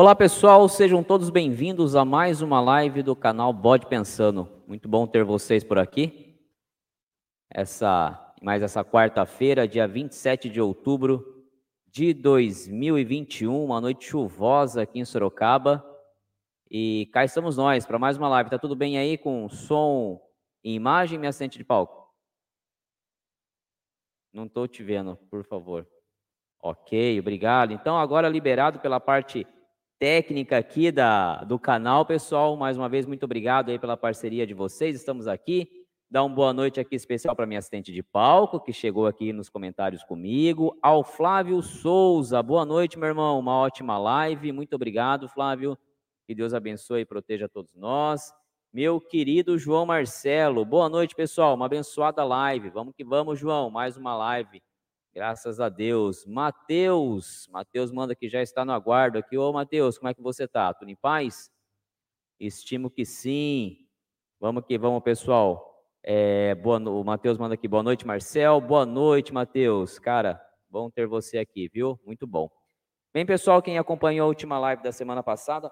Olá pessoal, sejam todos bem-vindos a mais uma live do canal Bode Pensando. Muito bom ter vocês por aqui. Essa, mais essa quarta-feira, dia 27 de outubro de 2021, uma noite chuvosa aqui em Sorocaba. E cá estamos nós para mais uma live. Tá tudo bem aí com som e imagem, minha assistente de palco? Não estou te vendo, por favor. Ok, obrigado. Então, agora liberado pela parte técnica aqui da, do canal, pessoal. Mais uma vez, muito obrigado aí pela parceria de vocês. Estamos aqui. Dá uma boa noite aqui especial para minha assistente de palco, que chegou aqui nos comentários comigo. Ao Flávio Souza. Boa noite, meu irmão. Uma ótima live. Muito obrigado, Flávio. Que Deus abençoe e proteja todos nós. Meu querido João Marcelo. Boa noite, pessoal. Uma abençoada live. Vamos que vamos, João. Mais uma live. Graças a Deus. Mateus, Mateus manda que já está no aguardo aqui. Ô, Mateus, como é que você está? Tudo em paz? Estimo que sim. Vamos que vamos, pessoal. É, boa, o Mateus manda aqui, boa noite, Marcel. Boa noite, Mateus. Cara, bom ter você aqui, viu? Muito bom. Bem, pessoal, quem acompanhou a última live da semana passada,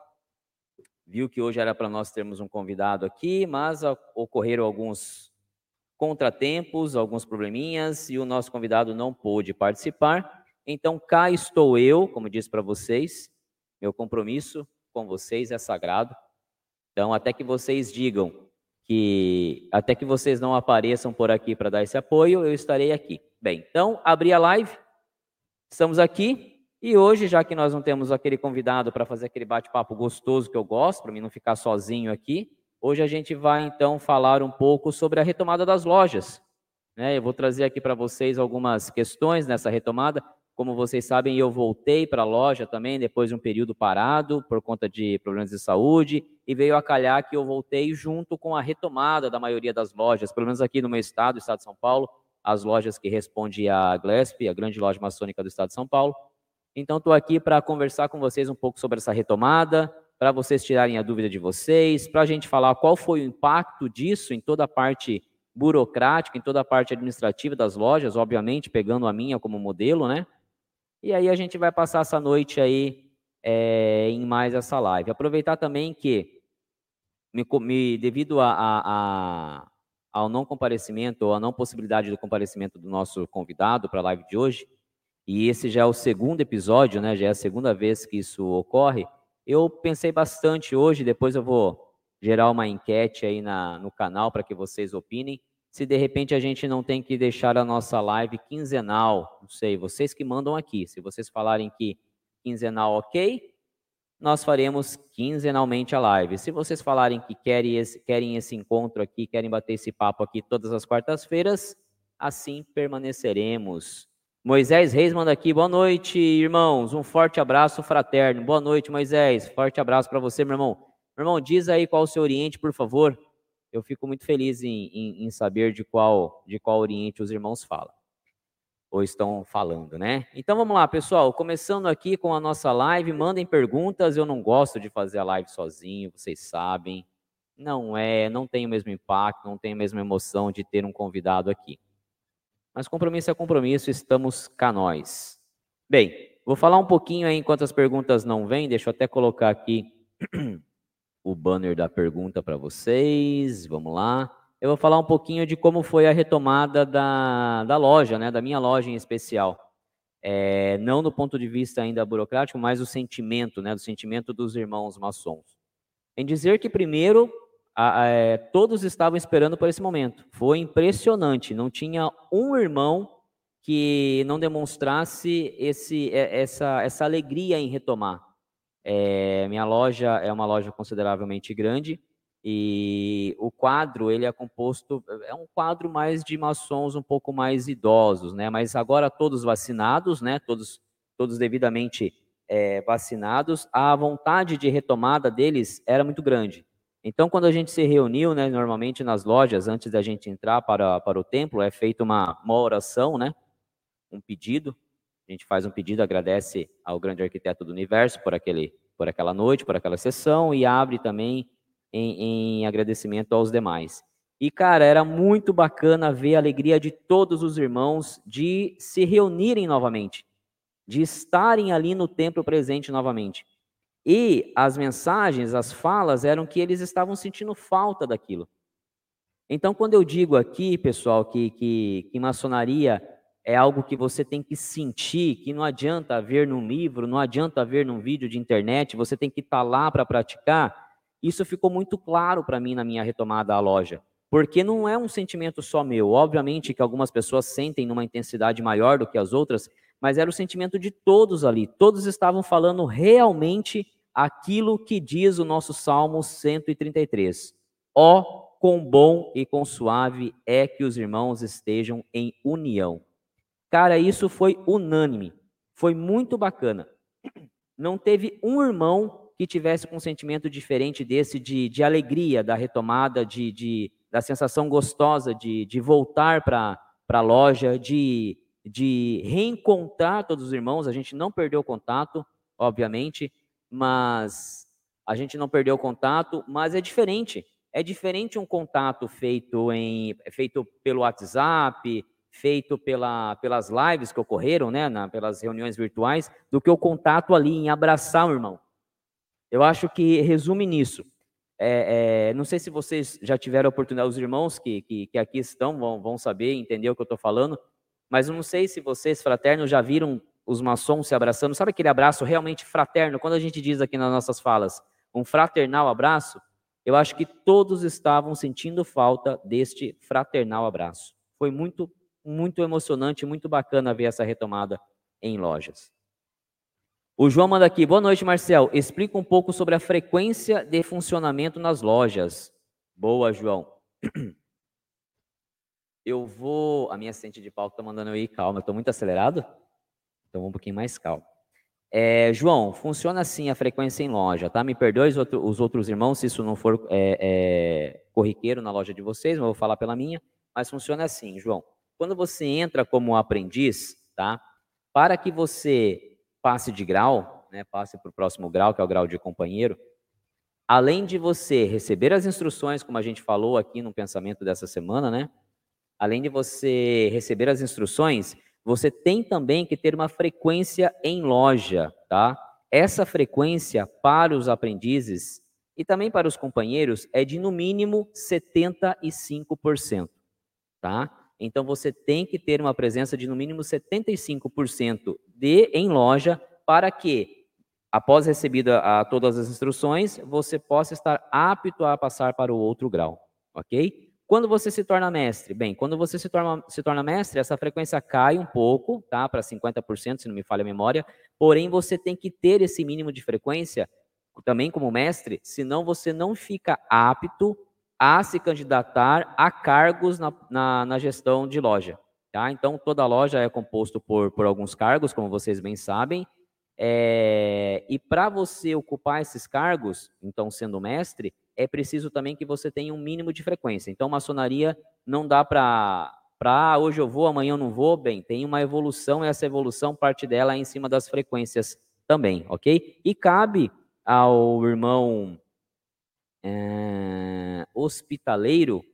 viu que hoje era para nós termos um convidado aqui, mas ocorreram alguns contratempos, alguns probleminhas e o nosso convidado não pôde participar. Então, cá estou eu, como disse para vocês, meu compromisso com vocês é sagrado. Então, até que vocês digam que, até que vocês não apareçam por aqui para dar esse apoio, eu estarei aqui. Bem, então, abri a live, estamos aqui e hoje, já que nós não temos aquele convidado para fazer aquele bate-papo gostoso que eu gosto, para mim não ficar sozinho aqui, Hoje a gente vai então falar um pouco sobre a retomada das lojas. Né? Eu vou trazer aqui para vocês algumas questões nessa retomada. Como vocês sabem, eu voltei para a loja também depois de um período parado por conta de problemas de saúde e veio a calhar que eu voltei junto com a retomada da maioria das lojas, pelo menos aqui no meu estado, estado de São Paulo, as lojas que respondem à Glesp, a grande loja maçônica do estado de São Paulo. Então, estou aqui para conversar com vocês um pouco sobre essa retomada, para vocês tirarem a dúvida de vocês, para a gente falar qual foi o impacto disso em toda a parte burocrática, em toda a parte administrativa das lojas, obviamente pegando a minha como modelo, né? E aí a gente vai passar essa noite aí é, em mais essa live. Aproveitar também que, me, me, devido a, a, a, ao não comparecimento, ou à não possibilidade do comparecimento do nosso convidado para a live de hoje, e esse já é o segundo episódio, né? Já é a segunda vez que isso ocorre. Eu pensei bastante hoje, depois eu vou gerar uma enquete aí na, no canal para que vocês opinem. Se de repente a gente não tem que deixar a nossa live quinzenal, não sei, vocês que mandam aqui. Se vocês falarem que quinzenal ok, nós faremos quinzenalmente a live. Se vocês falarem que querem esse, querem esse encontro aqui, querem bater esse papo aqui todas as quartas-feiras, assim permaneceremos. Moisés Reis manda aqui, boa noite, irmãos, um forte abraço fraterno. Boa noite, Moisés, forte abraço para você, meu irmão. Meu irmão, diz aí qual o seu Oriente, por favor. Eu fico muito feliz em, em, em saber de qual, de qual Oriente os irmãos falam, ou estão falando, né? Então vamos lá, pessoal, começando aqui com a nossa live, mandem perguntas, eu não gosto de fazer a live sozinho, vocês sabem. Não é, não tem o mesmo impacto, não tem a mesma emoção de ter um convidado aqui. Mas compromisso é compromisso, estamos cá nós. Bem, vou falar um pouquinho aí enquanto as perguntas não vêm, deixa eu até colocar aqui o banner da pergunta para vocês. Vamos lá. Eu vou falar um pouquinho de como foi a retomada da, da loja, né, da minha loja em especial. É, não do ponto de vista ainda burocrático, mas o sentimento, né, do sentimento dos irmãos maçons. Em dizer que primeiro a, a, é, todos estavam esperando por esse momento. Foi impressionante. Não tinha um irmão que não demonstrasse esse, é, essa, essa alegria em retomar. É, minha loja é uma loja consideravelmente grande e o quadro ele é composto é um quadro mais de maçons um pouco mais idosos, né? Mas agora todos vacinados, né? Todos todos devidamente é, vacinados. A vontade de retomada deles era muito grande. Então, quando a gente se reuniu, né, normalmente nas lojas, antes da gente entrar para, para o templo, é feita uma, uma oração, né, um pedido. A gente faz um pedido, agradece ao grande arquiteto do universo por, aquele, por aquela noite, por aquela sessão, e abre também em, em agradecimento aos demais. E, cara, era muito bacana ver a alegria de todos os irmãos de se reunirem novamente, de estarem ali no templo presente novamente. E as mensagens, as falas eram que eles estavam sentindo falta daquilo. Então, quando eu digo aqui, pessoal, que, que, que maçonaria é algo que você tem que sentir, que não adianta ver num livro, não adianta ver num vídeo de internet, você tem que estar tá lá para praticar. Isso ficou muito claro para mim na minha retomada à loja, porque não é um sentimento só meu. Obviamente que algumas pessoas sentem numa intensidade maior do que as outras, mas era o sentimento de todos ali. Todos estavam falando realmente aquilo que diz o nosso Salmo 133. Ó, oh, quão bom e quão suave é que os irmãos estejam em união. Cara, isso foi unânime. Foi muito bacana. Não teve um irmão que tivesse um sentimento diferente desse de, de alegria da retomada, de, de da sensação gostosa de, de voltar para a loja, de, de reencontrar todos os irmãos. A gente não perdeu contato, obviamente, mas a gente não perdeu contato, mas é diferente. É diferente um contato feito em feito pelo WhatsApp, feito pela, pelas lives que ocorreram, né, na, pelas reuniões virtuais, do que o contato ali em abraçar o irmão. Eu acho que resume nisso. É, é, não sei se vocês já tiveram a oportunidade, os irmãos que, que, que aqui estão vão, vão saber, entender o que eu estou falando, mas não sei se vocês, fraternos, já viram os maçons se abraçando. Sabe aquele abraço realmente fraterno? Quando a gente diz aqui nas nossas falas, um fraternal abraço, eu acho que todos estavam sentindo falta deste fraternal abraço. Foi muito muito emocionante, muito bacana ver essa retomada em lojas. O João manda aqui, boa noite, Marcel. Explica um pouco sobre a frequência de funcionamento nas lojas. Boa, João. Eu vou. A minha assistente de palco está mandando eu ir calma. Estou muito acelerado? Então vou um pouquinho mais calmo. É, João, funciona assim a frequência em loja, tá? Me perdoe os, outro, os outros irmãos se isso não for é, é, corriqueiro na loja de vocês, mas eu vou falar pela minha. Mas funciona assim, João. Quando você entra como aprendiz, tá? Para que você passe de grau, né, passe para o próximo grau, que é o grau de companheiro, além de você receber as instruções, como a gente falou aqui no pensamento dessa semana, né? Além de você receber as instruções, você tem também que ter uma frequência em loja, tá? Essa frequência para os aprendizes e também para os companheiros é de no mínimo 75%, tá? Então você tem que ter uma presença de no mínimo 75% de em loja para que após recebida a, todas as instruções, você possa estar apto a passar para o outro grau, OK? Quando você se torna mestre? Bem, quando você se torna, se torna mestre, essa frequência cai um pouco, tá? Para 50%, se não me falha a memória. Porém, você tem que ter esse mínimo de frequência também como mestre, senão você não fica apto a se candidatar a cargos na, na, na gestão de loja. Tá? Então, toda loja é composto por, por alguns cargos, como vocês bem sabem. É, e para você ocupar esses cargos, então sendo mestre, é preciso também que você tenha um mínimo de frequência. Então, maçonaria não dá para para ah, hoje eu vou, amanhã eu não vou, bem, tem uma evolução, essa evolução parte dela é em cima das frequências também, ok? E cabe ao irmão é, hospitaleiro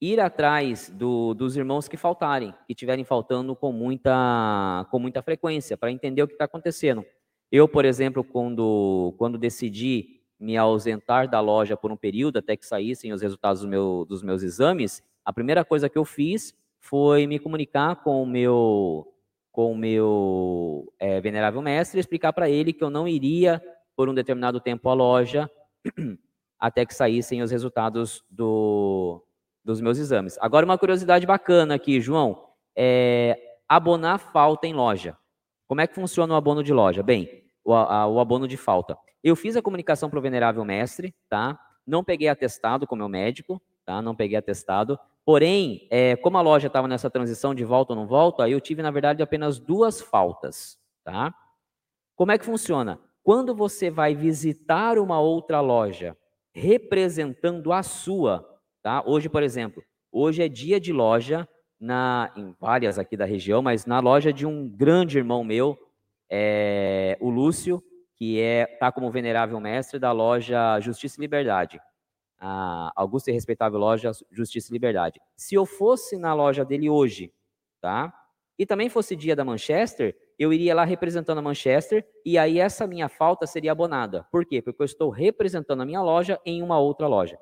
ir atrás do, dos irmãos que faltarem, que estiverem faltando com muita, com muita frequência, para entender o que está acontecendo. Eu, por exemplo, quando, quando decidi me ausentar da loja por um período, até que saíssem os resultados do meu, dos meus exames, a primeira coisa que eu fiz foi me comunicar com o meu, com o meu é, venerável mestre e explicar para ele que eu não iria por um determinado tempo à loja até que saíssem os resultados do, dos meus exames. Agora, uma curiosidade bacana aqui, João, é abonar falta em loja. Como é que funciona o abono de loja? Bem, o, a, o abono de falta. Eu fiz a comunicação para o venerável mestre, tá? Não peguei atestado com meu médico, tá? Não peguei atestado. Porém, é, como a loja estava nessa transição de volta ou não volta, eu tive, na verdade, apenas duas faltas, tá? Como é que funciona? Quando você vai visitar uma outra loja representando a sua, tá? Hoje, por exemplo, hoje é dia de loja na em várias aqui da região, mas na loja de um grande irmão meu, é, o Lúcio, que é tá como venerável mestre da loja Justiça e Liberdade. A augusta e respeitável loja Justiça e Liberdade. Se eu fosse na loja dele hoje, tá? e também fosse dia da Manchester, eu iria lá representando a Manchester e aí essa minha falta seria abonada. Por quê? Porque eu estou representando a minha loja em uma outra loja.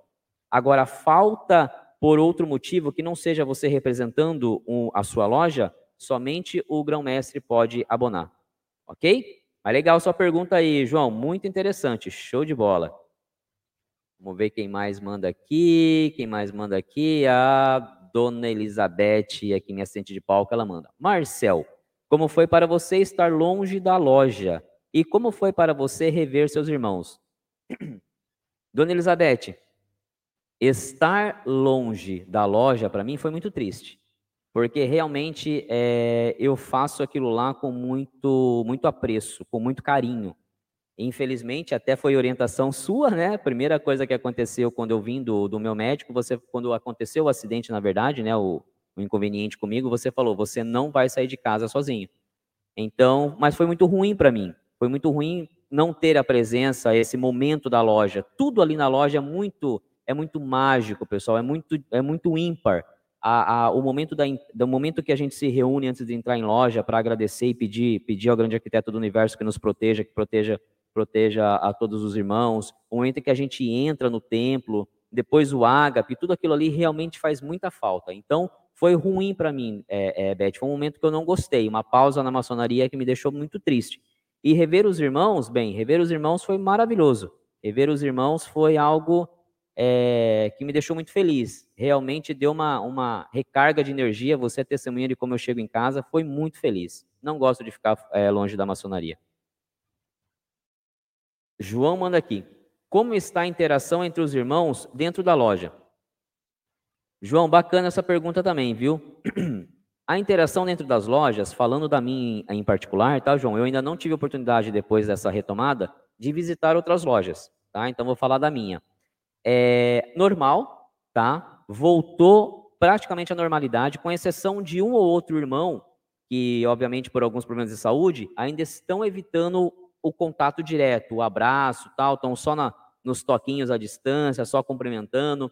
Agora, falta por outro motivo que não seja você representando a sua loja, somente o grão-mestre pode abonar. Ok? Mas legal sua pergunta aí, João. Muito interessante. Show de bola. Vamos ver quem mais manda aqui. Quem mais manda aqui? A dona Elizabeth, aqui minha assistente de palco, ela manda. Marcel, como foi para você estar longe da loja? E como foi para você rever seus irmãos? Dona Elizabeth, estar longe da loja para mim foi muito triste, porque realmente é, eu faço aquilo lá com muito, muito apreço, com muito carinho. Infelizmente, até foi orientação sua, né? Primeira coisa que aconteceu quando eu vim do, do meu médico, você, quando aconteceu o acidente, na verdade, né? O, o inconveniente comigo, você falou, você não vai sair de casa sozinho. Então, mas foi muito ruim para mim. Foi muito ruim não ter a presença, esse momento da loja. Tudo ali na loja é muito é muito mágico, pessoal, é muito, é muito ímpar. A, a, o momento da, do momento que a gente se reúne antes de entrar em loja para agradecer e pedir, pedir ao grande arquiteto do universo que nos proteja, que proteja, proteja a todos os irmãos, o momento em que a gente entra no templo, depois o ágape, tudo aquilo ali realmente faz muita falta. Então, foi ruim para mim, é, é, Beth, foi um momento que eu não gostei, uma pausa na maçonaria que me deixou muito triste. E rever os irmãos, bem, rever os irmãos foi maravilhoso. Rever os irmãos foi algo é, que me deixou muito feliz. Realmente deu uma, uma recarga de energia. Você é testemunha de como eu chego em casa. Foi muito feliz. Não gosto de ficar é, longe da maçonaria. João manda aqui. Como está a interação entre os irmãos dentro da loja? João, bacana essa pergunta também, viu? A interação dentro das lojas, falando da minha em particular, tá, João? Eu ainda não tive oportunidade, depois dessa retomada, de visitar outras lojas, tá? Então, vou falar da minha é, normal, tá? Voltou praticamente à normalidade, com exceção de um ou outro irmão que, obviamente, por alguns problemas de saúde, ainda estão evitando o contato direto, o abraço, tal, estão só na, nos toquinhos à distância, só cumprimentando.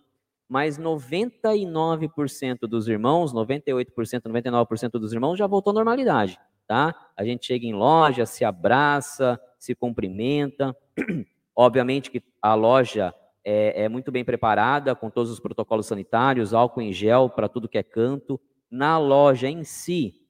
Mas 99% dos irmãos, 98%, 99% dos irmãos já voltou à normalidade, tá? A gente chega em loja, se abraça, se cumprimenta. Obviamente que a loja é, é muito bem preparada, com todos os protocolos sanitários, álcool em gel para tudo que é canto. Na loja em si,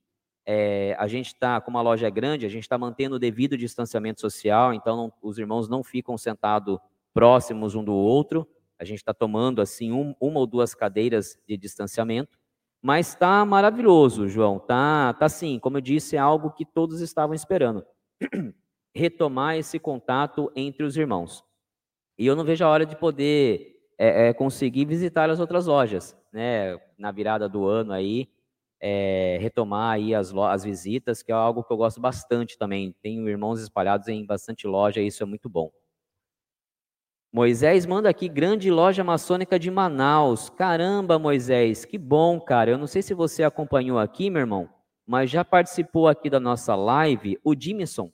é, a gente está, como a loja é grande, a gente está mantendo o devido distanciamento social, então não, os irmãos não ficam sentados próximos um do outro. A gente está tomando assim um, uma ou duas cadeiras de distanciamento, mas está maravilhoso, João. Tá, tá sim, como eu disse, é algo que todos estavam esperando. Retomar esse contato entre os irmãos. E eu não vejo a hora de poder é, é, conseguir visitar as outras lojas, né? Na virada do ano aí, é, retomar aí as, as visitas, que é algo que eu gosto bastante também. Tenho irmãos espalhados em bastante loja, e isso é muito bom. Moisés manda aqui, grande loja maçônica de Manaus. Caramba, Moisés, que bom, cara. Eu não sei se você acompanhou aqui, meu irmão, mas já participou aqui da nossa live o Dimison.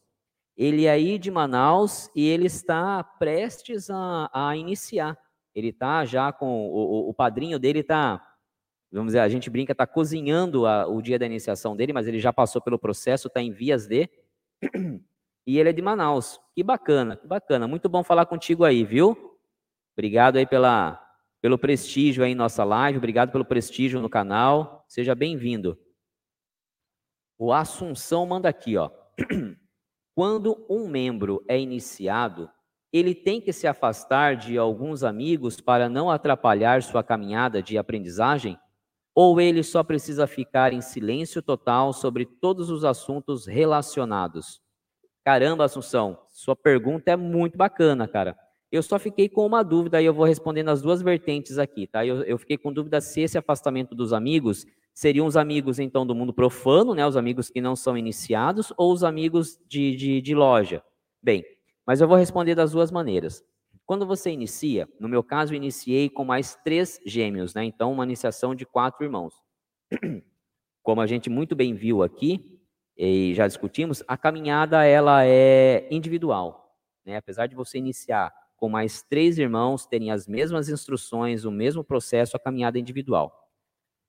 Ele é aí de Manaus e ele está prestes a, a iniciar. Ele está já com o, o, padrinho dele está, vamos dizer, a gente brinca, está cozinhando a, o dia da iniciação dele, mas ele já passou pelo processo, está em vias de. E ele é de Manaus. Que bacana, que bacana. Muito bom falar contigo aí, viu? Obrigado aí pela, pelo prestígio aí em nossa live, obrigado pelo prestígio no canal. Seja bem-vindo. O Assunção manda aqui, ó. Quando um membro é iniciado, ele tem que se afastar de alguns amigos para não atrapalhar sua caminhada de aprendizagem? Ou ele só precisa ficar em silêncio total sobre todos os assuntos relacionados? Caramba, Assunção, sua pergunta é muito bacana, cara. Eu só fiquei com uma dúvida e eu vou responder nas duas vertentes aqui, tá? Eu, eu fiquei com dúvida se esse afastamento dos amigos seriam os amigos, então, do mundo profano, né, os amigos que não são iniciados, ou os amigos de, de, de loja? Bem, mas eu vou responder das duas maneiras. Quando você inicia, no meu caso, eu iniciei com mais três gêmeos, né? Então, uma iniciação de quatro irmãos. Como a gente muito bem viu aqui, e já discutimos, a caminhada ela é individual. Né? Apesar de você iniciar com mais três irmãos, terem as mesmas instruções, o mesmo processo, a caminhada é individual.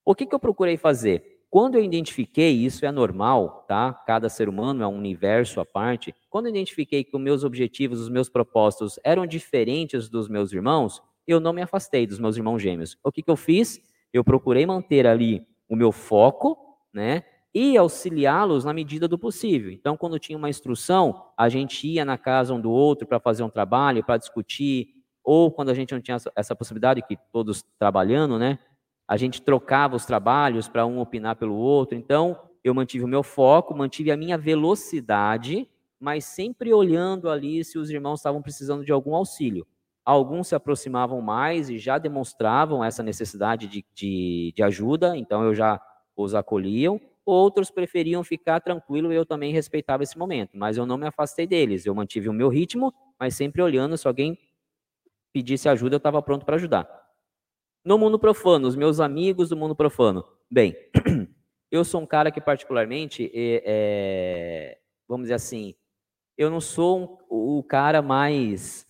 O que, que eu procurei fazer? Quando eu identifiquei, isso é normal, tá? Cada ser humano é um universo à parte. Quando eu identifiquei que os meus objetivos, os meus propósitos eram diferentes dos meus irmãos, eu não me afastei dos meus irmãos gêmeos. O que, que eu fiz? Eu procurei manter ali o meu foco, né? E auxiliá-los na medida do possível. Então, quando tinha uma instrução, a gente ia na casa um do outro para fazer um trabalho, para discutir, ou quando a gente não tinha essa possibilidade, que todos trabalhando, né? A gente trocava os trabalhos para um opinar pelo outro. Então, eu mantive o meu foco, mantive a minha velocidade, mas sempre olhando ali se os irmãos estavam precisando de algum auxílio. Alguns se aproximavam mais e já demonstravam essa necessidade de, de, de ajuda, então eu já os acolhiam. Outros preferiam ficar tranquilo e eu também respeitava esse momento, mas eu não me afastei deles. Eu mantive o meu ritmo, mas sempre olhando se alguém pedisse ajuda, eu estava pronto para ajudar. No mundo profano, os meus amigos do mundo profano. Bem, eu sou um cara que particularmente, é, vamos dizer assim, eu não sou um, o cara mais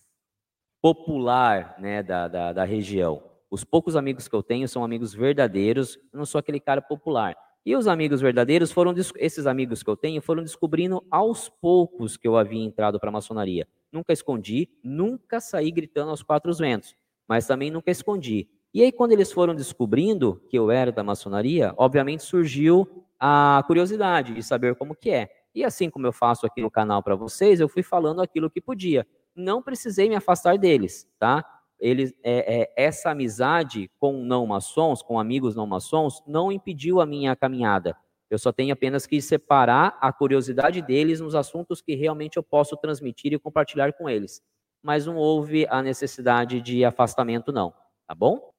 popular né, da, da, da, região. Os poucos amigos que eu tenho são amigos verdadeiros, eu não sou aquele cara popular. E os amigos verdadeiros foram, esses amigos que eu tenho, foram descobrindo aos poucos que eu havia entrado para a maçonaria. Nunca escondi, nunca saí gritando aos quatro ventos, mas também nunca escondi. E aí, quando eles foram descobrindo que eu era da maçonaria, obviamente surgiu a curiosidade de saber como que é. E assim como eu faço aqui no canal para vocês, eu fui falando aquilo que podia. Não precisei me afastar deles, tá? Eles, é, é, essa amizade com não maçons, com amigos não maçons, não impediu a minha caminhada. Eu só tenho apenas que separar a curiosidade deles nos assuntos que realmente eu posso transmitir e compartilhar com eles. Mas não houve a necessidade de afastamento, não. Tá bom?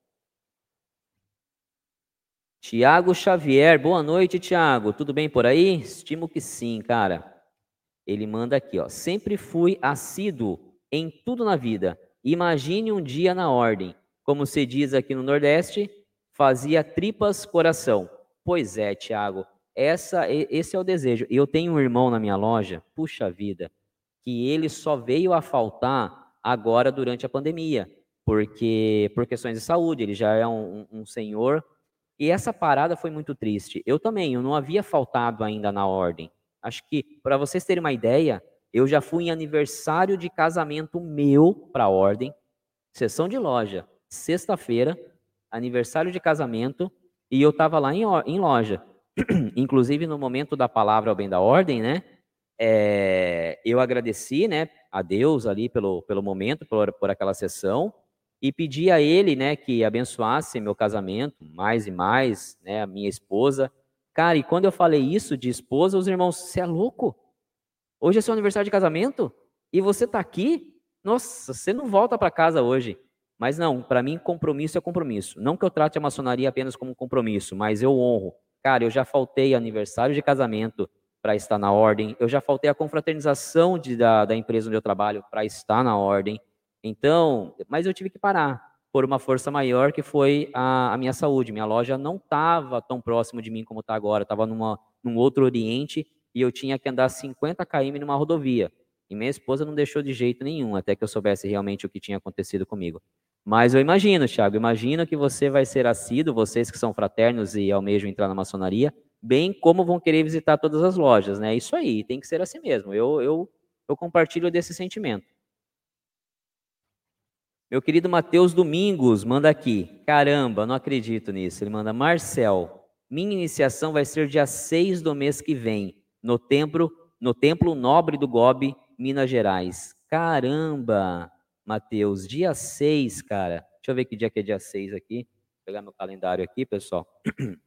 Tiago Xavier, boa noite, Tiago. Tudo bem por aí? Estimo que sim, cara. Ele manda aqui, ó. Sempre fui assíduo em tudo na vida. Imagine um dia na ordem. Como se diz aqui no Nordeste, fazia tripas coração. Pois é, Tiago. Essa, esse é o desejo. Eu tenho um irmão na minha loja, puxa vida, que ele só veio a faltar agora durante a pandemia, porque por questões de saúde. Ele já é um, um senhor e essa parada foi muito triste. Eu também, eu não havia faltado ainda na ordem. Acho que, para vocês terem uma ideia, eu já fui em aniversário de casamento meu para a ordem, sessão de loja, sexta-feira, aniversário de casamento, e eu estava lá em, em, loja. Inclusive, no momento da palavra ao bem da ordem, né? É, eu agradeci, né, a Deus ali pelo, pelo momento, por, por aquela sessão, e pedi a ele, né, que abençoasse meu casamento mais e mais, né, a minha esposa. Cara, e quando eu falei isso de esposa, os irmãos, você é louco? Hoje é seu aniversário de casamento e você está aqui? Nossa, você não volta para casa hoje. Mas não, para mim compromisso é compromisso. Não que eu trate a maçonaria apenas como compromisso, mas eu honro. Cara, eu já faltei aniversário de casamento para estar na ordem. Eu já faltei a confraternização de, da, da empresa onde eu trabalho para estar na ordem. Então, mas eu tive que parar por uma força maior que foi a, a minha saúde. Minha loja não estava tão próximo de mim como está agora, estava num outro oriente e eu tinha que andar 50 km numa rodovia. E minha esposa não deixou de jeito nenhum, até que eu soubesse realmente o que tinha acontecido comigo. Mas eu imagino, Thiago, imagino que você vai ser assíduo, vocês que são fraternos e almejam entrar na maçonaria, bem como vão querer visitar todas as lojas, né? Isso aí, tem que ser assim mesmo. Eu, eu, eu compartilho desse sentimento. Meu querido Matheus Domingos manda aqui. Caramba, não acredito nisso. Ele manda: Marcel, minha iniciação vai ser dia 6 do mês que vem, no templo, no templo Nobre do Gobe, Minas Gerais. Caramba, Matheus, dia 6, cara. Deixa eu ver que dia que é dia 6 aqui. Vou pegar meu calendário aqui, pessoal.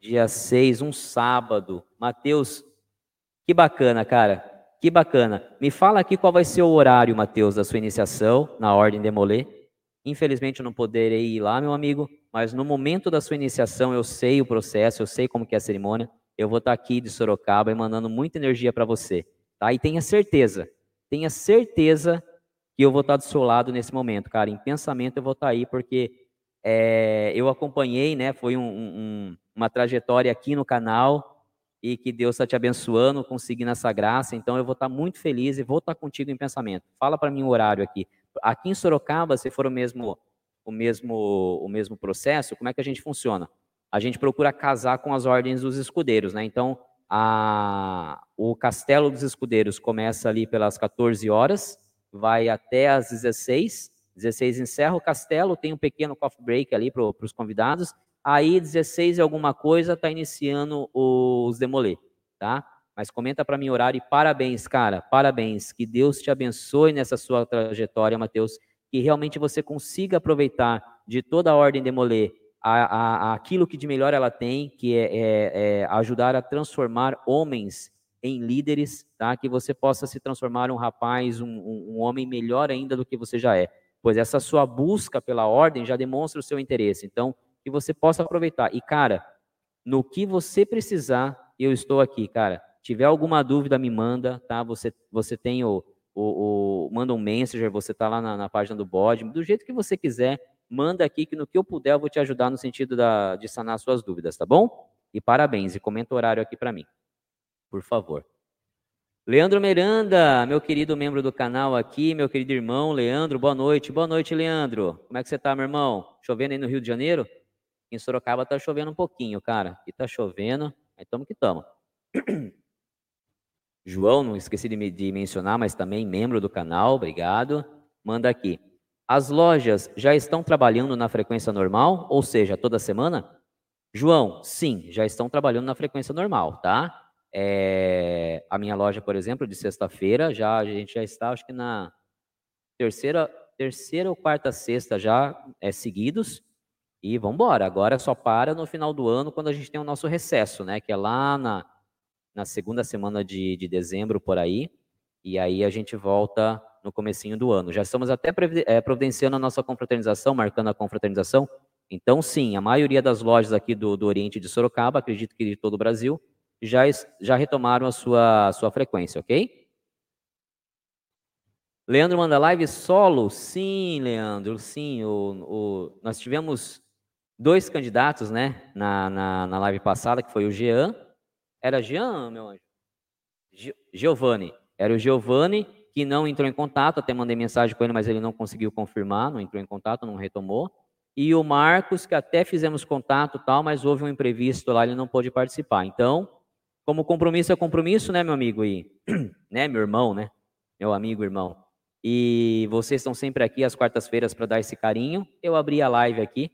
dia 6, um sábado. Matheus, que bacana, cara. Que bacana. Me fala aqui qual vai ser o horário, Matheus, da sua iniciação na Ordem Demolê. Infelizmente eu não poderei ir lá, meu amigo, mas no momento da sua iniciação eu sei o processo, eu sei como que é a cerimônia. Eu vou estar aqui de Sorocaba e mandando muita energia para você, tá? E tenha certeza, tenha certeza que eu vou estar do seu lado nesse momento, cara. Em pensamento eu vou estar aí porque é, eu acompanhei, né? Foi um, um, uma trajetória aqui no canal e que Deus está te abençoando, conseguindo essa graça. Então eu vou estar tá muito feliz e vou estar tá contigo em pensamento. Fala para mim o horário aqui. Aqui em Sorocaba, se for o mesmo o mesmo o mesmo processo, como é que a gente funciona? a gente procura casar com as ordens dos escudeiros, né? Então, a, o Castelo dos Escudeiros começa ali pelas 14 horas, vai até às 16. 16 encerra o castelo, tem um pequeno coffee break ali para os convidados. Aí, 16 e alguma coisa, está iniciando os demolê, tá? Mas comenta para mim o horário e parabéns, cara, parabéns. Que Deus te abençoe nessa sua trajetória, Mateus. Que realmente você consiga aproveitar de toda a ordem demolê a, a, aquilo que de melhor ela tem, que é, é, é, ajudar a transformar homens em líderes, tá? Que você possa se transformar um rapaz, um, um, um homem melhor ainda do que você já é. Pois essa sua busca pela ordem já demonstra o seu interesse. Então, que você possa aproveitar. E, cara, no que você precisar, eu estou aqui, cara. Tiver alguma dúvida, me manda, tá? Você, você tem o, o, o manda um messenger, você tá lá na, na página do bode, do jeito que você quiser manda aqui que no que eu puder eu vou te ajudar no sentido da, de sanar suas dúvidas, tá bom? E parabéns, e comenta o horário aqui para mim, por favor. Leandro Miranda, meu querido membro do canal aqui, meu querido irmão Leandro, boa noite. Boa noite, Leandro. Como é que você tá, meu irmão? Chovendo aí no Rio de Janeiro? Em Sorocaba tá chovendo um pouquinho, cara. Aqui tá chovendo, aí tamo que tamo. João, não esqueci de, de mencionar, mas também membro do canal, obrigado. Manda aqui. As lojas já estão trabalhando na frequência normal, ou seja, toda semana? João, sim, já estão trabalhando na frequência normal, tá? É, a minha loja, por exemplo, de sexta-feira, já a gente já está, acho que na terceira, terceira ou quarta sexta já é seguidos. E vamos embora. Agora só para no final do ano, quando a gente tem o nosso recesso, né? Que é lá na, na segunda semana de, de dezembro, por aí. E aí a gente volta no comecinho do ano. Já estamos até é, providenciando a nossa confraternização, marcando a confraternização. Então, sim, a maioria das lojas aqui do, do Oriente de Sorocaba, acredito que de todo o Brasil, já, já retomaram a sua, sua frequência, ok? Leandro manda live solo? Sim, Leandro, sim. O, o, nós tivemos dois candidatos, né, na, na, na live passada, que foi o Jean. Era Jean, meu anjo? Giovanni. Era o Giovanni que não entrou em contato, até mandei mensagem com ele, mas ele não conseguiu confirmar, não entrou em contato, não retomou. E o Marcos, que até fizemos contato tal, mas houve um imprevisto lá, ele não pôde participar. Então, como compromisso é compromisso, né, meu amigo e né, meu irmão, né? Meu amigo, irmão. E vocês estão sempre aqui às quartas-feiras para dar esse carinho. Eu abri a live aqui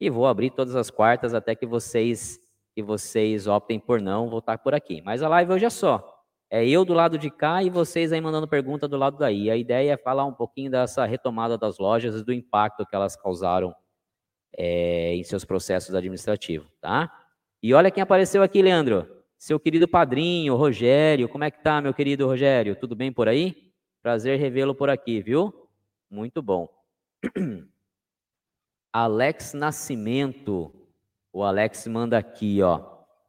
e vou abrir todas as quartas até que vocês que vocês optem por não voltar por aqui. Mas a live hoje é só. É eu do lado de cá e vocês aí mandando pergunta do lado daí. A ideia é falar um pouquinho dessa retomada das lojas e do impacto que elas causaram é, em seus processos administrativos, tá? E olha quem apareceu aqui, Leandro. Seu querido padrinho, Rogério. Como é que tá, meu querido Rogério? Tudo bem por aí? Prazer revê-lo por aqui, viu? Muito bom. Alex Nascimento. O Alex manda aqui, ó.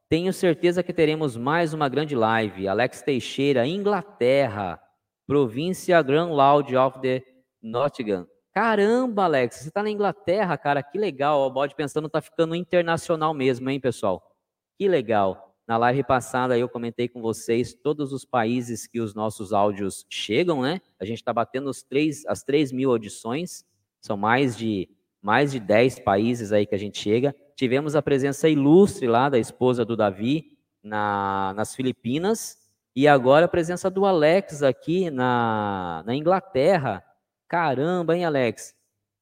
Tenho certeza que teremos mais uma grande live. Alex Teixeira, Inglaterra, província Grand Loud of the Nottingham. Caramba, Alex, você está na Inglaterra, cara, que legal. O bode pensando tá ficando internacional mesmo, hein, pessoal? Que legal. Na live passada eu comentei com vocês todos os países que os nossos áudios chegam, né? A gente está batendo os três, as 3 mil audições. São mais de mais de 10 países aí que a gente chega. Tivemos a presença ilustre lá da esposa do Davi na, nas Filipinas e agora a presença do Alex aqui na, na Inglaterra. Caramba, hein, Alex?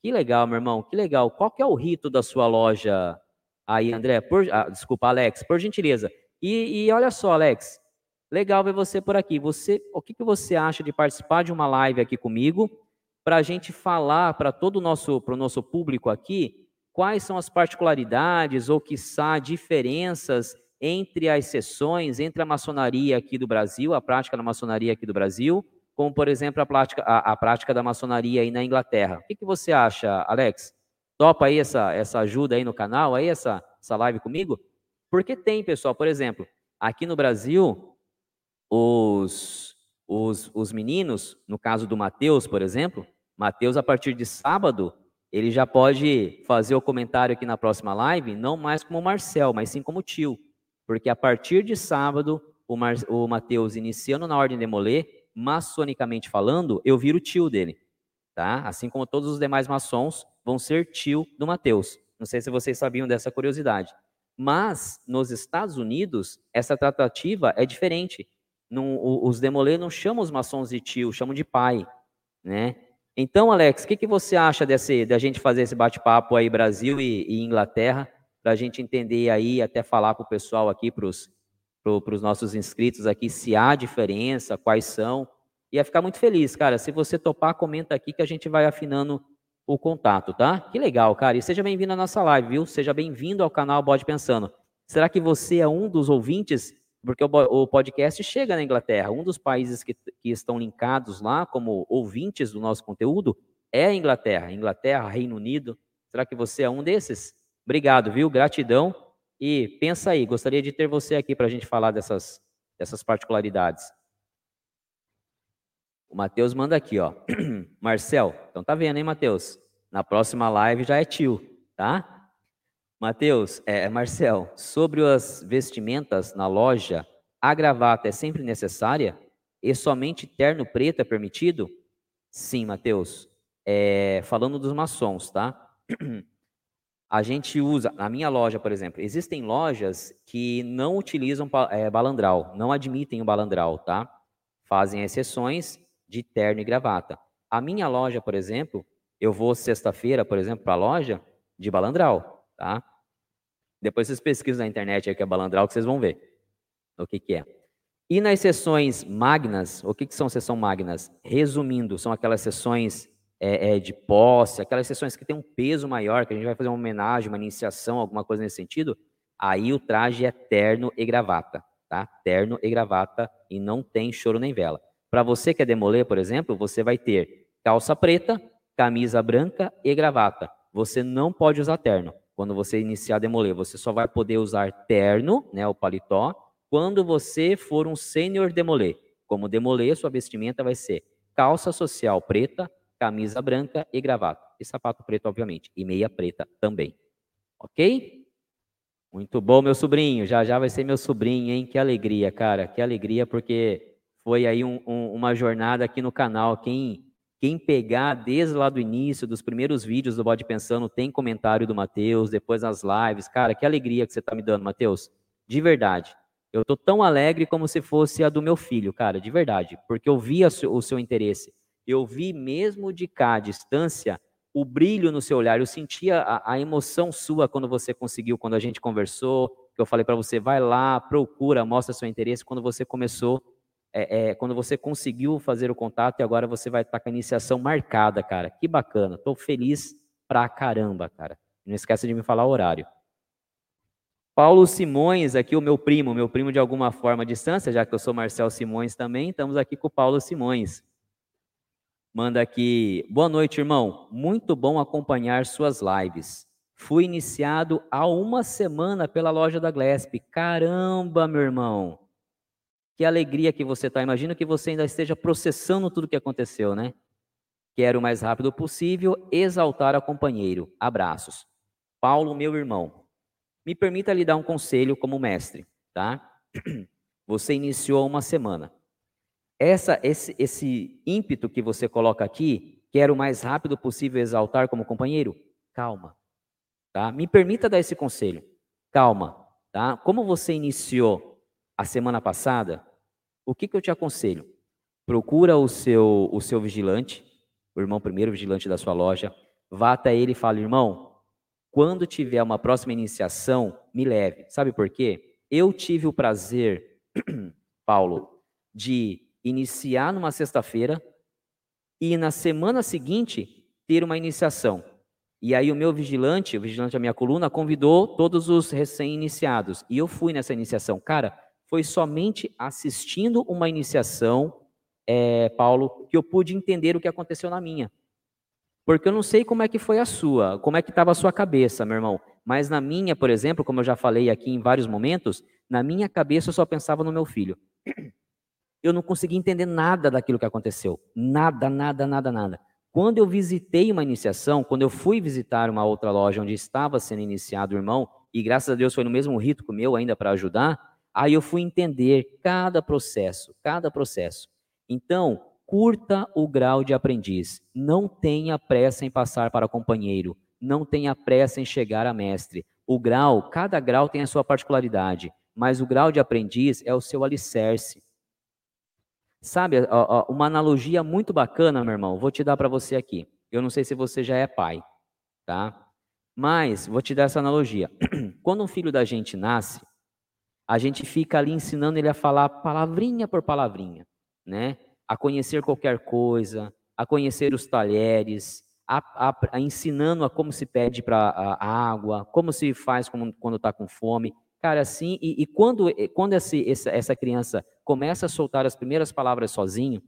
Que legal, meu irmão, que legal. Qual que é o rito da sua loja aí, André? Por, ah, desculpa, Alex, por gentileza. E, e, olha só, Alex, legal ver você por aqui. Você, o que, que você acha de participar de uma live aqui comigo para a gente falar para todo o nosso, para o nosso público aqui quais são as particularidades ou, quiçá, diferenças entre as sessões, entre a maçonaria aqui do Brasil, a prática da maçonaria aqui do Brasil, como, por exemplo, a prática, a, a prática da maçonaria aí na Inglaterra. O que, que, você acha, Alex? Topa aí essa, essa ajuda aí no canal, aí essa, essa live comigo? Porque tem, pessoal, por exemplo, aqui no Brasil, os, os, os meninos, no caso do Mateus, por exemplo, Mateus, a partir de sábado, ele já pode fazer o comentário aqui na próxima live, não mais como Marcel, mas sim como tio. Porque a partir de sábado, o, Mar, o Mateus iniciando na ordem de Molê, maçonicamente falando, eu viro tio dele. Tá? Assim como todos os demais maçons vão ser tio do Mateus. Não sei se vocês sabiam dessa curiosidade. Mas nos Estados Unidos, essa tratativa é diferente. Os demolê não chamam os maçons de tio, chamam de pai, né? Então, Alex, o que, que você acha desse, da gente fazer esse bate-papo aí Brasil e, e Inglaterra, para a gente entender aí, até falar para o pessoal aqui, para os nossos inscritos aqui, se há diferença, quais são. Ia ficar muito feliz, cara. Se você topar, comenta aqui que a gente vai afinando o contato, tá? Que legal, cara. E seja bem-vindo à nossa live, viu? Seja bem-vindo ao canal Bode Pensando. Será que você é um dos ouvintes? Porque o, podcast chega na Inglaterra. Um dos países que, que estão linkados lá como ouvintes do nosso conteúdo é a Inglaterra. Inglaterra, Reino Unido. Será que você é um desses? Obrigado, viu? Gratidão. E pensa aí, gostaria de ter você aqui para a gente falar dessas, dessas particularidades. O Matheus manda aqui, ó. Marcel, então tá vendo, hein, Matheus? Na próxima live já é tio, tá? Matheus, é, é, Marcel, sobre as vestimentas na loja, a gravata é sempre necessária? E somente terno preto é permitido? Sim, Matheus. É, falando dos maçons, tá? A gente usa, na minha loja, por exemplo, existem lojas que não utilizam é, balandral, não admitem o balandral, tá? Fazem exceções de terno e gravata. A minha loja, por exemplo, eu vou sexta-feira, por exemplo, para a loja de balandral, tá? Depois vocês pesquisam na internet aí que é balandral que vocês vão ver o que, que é. E nas sessões magnas, o que, que são sessões magnas? Resumindo, são aquelas sessões é, é, de posse, aquelas sessões que tem um peso maior, que a gente vai fazer uma homenagem, uma iniciação, alguma coisa nesse sentido, aí o traje é terno e gravata, tá? Terno e gravata e não tem choro nem vela. Para você que é demoler, por exemplo, você vai ter calça preta, camisa branca e gravata. Você não pode usar terno. Quando você iniciar a demoler, você só vai poder usar terno, né, o paletó, quando você for um sênior demoler. Como demoler, sua vestimenta vai ser calça social preta, camisa branca e gravata. E sapato preto, obviamente. E meia preta também. Ok? Muito bom, meu sobrinho. Já já vai ser meu sobrinho, hein? Que alegria, cara. Que alegria, porque foi aí um, um, uma jornada aqui no canal. Quem, quem pegar desde lá do início, dos primeiros vídeos do Bode Pensando, tem comentário do Matheus, depois nas lives. Cara, que alegria que você está me dando, Matheus. De verdade. Eu tô tão alegre como se fosse a do meu filho, cara, de verdade. Porque eu vi o seu interesse. Eu vi mesmo de cá, à distância, o brilho no seu olhar. Eu sentia a, a emoção sua quando você conseguiu, quando a gente conversou. Que eu falei para você, vai lá, procura, mostra seu interesse. Quando você começou é, é, quando você conseguiu fazer o contato e agora você vai estar com a iniciação marcada, cara. Que bacana. Estou feliz pra caramba, cara. Não esqueça de me falar o horário. Paulo Simões, aqui o meu primo, meu primo de alguma forma à distância, já que eu sou Marcel Simões também, estamos aqui com o Paulo Simões. Manda aqui, boa noite, irmão. Muito bom acompanhar suas lives. Fui iniciado há uma semana pela loja da Glesp. Caramba, meu irmão. Que alegria que você está. Imagino que você ainda esteja processando tudo o que aconteceu, né? Quero o mais rápido possível exaltar a companheiro. Abraços. Paulo, meu irmão, me permita lhe dar um conselho como mestre, tá? Você iniciou uma semana. Essa, esse, esse ímpeto que você coloca aqui, quero o mais rápido possível exaltar como companheiro, calma, tá? Me permita dar esse conselho, calma, tá? Como você iniciou a semana passada, o que, que eu te aconselho? Procura o seu, o seu vigilante, o irmão primeiro vigilante da sua loja, vá até ele e fale, irmão, quando tiver uma próxima iniciação, me leve. Sabe por quê? Eu tive o prazer, Paulo, de iniciar numa sexta-feira e na semana seguinte ter uma iniciação. E aí o meu vigilante, o vigilante da minha coluna, convidou todos os recém-iniciados. E eu fui nessa iniciação. Cara, foi somente assistindo uma iniciação, é, Paulo, que eu pude entender o que aconteceu na minha. Porque eu não sei como é que foi a sua, como é que estava a sua cabeça, meu irmão. Mas na minha, por exemplo, como eu já falei aqui em vários momentos, na minha cabeça eu só pensava no meu filho. Eu não conseguia entender nada daquilo que aconteceu. Nada, nada, nada, nada. Quando eu visitei uma iniciação, quando eu fui visitar uma outra loja onde estava sendo iniciado o irmão, e graças a Deus foi no mesmo rito que o meu ainda para ajudar, Aí eu fui entender cada processo, cada processo. Então, curta o grau de aprendiz. Não tenha pressa em passar para companheiro. Não tenha pressa em chegar a mestre. O grau, cada grau tem a sua particularidade, mas o grau de aprendiz é o seu alicerce. Sabe, uma analogia muito bacana, meu irmão, vou te dar para você aqui. Eu não sei se você já é pai, tá? Mas vou te dar essa analogia. Quando um filho da gente nasce, a gente fica ali ensinando ele a falar palavrinha por palavrinha, né? A conhecer qualquer coisa, a conhecer os talheres, a, a, a ensinando a como se pede para a água, como se faz como, quando está com fome. Cara, assim, e, e quando, quando esse, essa, essa criança começa a soltar as primeiras palavras sozinho,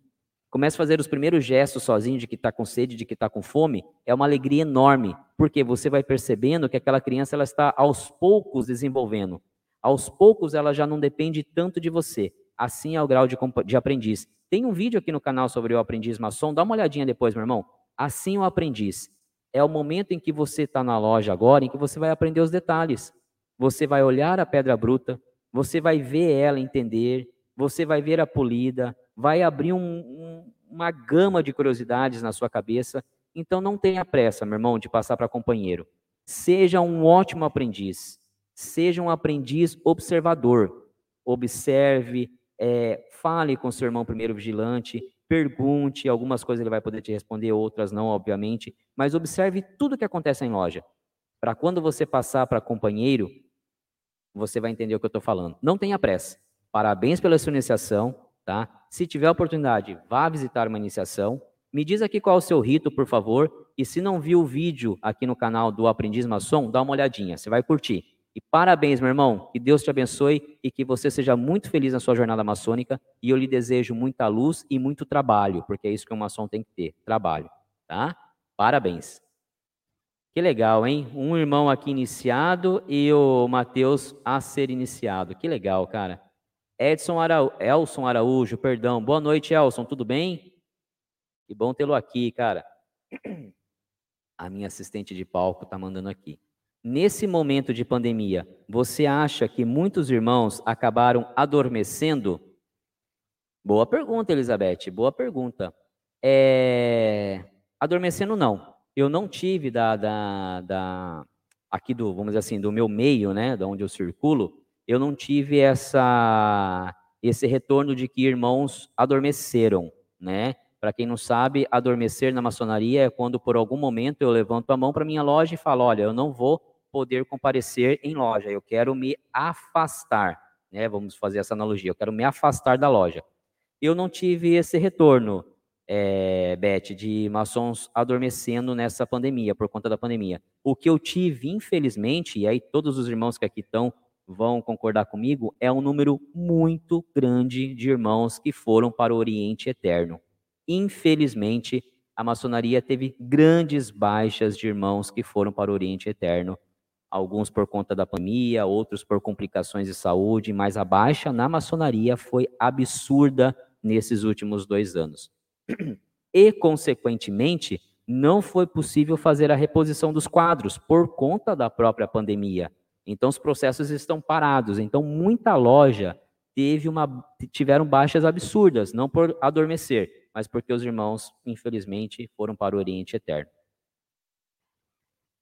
começa a fazer os primeiros gestos sozinho de que está com sede, de que está com fome, é uma alegria enorme, porque você vai percebendo que aquela criança ela está aos poucos desenvolvendo. Aos poucos ela já não depende tanto de você. Assim é o grau de, de aprendiz. Tem um vídeo aqui no canal sobre o aprendiz maçom, dá uma olhadinha depois, meu irmão. Assim o aprendiz. É o momento em que você está na loja agora, em que você vai aprender os detalhes. Você vai olhar a pedra bruta, você vai ver ela entender, você vai ver a polida, vai abrir um, um, uma gama de curiosidades na sua cabeça. Então não tenha pressa, meu irmão, de passar para companheiro. Seja um ótimo aprendiz. Seja um aprendiz observador. Observe, é, fale com seu irmão primeiro vigilante, pergunte, algumas coisas ele vai poder te responder, outras não, obviamente, mas observe tudo que acontece em loja. Para quando você passar para companheiro, você vai entender o que eu estou falando. Não tenha pressa. Parabéns pela sua iniciação, tá? Se tiver oportunidade, vá visitar uma iniciação. Me diz aqui qual é o seu rito, por favor. E se não viu o vídeo aqui no canal do Aprendiz Maçom, dá uma olhadinha, você vai curtir. E parabéns, meu irmão. Que Deus te abençoe e que você seja muito feliz na sua jornada maçônica. E eu lhe desejo muita luz e muito trabalho, porque é isso que um maçom tem que ter: trabalho. Tá? Parabéns. Que legal, hein? Um irmão aqui iniciado e o Mateus a ser iniciado. Que legal, cara. Edson Araújo, Elson Araújo, perdão. Boa noite, Elson. Tudo bem? Que bom tê-lo aqui, cara. A minha assistente de palco tá mandando aqui. Nesse momento de pandemia, você acha que muitos irmãos acabaram adormecendo? Boa pergunta, Elizabeth, boa pergunta. É... Adormecendo não. Eu não tive da, da, da, aqui do, vamos dizer assim, do meu meio, né, da onde eu circulo, eu não tive essa esse retorno de que irmãos adormeceram, né? Para quem não sabe, adormecer na maçonaria é quando por algum momento eu levanto a mão para minha loja e falo, olha, eu não vou poder comparecer em loja, eu quero me afastar, né? Vamos fazer essa analogia, eu quero me afastar da loja. Eu não tive esse retorno, é, Beth, de maçons adormecendo nessa pandemia, por conta da pandemia. O que eu tive, infelizmente, e aí todos os irmãos que aqui estão vão concordar comigo, é um número muito grande de irmãos que foram para o Oriente Eterno. Infelizmente, a maçonaria teve grandes baixas de irmãos que foram para o Oriente Eterno alguns por conta da pandemia, outros por complicações de saúde, mas a baixa na maçonaria foi absurda nesses últimos dois anos. E, consequentemente, não foi possível fazer a reposição dos quadros por conta da própria pandemia. Então, os processos estão parados. Então, muita loja teve uma, tiveram baixas absurdas, não por adormecer, mas porque os irmãos, infelizmente, foram para o Oriente Eterno.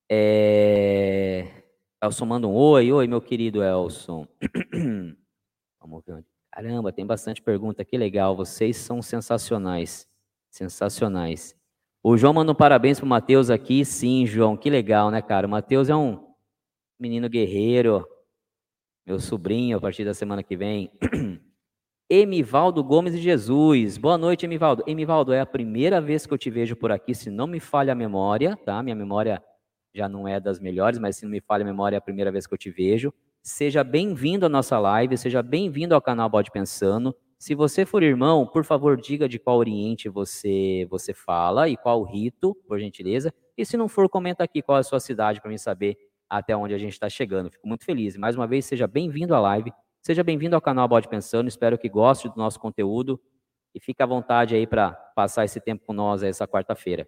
É... Elson manda um oi, oi, meu querido Elson. Vamos ver. Caramba, tem bastante pergunta, que legal. Vocês são sensacionais. Sensacionais. O João manda um parabéns pro Matheus aqui. Sim, João, que legal, né, cara? O Matheus é um menino guerreiro. Meu sobrinho, a partir da semana que vem. Emivaldo Gomes de Jesus. Boa noite, Emivaldo. Emivaldo, é a primeira vez que eu te vejo por aqui, se não me falha a memória, tá? Minha memória já não é das melhores, mas se não me falha a memória, é a primeira vez que eu te vejo. Seja bem-vindo à nossa live, seja bem-vindo ao canal Bode Pensando. Se você for irmão, por favor, diga de qual Oriente você você fala e qual rito, por gentileza. E se não for, comenta aqui qual é a sua cidade para mim saber até onde a gente está chegando. Fico muito feliz. Mais uma vez, seja bem-vindo à live, seja bem-vindo ao canal Bode Pensando. Espero que goste do nosso conteúdo e fique à vontade aí para passar esse tempo com nós essa quarta-feira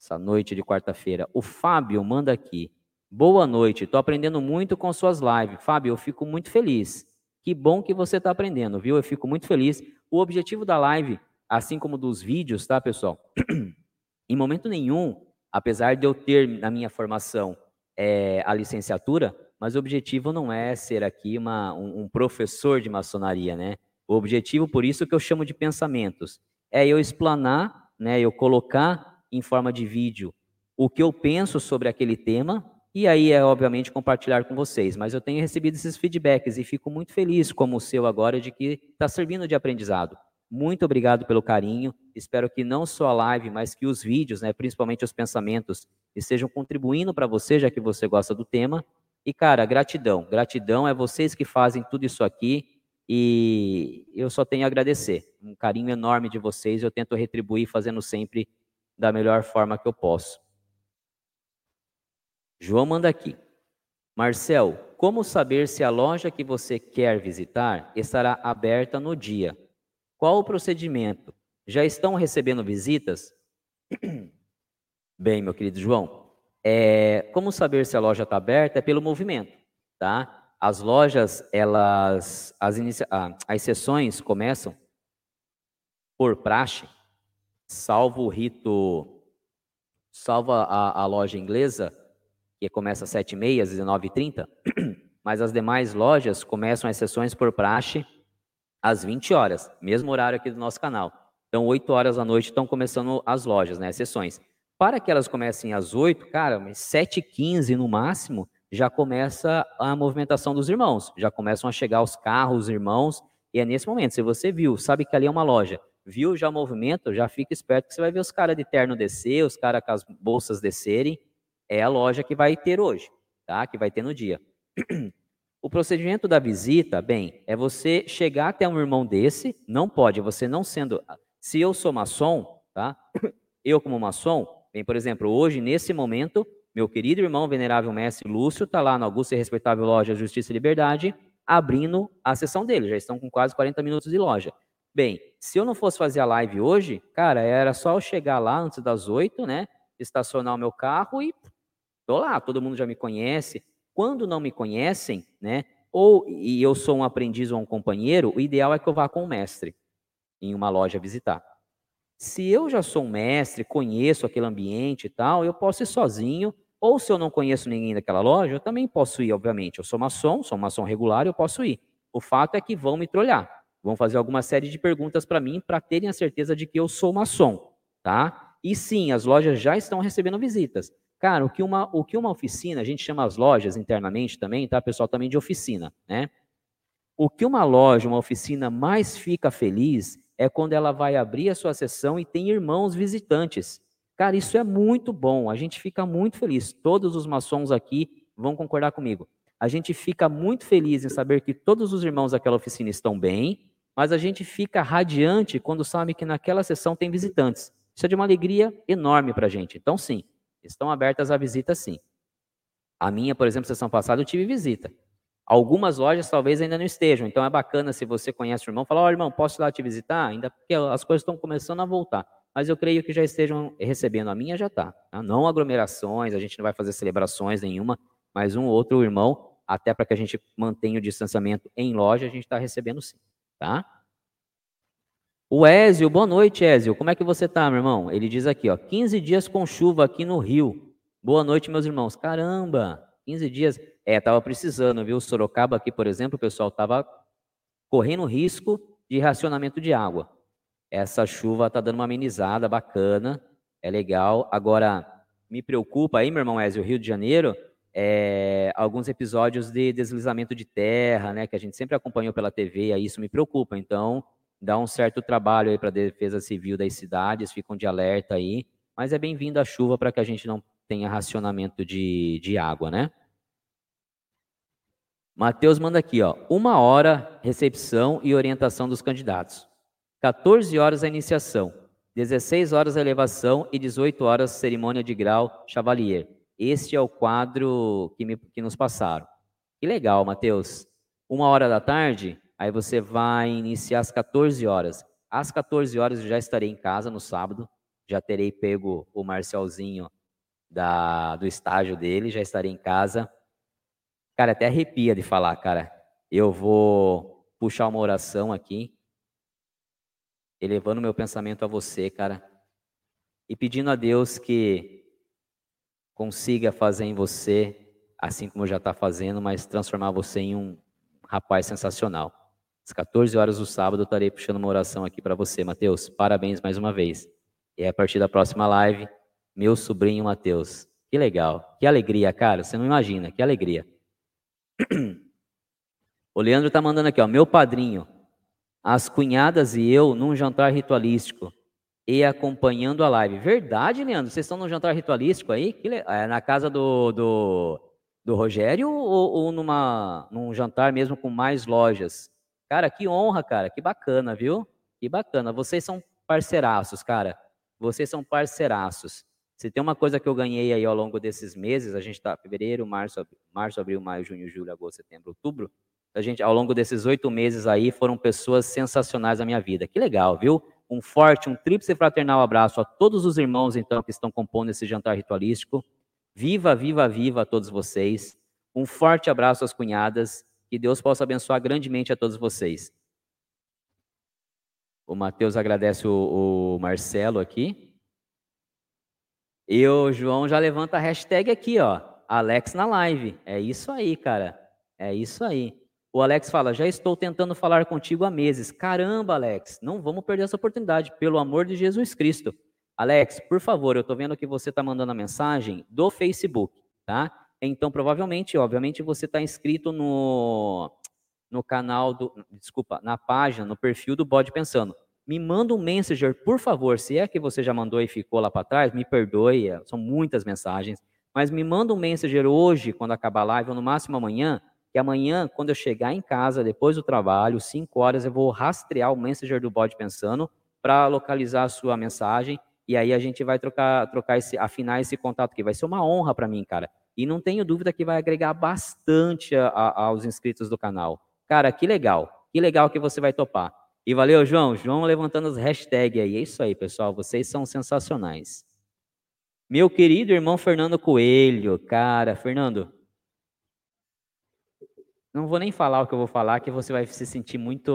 essa noite de quarta-feira. O Fábio manda aqui. Boa noite, estou aprendendo muito com suas lives. Fábio, eu fico muito feliz. Que bom que você está aprendendo, viu? Eu fico muito feliz. O objetivo da live, assim como dos vídeos, tá, pessoal? em momento nenhum, apesar de eu ter na minha formação é, a licenciatura, mas o objetivo não é ser aqui uma, um, um professor de maçonaria, né? O objetivo, por isso que eu chamo de pensamentos, é eu explanar, né, eu colocar em forma de vídeo o que eu penso sobre aquele tema e aí é obviamente compartilhar com vocês. Mas eu tenho recebido esses feedbacks e fico muito feliz, como o seu agora, de que está servindo de aprendizado. Muito obrigado pelo carinho. Espero que não só a live, mas que os vídeos, né, principalmente os pensamentos, estejam contribuindo para você, já que você gosta do tema. E, cara, gratidão. Gratidão é vocês que fazem tudo isso aqui. E eu só tenho a agradecer. Um carinho enorme de vocês. Eu tento retribuir fazendo sempre da melhor forma que eu posso. João manda aqui. Marcel, como saber se a loja que você quer visitar estará aberta no dia? Qual o procedimento? Já estão recebendo visitas? Bem, meu querido João, é, como saber se a loja está aberta? É pelo movimento, tá? As lojas, elas, as, inicia, ah, as sessões começam por praxe, salvo o rito, salvo a, a loja inglesa, que começa às 7h30, às 19h30, mas as demais lojas começam as sessões por praxe às 20 horas, mesmo horário aqui do nosso canal. Então, 8 horas da noite estão começando as lojas, né, as sessões. Para que elas comecem às 8, cara, mas 7h15 no máximo, já começa a movimentação dos irmãos, já começam a chegar os carros, os irmãos, e é nesse momento, se você viu, sabe que ali é uma loja, viu já o movimento, já fica esperto que você vai ver os caras de terno descer, os caras com as bolsas descerem, é a loja que vai ter hoje, tá? Que vai ter no dia. O procedimento da visita, bem, é você chegar até um irmão desse, não pode, você não sendo. Se eu sou maçom, tá? Eu, como maçom, bem, por exemplo, hoje, nesse momento, meu querido irmão, venerável mestre Lúcio, está lá na Augusta e Respeitável Loja Justiça e Liberdade, abrindo a sessão dele. Já estão com quase 40 minutos de loja. Bem, se eu não fosse fazer a live hoje, cara, era só eu chegar lá antes das 8, né? Estacionar o meu carro e Estou lá, todo mundo já me conhece. Quando não me conhecem, né? Ou e eu sou um aprendiz ou um companheiro, o ideal é que eu vá com o mestre em uma loja visitar. Se eu já sou um mestre, conheço aquele ambiente e tal, eu posso ir sozinho. Ou se eu não conheço ninguém daquela loja, eu também posso ir, obviamente. Eu sou maçom, sou maçom regular, eu posso ir. O fato é que vão me trolhar. Vão fazer alguma série de perguntas para mim para terem a certeza de que eu sou maçom, tá? E sim, as lojas já estão recebendo visitas. Cara, o que uma, o que uma oficina, a gente chama as lojas internamente também, tá, pessoal, também de oficina, né? O que uma loja, uma oficina mais fica feliz é quando ela vai abrir a sua sessão e tem irmãos visitantes. Cara, isso é muito bom, a gente fica muito feliz. Todos os maçons aqui vão concordar comigo. A gente fica muito feliz em saber que todos os irmãos daquela oficina estão bem, mas a gente fica radiante quando sabe que naquela sessão tem visitantes. Isso é de uma alegria enorme para a gente. Então, sim, Estão abertas a visita, sim. A minha, por exemplo, sessão passada, eu tive visita. Algumas lojas talvez ainda não estejam, então é bacana se você conhece o irmão, falar, ó oh, irmão, posso ir lá te visitar? Ainda porque as coisas estão começando a voltar. Mas eu creio que já estejam recebendo. A minha já está. Tá? Não aglomerações, a gente não vai fazer celebrações nenhuma, mas um ou outro irmão, até para que a gente mantenha o distanciamento em loja, a gente está recebendo sim. Tá? O Ézio, boa noite, Ézio. Como é que você tá, meu irmão? Ele diz aqui, ó, 15 dias com chuva aqui no Rio. Boa noite, meus irmãos. Caramba, 15 dias. É, tava precisando, viu? Sorocaba aqui, por exemplo, o pessoal tava correndo risco de racionamento de água. Essa chuva tá dando uma amenizada bacana, é legal. Agora, me preocupa aí, meu irmão Ézio, Rio de Janeiro, é, alguns episódios de deslizamento de terra, né, que a gente sempre acompanhou pela TV, aí isso me preocupa. Então, dá um certo trabalho aí para a defesa civil das cidades, ficam de alerta aí, mas é bem-vindo a chuva para que a gente não tenha racionamento de, de água, né? Mateus manda aqui, ó, uma hora recepção e orientação dos candidatos, 14 horas a iniciação, 16 horas a elevação e 18 horas cerimônia de grau Chevalier. Este é o quadro que, me, que nos passaram. Que legal, Mateus. Uma hora da tarde, Aí você vai iniciar às 14 horas. Às 14 horas eu já estarei em casa no sábado. Já terei pego o Marcelzinho da, do estágio dele, já estarei em casa. Cara, até arrepia de falar, cara. Eu vou puxar uma oração aqui, elevando meu pensamento a você, cara, e pedindo a Deus que consiga fazer em você assim como já está fazendo, mas transformar você em um rapaz sensacional. Às 14 horas do sábado, eu estarei puxando uma oração aqui para você, Mateus. Parabéns mais uma vez. E a partir da próxima live, meu sobrinho Mateus. Que legal, que alegria, cara. Você não imagina, que alegria. O Leandro está mandando aqui, ó, meu padrinho, as cunhadas e eu num jantar ritualístico e acompanhando a live. Verdade, Leandro? Vocês estão num jantar ritualístico aí? Le... é na casa do, do, do Rogério ou, ou numa, num jantar mesmo com mais lojas? Cara, que honra, cara. Que bacana, viu? Que bacana. Vocês são parceiraços, cara. Vocês são parceiraços. Se tem uma coisa que eu ganhei aí ao longo desses meses, a gente está fevereiro, março, março, abril, maio, junho, julho, agosto, setembro, outubro. A gente, ao longo desses oito meses aí, foram pessoas sensacionais na minha vida. Que legal, viu? Um forte, um tríplice fraternal abraço a todos os irmãos, então, que estão compondo esse jantar ritualístico. Viva, viva, viva a todos vocês. Um forte abraço às cunhadas. Que Deus possa abençoar grandemente a todos vocês. O Matheus agradece o, o Marcelo aqui. E o João já levanta a hashtag aqui, ó. Alex na live. É isso aí, cara. É isso aí. O Alex fala: já estou tentando falar contigo há meses. Caramba, Alex, não vamos perder essa oportunidade, pelo amor de Jesus Cristo. Alex, por favor, eu estou vendo que você está mandando a mensagem do Facebook, tá? Então, provavelmente, obviamente, você está inscrito no, no canal do. Desculpa, na página, no perfil do Bode Pensando me manda um messenger, por favor. Se é que você já mandou e ficou lá para trás, me perdoe, é, são muitas mensagens. Mas me manda um messenger hoje, quando acabar a live, ou no máximo amanhã, que amanhã, quando eu chegar em casa, depois do trabalho, 5 horas, eu vou rastrear o messenger do Bode Pensando para localizar a sua mensagem. E aí a gente vai trocar, trocar esse, afinar esse contato que vai ser uma honra para mim, cara. E não tenho dúvida que vai agregar bastante a, a, aos inscritos do canal. Cara, que legal. Que legal que você vai topar. E valeu, João. João levantando as hashtags aí. É isso aí, pessoal. Vocês são sensacionais. Meu querido irmão Fernando Coelho. Cara, Fernando. Não vou nem falar o que eu vou falar, que você vai se sentir muito.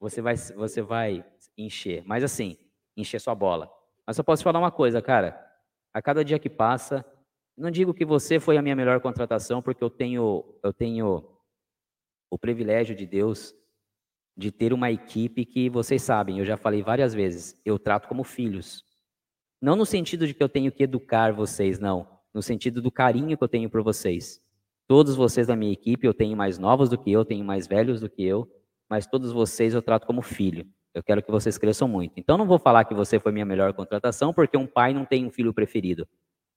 Você vai, você vai encher. Mas assim, encher sua bola. Mas só posso falar uma coisa, cara. A cada dia que passa, não digo que você foi a minha melhor contratação, porque eu tenho, eu tenho o privilégio de Deus de ter uma equipe que vocês sabem, eu já falei várias vezes, eu trato como filhos. Não no sentido de que eu tenho que educar vocês, não. No sentido do carinho que eu tenho por vocês. Todos vocês da minha equipe, eu tenho mais novos do que eu, tenho mais velhos do que eu, mas todos vocês eu trato como filho. Eu quero que vocês cresçam muito. Então não vou falar que você foi minha melhor contratação, porque um pai não tem um filho preferido.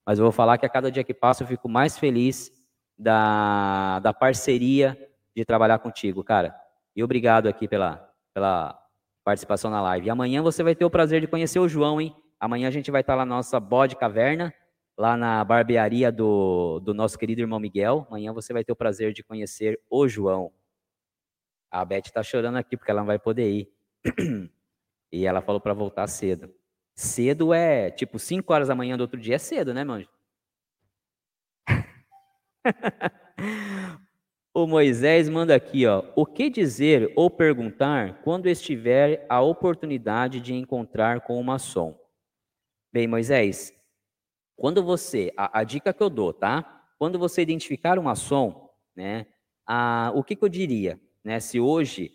Mas eu vou falar que a cada dia que passa eu fico mais feliz da, da parceria de trabalhar contigo, cara. E obrigado aqui pela, pela participação na live. E amanhã você vai ter o prazer de conhecer o João, hein? Amanhã a gente vai estar lá na nossa bode caverna, lá na barbearia do, do nosso querido irmão Miguel. Amanhã você vai ter o prazer de conhecer o João. A Beth está chorando aqui porque ela não vai poder ir. e ela falou para voltar cedo. Cedo é tipo 5 horas da manhã do outro dia, é cedo, né, meu O Moisés manda aqui, ó, o que dizer ou perguntar quando estiver a oportunidade de encontrar com o maçom? Bem, Moisés, quando você, a, a dica que eu dou, tá? Quando você identificar um maçom, né, a, o que, que eu diria, né, se hoje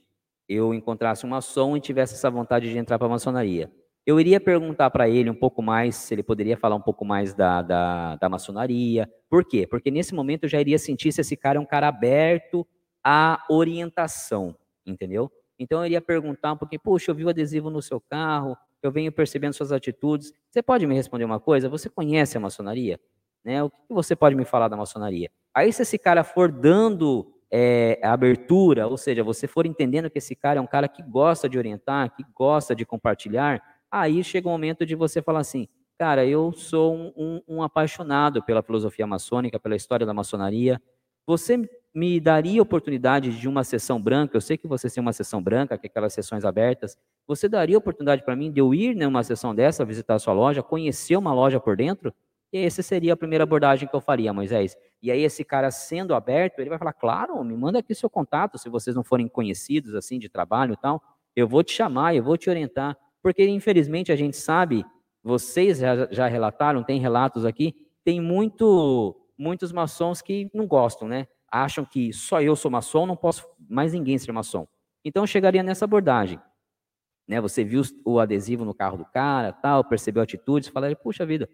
eu encontrasse um maçom e tivesse essa vontade de entrar para a maçonaria? Eu iria perguntar para ele um pouco mais, se ele poderia falar um pouco mais da, da, da, maçonaria. Por quê? Porque nesse momento eu já iria sentir se esse cara é um cara aberto à orientação, entendeu? Então eu iria perguntar um pouquinho, puxa, eu vi o adesivo no seu carro, eu venho percebendo suas atitudes. Você pode me responder uma coisa? Você conhece a maçonaria? Né? O que você pode me falar da maçonaria? Aí se esse cara for dando é, abertura, ou seja, você for entendendo que esse cara é um cara que gosta de orientar, que gosta de compartilhar, Aí chega o momento de você falar assim, cara, eu sou um, um, um apaixonado pela filosofia maçônica, pela história da maçonaria. Você me daria oportunidade de uma sessão branca? Eu sei que você tem uma sessão branca, que é aquelas sessões abertas. Você daria oportunidade para mim de eu ir numa sessão dessa, visitar a sua loja, conhecer uma loja por dentro? E essa seria a primeira abordagem que eu faria, Moisés. E aí esse cara sendo aberto, ele vai falar, claro, me manda aqui seu contato, se vocês não forem conhecidos assim de trabalho e tal, eu vou te chamar, eu vou te orientar. Porque, infelizmente, a gente sabe, vocês já, já relataram, tem relatos aqui, tem muito muitos maçons que não gostam, né? Acham que só eu sou maçom, não posso mais ninguém ser maçom. Então chegaria nessa abordagem. Né? Você viu o adesivo no carro do cara, tal, percebeu atitudes, falaria, puxa vida,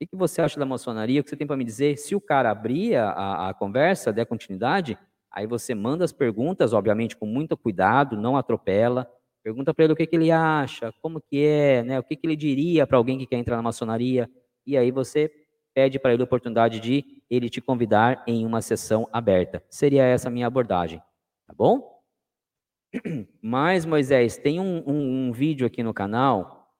o que, você acha da maçonaria? O que você tem para me dizer? Se o cara abrir a, a conversa, der continuidade, aí você manda as perguntas, obviamente com muito cuidado, não atropela, pergunta para ele o que, que ele acha, como que é, né? o que, que ele diria para alguém que quer entrar na maçonaria, e aí você pede para ele a oportunidade de ele te convidar em uma sessão aberta. Seria essa a minha abordagem, tá bom? Mas, Moisés, tem um, um, um vídeo aqui no canal,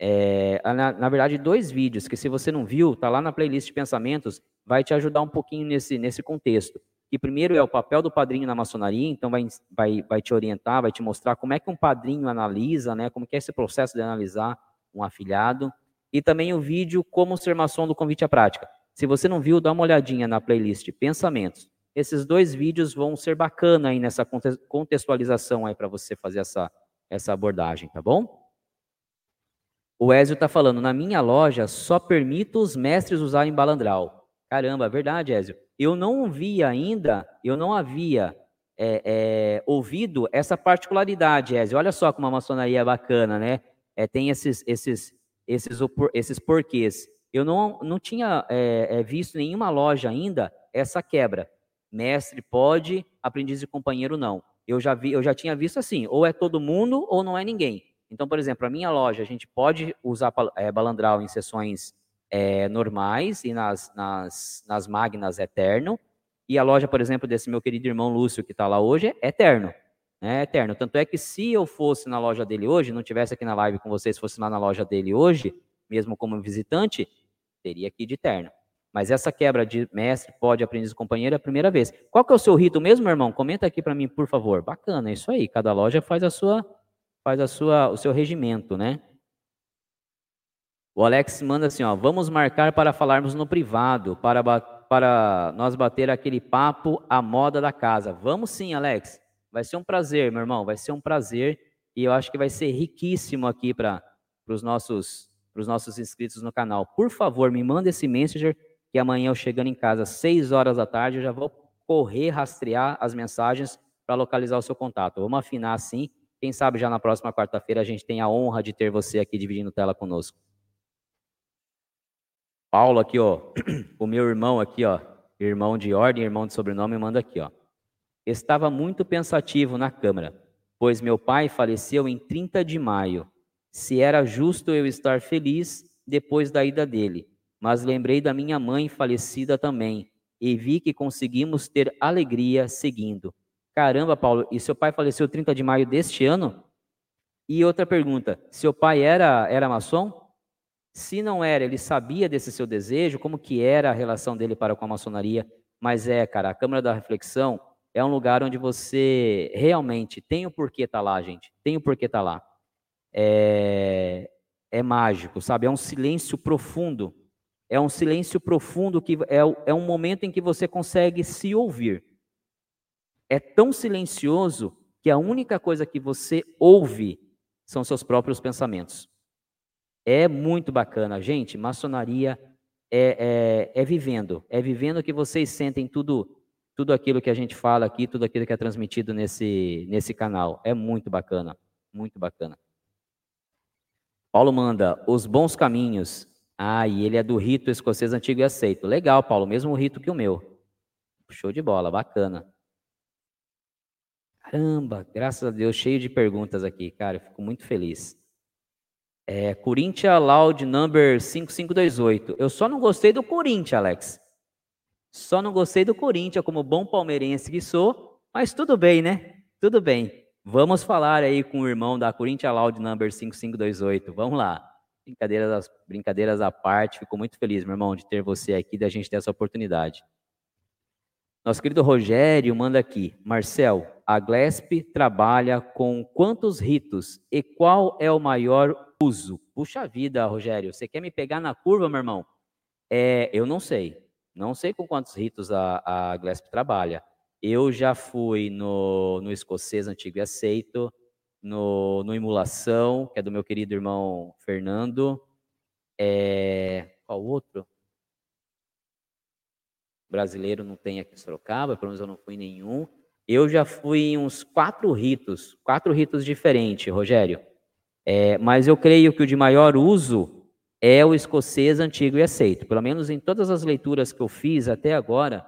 é, na, na, verdade, dois vídeos, que se você não viu, tá lá na playlist de pensamentos, vai te ajudar um pouquinho nesse, nesse contexto. Que primeiro é o papel do padrinho na maçonaria, então vai, vai, vai te orientar, vai te mostrar como é que um padrinho analisa, né, como que é esse processo de analisar um afiliado e também o vídeo Como Ser Maçom do Convite à Prática. Se você não viu, dá uma olhadinha na playlist Pensamentos. Esses dois vídeos vão ser bacana aí nessa contextualização aí para você fazer essa, essa abordagem, tá bom? O Ézio está falando, na minha loja só permito os mestres usarem balandral. Caramba, verdade, Ézio. Eu não vi ainda, eu não havia é, é, ouvido essa particularidade, Ézio. Olha só como a maçonaria é bacana, né? É, tem esses, esses esses, esses porquês. Eu não, não tinha é, visto nenhuma loja ainda essa quebra. Mestre pode, aprendiz e companheiro não. Eu já vi, eu já tinha visto assim, ou é todo mundo ou não é ninguém. Então, por exemplo, a minha loja, a gente pode usar é, balandral em sessões é, normais e nas, nas, nas magnas eterno. E a loja, por exemplo, desse meu querido irmão Lúcio, que está lá hoje, é eterno é eterno. Tanto é que se eu fosse na loja dele hoje, não tivesse aqui na live com vocês, fosse lá na loja dele hoje, mesmo como visitante, teria aqui de terno. Mas essa quebra de mestre, pode, aprendiz companheiro é a primeira vez. Qual que é o seu rito mesmo, meu irmão? Comenta aqui para mim, por favor. Bacana, é isso aí. Cada loja faz a sua faz a sua o seu regimento, né? O Alex manda assim, ó, vamos marcar para falarmos no privado, para para nós bater aquele papo à moda da casa. Vamos sim, Alex. Vai ser um prazer, meu irmão, vai ser um prazer e eu acho que vai ser riquíssimo aqui para os nossos, os nossos inscritos no canal. Por favor, me manda esse messenger que amanhã eu chegando em casa às 6 horas da tarde, eu já vou correr, rastrear as mensagens para localizar o seu contato. Vamos afinar assim. Quem sabe já na próxima quarta-feira a gente tem a honra de ter você aqui dividindo tela conosco. Paulo aqui, ó, o meu irmão aqui, ó, irmão de ordem, irmão de sobrenome, manda aqui, ó. Estava muito pensativo na Câmara, pois meu pai faleceu em 30 de maio. Se era justo eu estar feliz depois da ida dele, mas lembrei da minha mãe falecida também e vi que conseguimos ter alegria seguindo. Caramba, Paulo, e seu pai faleceu 30 de maio deste ano? E outra pergunta, seu pai era era maçom? Se não era, ele sabia desse seu desejo, como que era a relação dele para com a maçonaria? Mas é, cara, a Câmara da Reflexão é um lugar onde você realmente tem o porquê estar tá lá, gente. Tem o porquê estar tá lá. É, é mágico, sabe? É um silêncio profundo. É um silêncio profundo que é, é um momento em que você consegue se ouvir. É tão silencioso que a única coisa que você ouve são seus próprios pensamentos. É muito bacana, gente. Maçonaria é, é, é vivendo, é vivendo que vocês sentem tudo tudo aquilo que a gente fala aqui, tudo aquilo que é transmitido nesse, nesse canal. É muito bacana, muito bacana. Paulo manda, os bons caminhos. Ah, e ele é do rito escocês antigo e aceito. Legal, Paulo, mesmo rito que o meu. Show de bola, bacana. Caramba, graças a Deus, cheio de perguntas aqui, cara, eu fico muito feliz. É, Corinthians Loud Number 5528. Eu só não gostei do Corinthians, Alex. Só não gostei do Corinthians, como bom palmeirense que sou, mas tudo bem, né? Tudo bem. Vamos falar aí com o irmão da Corinthians Loud Number 5528. Vamos lá. Brincadeiras, brincadeiras à parte, fico muito feliz, meu irmão, de ter você aqui, da gente ter essa oportunidade. Nosso querido Rogério manda aqui. Marcel, a Glesp trabalha com quantos ritos e qual é o maior uso? Puxa vida, Rogério, você quer me pegar na curva, meu irmão? É, eu não sei. Não sei com quantos ritos a, a Glesp trabalha. Eu já fui no, no escocês antigo e aceito, no, no Imulação, que é do meu querido irmão Fernando. É, qual outro? brasileiro não tem aqui em Sorocaba, pelo menos eu não fui em nenhum. Eu já fui em uns quatro ritos, quatro ritos diferentes, Rogério. É, mas eu creio que o de maior uso é o escocês antigo e aceito. Pelo menos em todas as leituras que eu fiz até agora,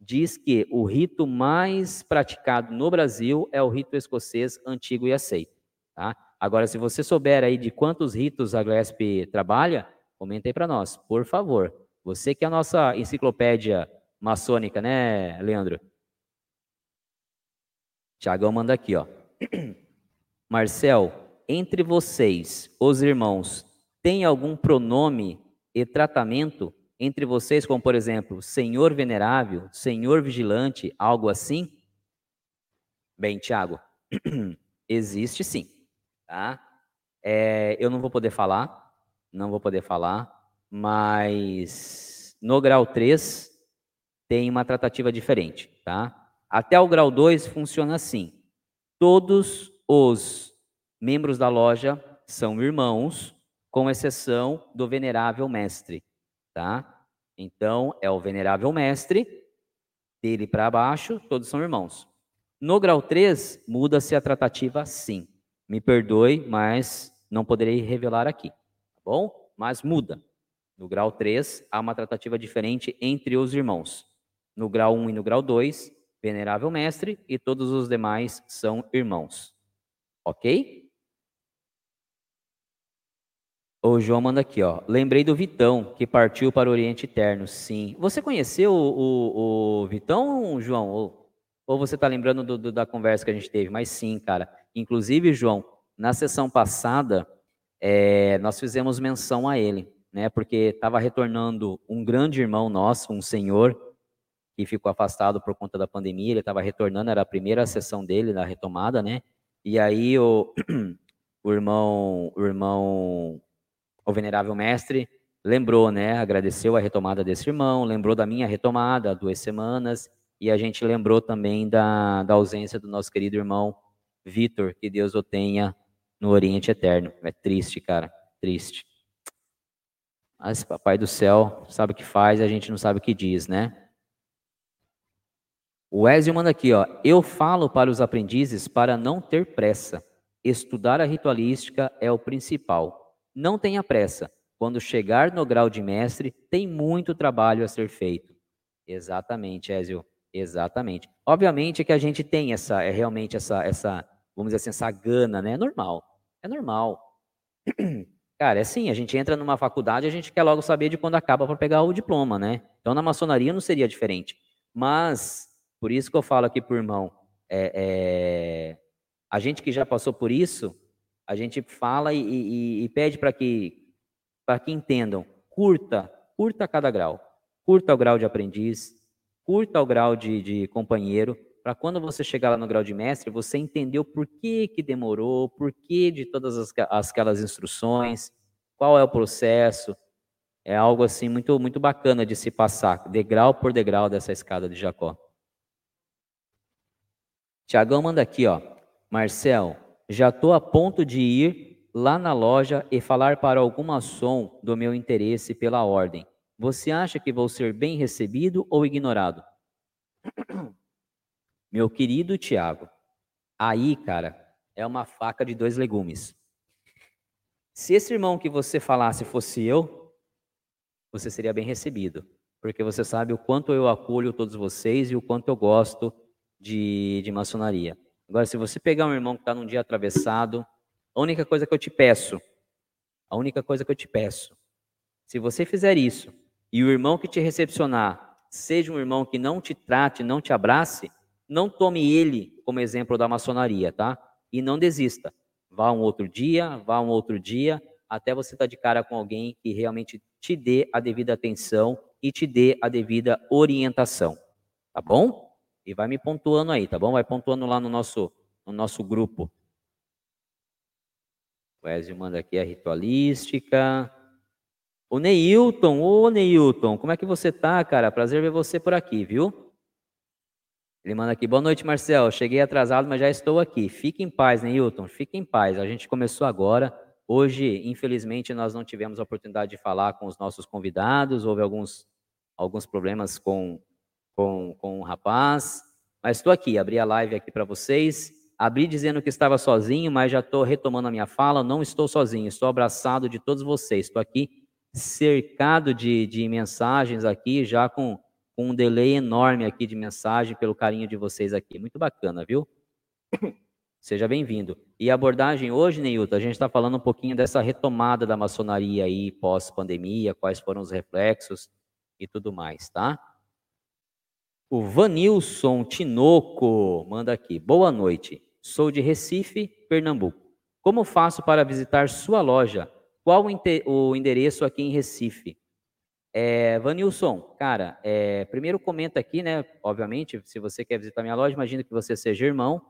diz que o rito mais praticado no Brasil é o rito escocês antigo e aceito. Tá? Agora, se você souber aí de quantos ritos a Glesp trabalha, comenta aí para nós, por favor. Você que é a nossa enciclopédia maçônica, né, Leandro? Tiagão manda aqui, ó. Marcel, entre vocês, os irmãos, tem algum pronome e tratamento entre vocês, como por exemplo, Senhor venerável, Senhor vigilante, algo assim? Bem, Tiago, existe sim, tá? É, eu não vou poder falar, não vou poder falar, mas no grau 3 tem uma tratativa diferente, tá? Até o grau 2 funciona assim. Todos os membros da loja são irmãos, com exceção do venerável mestre, tá? Então, é o venerável mestre, dele para baixo, todos são irmãos. No grau 3, muda-se a tratativa sim. Me perdoe, mas não poderei revelar aqui, tá bom? Mas muda. No grau 3, há uma tratativa diferente entre os irmãos. No grau 1 e no grau 2, venerável mestre, e todos os demais são irmãos. Ok? O João manda aqui, ó. Lembrei do Vitão, que partiu para o Oriente Eterno. Sim. Você conheceu o, o, o Vitão, João? Ou, ou você está lembrando do, do, da conversa que a gente teve? Mas sim, cara. Inclusive, João, na sessão passada, é, nós fizemos menção a ele, né? Porque estava retornando um grande irmão nosso, um senhor, que ficou afastado por conta da pandemia, ele estava retornando, era a primeira sessão dele na retomada, né? E aí o, o irmão, o irmão, o venerável mestre lembrou, né? Agradeceu a retomada desse irmão, lembrou da minha retomada, duas semanas, e a gente lembrou também da, da ausência do nosso querido irmão Vitor, que Deus o tenha no Oriente Eterno. É triste, cara, triste. Mas Papai do Céu sabe o que faz, a gente não sabe o que diz, né? O Ezio manda aqui, ó. Eu falo para os aprendizes para não ter pressa. Estudar a ritualística é o principal. Não tenha pressa. Quando chegar no grau de mestre, tem muito trabalho a ser feito. Exatamente, Ezio. Exatamente. Obviamente que a gente tem essa, é realmente essa, essa, vamos dizer assim, essa gana, né? É normal. É normal. Cara, é assim, a gente entra numa faculdade, a gente quer logo saber de quando acaba para pegar o diploma, né? Então na maçonaria não seria diferente. Mas por isso que eu falo aqui por irmão, é, é, a gente que já passou por isso, a gente fala e, e, e pede para que, que entendam, curta, curta cada grau, curta o grau de aprendiz, curta o grau de, de companheiro, para quando você chegar lá no grau de mestre, você entendeu por que, que demorou, por que de todas as, aquelas instruções, qual é o processo. É algo assim muito, muito bacana de se passar, degrau por degrau dessa escada de Jacó. Tiagão manda aqui, ó. Marcel, já estou a ponto de ir lá na loja e falar para alguma som do meu interesse pela ordem. Você acha que vou ser bem recebido ou ignorado? Meu querido Tiago, aí, cara, é uma faca de dois legumes. Se esse irmão que você falasse fosse eu, você seria bem recebido, porque você sabe o quanto eu acolho todos vocês e o quanto eu gosto de, de maçonaria. Agora, se você pegar um irmão que está num dia atravessado, a única coisa que eu te peço, a única coisa que eu te peço, se você fizer isso e o irmão que te recepcionar seja um irmão que não te trate, não te abrace, não tome ele como exemplo da maçonaria, tá? E não desista. Vá um outro dia, vá um outro dia, até você estar tá de cara com alguém que realmente te dê a devida atenção e te dê a devida orientação. Tá bom? E vai me pontuando aí, tá bom? Vai pontuando lá no nosso, no nosso grupo. O Ezio manda aqui a ritualística. O Neilton, ô Neilton, como é que você tá, cara? Prazer ver você por aqui, viu? Ele manda aqui, boa noite, Marcel. Cheguei atrasado, mas já estou aqui. Fique em paz, Neilton, fique em paz. A gente começou agora. Hoje, infelizmente, nós não tivemos a oportunidade de falar com os nossos convidados. Houve alguns alguns problemas com, com, com o rapaz, mas estou aqui, abri a live aqui para vocês. Abri dizendo que estava sozinho, mas já estou retomando a minha fala. Não estou sozinho, estou abraçado de todos vocês. Estou aqui cercado de, de mensagens aqui, já com, com um delay enorme aqui de mensagem, pelo carinho de vocês aqui. Muito bacana, viu? Seja bem-vindo. E a abordagem hoje, Neilton, a gente está falando um pouquinho dessa retomada da maçonaria aí pós-pandemia, quais foram os reflexos e tudo mais, tá? O Vanilson Tinoco manda aqui. Boa noite. Sou de Recife, Pernambuco. Como faço para visitar sua loja? Qual o endereço aqui em Recife? É, Vanilson, cara, é, primeiro comenta aqui, né? Obviamente, se você quer visitar minha loja, imagino que você seja irmão.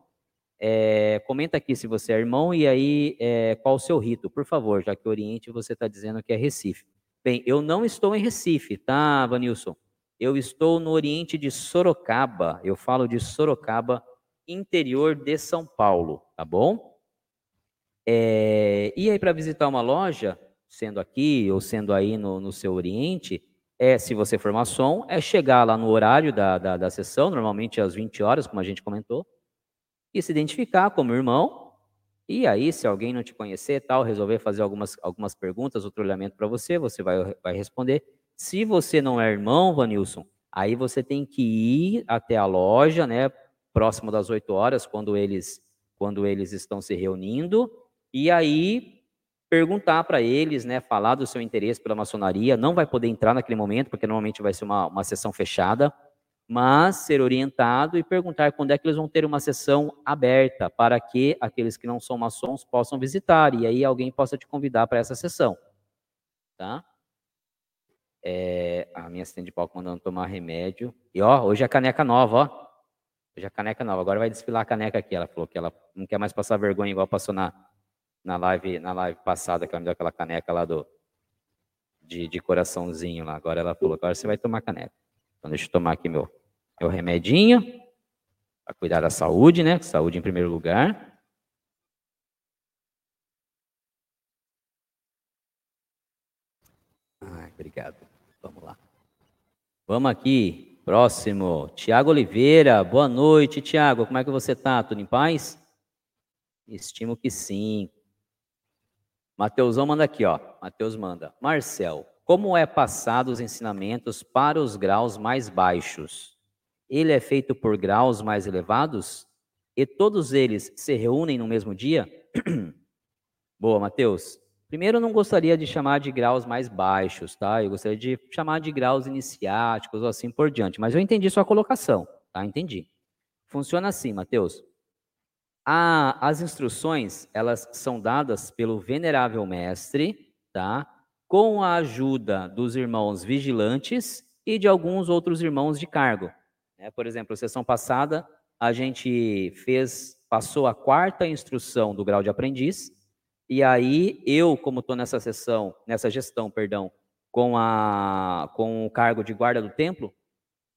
É, comenta aqui se você é irmão e aí é, qual o seu rito, por favor, já que Oriente você está dizendo que é Recife. Bem, eu não estou em Recife, tá, Vanilson? Eu estou no Oriente de Sorocaba. Eu falo de Sorocaba, interior de São Paulo, tá bom? É, e aí, para visitar uma loja, sendo aqui ou sendo aí no, no seu Oriente, é, se você for maçom, é chegar lá no horário da, da, da sessão, normalmente às 20 horas, como a gente comentou, e se identificar como irmão. E aí, se alguém não te conhecer tal, resolver fazer algumas, algumas perguntas, outro treinamento para você, você vai, vai responder. Se você não é irmão, Vanilson, aí você tem que ir até a loja, né, próximo das 8 horas, quando eles, quando eles estão se reunindo, e aí perguntar para eles, né, falar do seu interesse pela maçonaria. Não vai poder entrar naquele momento, porque normalmente vai ser uma, uma sessão fechada mas ser orientado e perguntar quando é que eles vão ter uma sessão aberta para que aqueles que não são maçons possam visitar e aí alguém possa te convidar para essa sessão, tá? É, a minha assistente de palco mandando tomar remédio. E ó, hoje é a caneca nova, ó. Hoje é a caneca nova. Agora vai desfilar a caneca aqui. Ela falou que ela não quer mais passar vergonha igual passou na, na, live, na live passada, que ela me deu aquela caneca lá do de, de coraçãozinho lá. Agora ela falou, agora você vai tomar caneca. Então, deixa eu tomar aqui meu, meu remedinho, para cuidar da saúde, né? Saúde em primeiro lugar. Obrigado. Vamos aqui, próximo. Tiago Oliveira, boa noite, Tiago. Como é que você está? Tudo em paz? Estimo que sim. Mateusão manda aqui, ó. Mateus manda. Marcel, como é passado os ensinamentos para os graus mais baixos? Ele é feito por graus mais elevados? E todos eles se reúnem no mesmo dia? Boa, Mateus. Primeiro, eu não gostaria de chamar de graus mais baixos, tá? Eu gostaria de chamar de graus iniciáticos ou assim por diante. Mas eu entendi sua colocação, tá? Entendi. Funciona assim, Mateus. as instruções, elas são dadas pelo venerável mestre, tá? com a ajuda dos irmãos vigilantes e de alguns outros irmãos de cargo. É, por exemplo, sessão passada, a gente fez, passou a quarta instrução do grau de aprendiz, e aí eu, como estou nessa sessão, nessa gestão, perdão, com, a, com o cargo de guarda do templo,